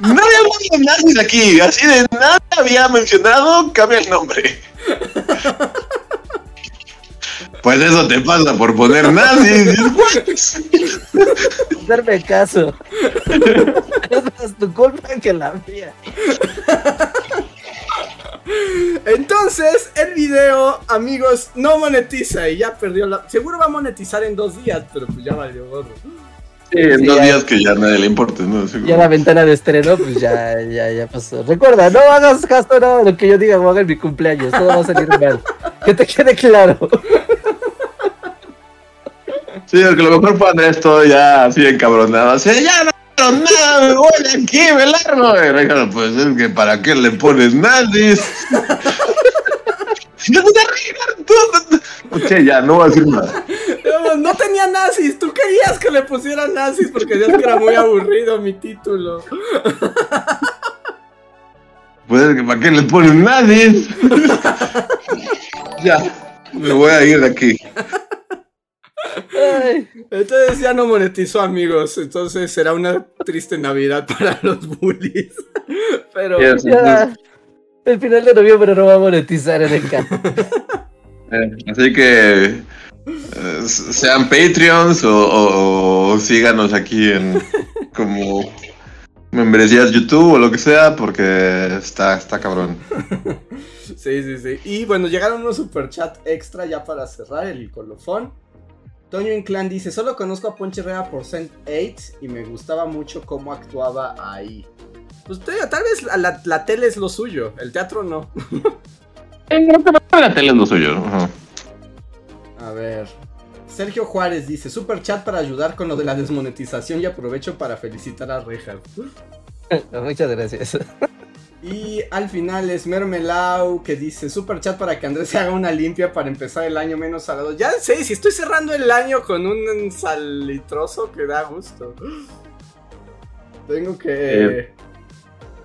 No había mencionado nazis aquí. Así de nada había mencionado, cambia el nombre. Pues eso te pasa por poner nazis. Darme caso. es más tu culpa que la mía. Entonces, el video, amigos, no monetiza y ya perdió la... Seguro va a monetizar en dos días, pero pues ya valió gorro. Sí, en Sí, dos ya. días que ya nadie le importa, ¿no? Seguro. Ya la ventana de estreno, pues ya, ya, ya pasó. Recuerda, no hagas caso nada de lo que yo diga o haga en mi cumpleaños. Todo va a salir mal. Que te quede claro. Sí, porque lo mejor fue Andrés todo ya así encabronado. Así, ya no nada, me voy de aquí, me largo. Y Ricardo, pues es que para qué le pones tú- Che, ya, no voy a decir nada. No, no tenía nazis, tú querías que le pusieran nazis porque decías que era muy aburrido mi título. Pues es que para qué le pones nazis. ya, me voy a ir de aquí. Ay, Entonces ya no monetizó, amigos. Entonces será una triste Navidad para los bullies. Pero Yes. ya. El final de noviembre no va a monetizar en el canal. Eh, Así que eh, sean Patreons o, o- o síganos aquí en como membresías YouTube o lo que sea, porque está, está cabrón. sí, sí, sí. Y bueno, llegaron unos superchat extra ya para cerrar el colofón. Toño Inclán dice: Solo conozco a Ponche Herrera por Saint 8 y me gustaba mucho cómo actuaba ahí. Pues te digo, tal vez la, la- la tele es lo suyo, el teatro no. La tele es lo suyo. ajá. A ver. Sergio Juárez dice: Super chat para ayudar con lo de la desmonetización y aprovecho para felicitar a Rejas. Muchas gracias. Y al final es Mermelau que dice super chat para que Andrés se haga una limpia para empezar el año menos salado. Ya sé, si estoy cerrando el año con un salitroso que da gusto. Tengo que... Eh.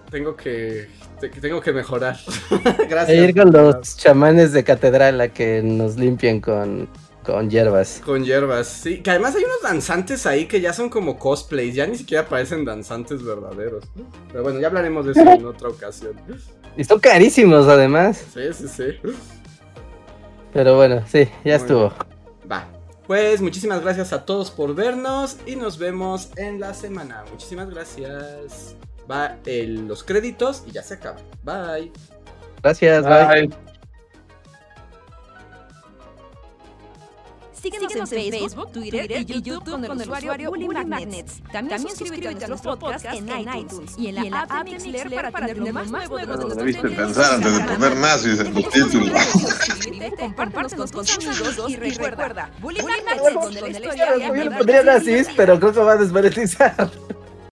Tengo que tengo que mejorar. Gracias. E ir con los chamanes de catedral a que nos limpien con, con hierbas. Con hierbas, sí. Que además hay unos danzantes ahí que ya son como cosplays, ya ni siquiera parecen danzantes verdaderos. Pero bueno, ya hablaremos de eso en otra ocasión. Y son carísimos además. Sí, sí, sí. Pero bueno, sí, ya estuvo. Va. Pues muchísimas gracias a todos por vernos y nos vemos en la semana. Muchísimas gracias. Va el, los créditos y ya se acaba. Bye. Gracias, bye. Síguenos, en, Facebook, Twitter, y, YouTube con el, usuario Bully Magnets. También, suscríbete a nuestro podcast en iTunes. y en la, app de Mixler para, para tener lo más nuevo de nuestro Debiste pensar antes de poner nazis en los títulos. Compártenos con tus amigos y recuerda, Bully Magnets, donde la historia... Yo le pondría nazis, pero creo que va a desmonetizar.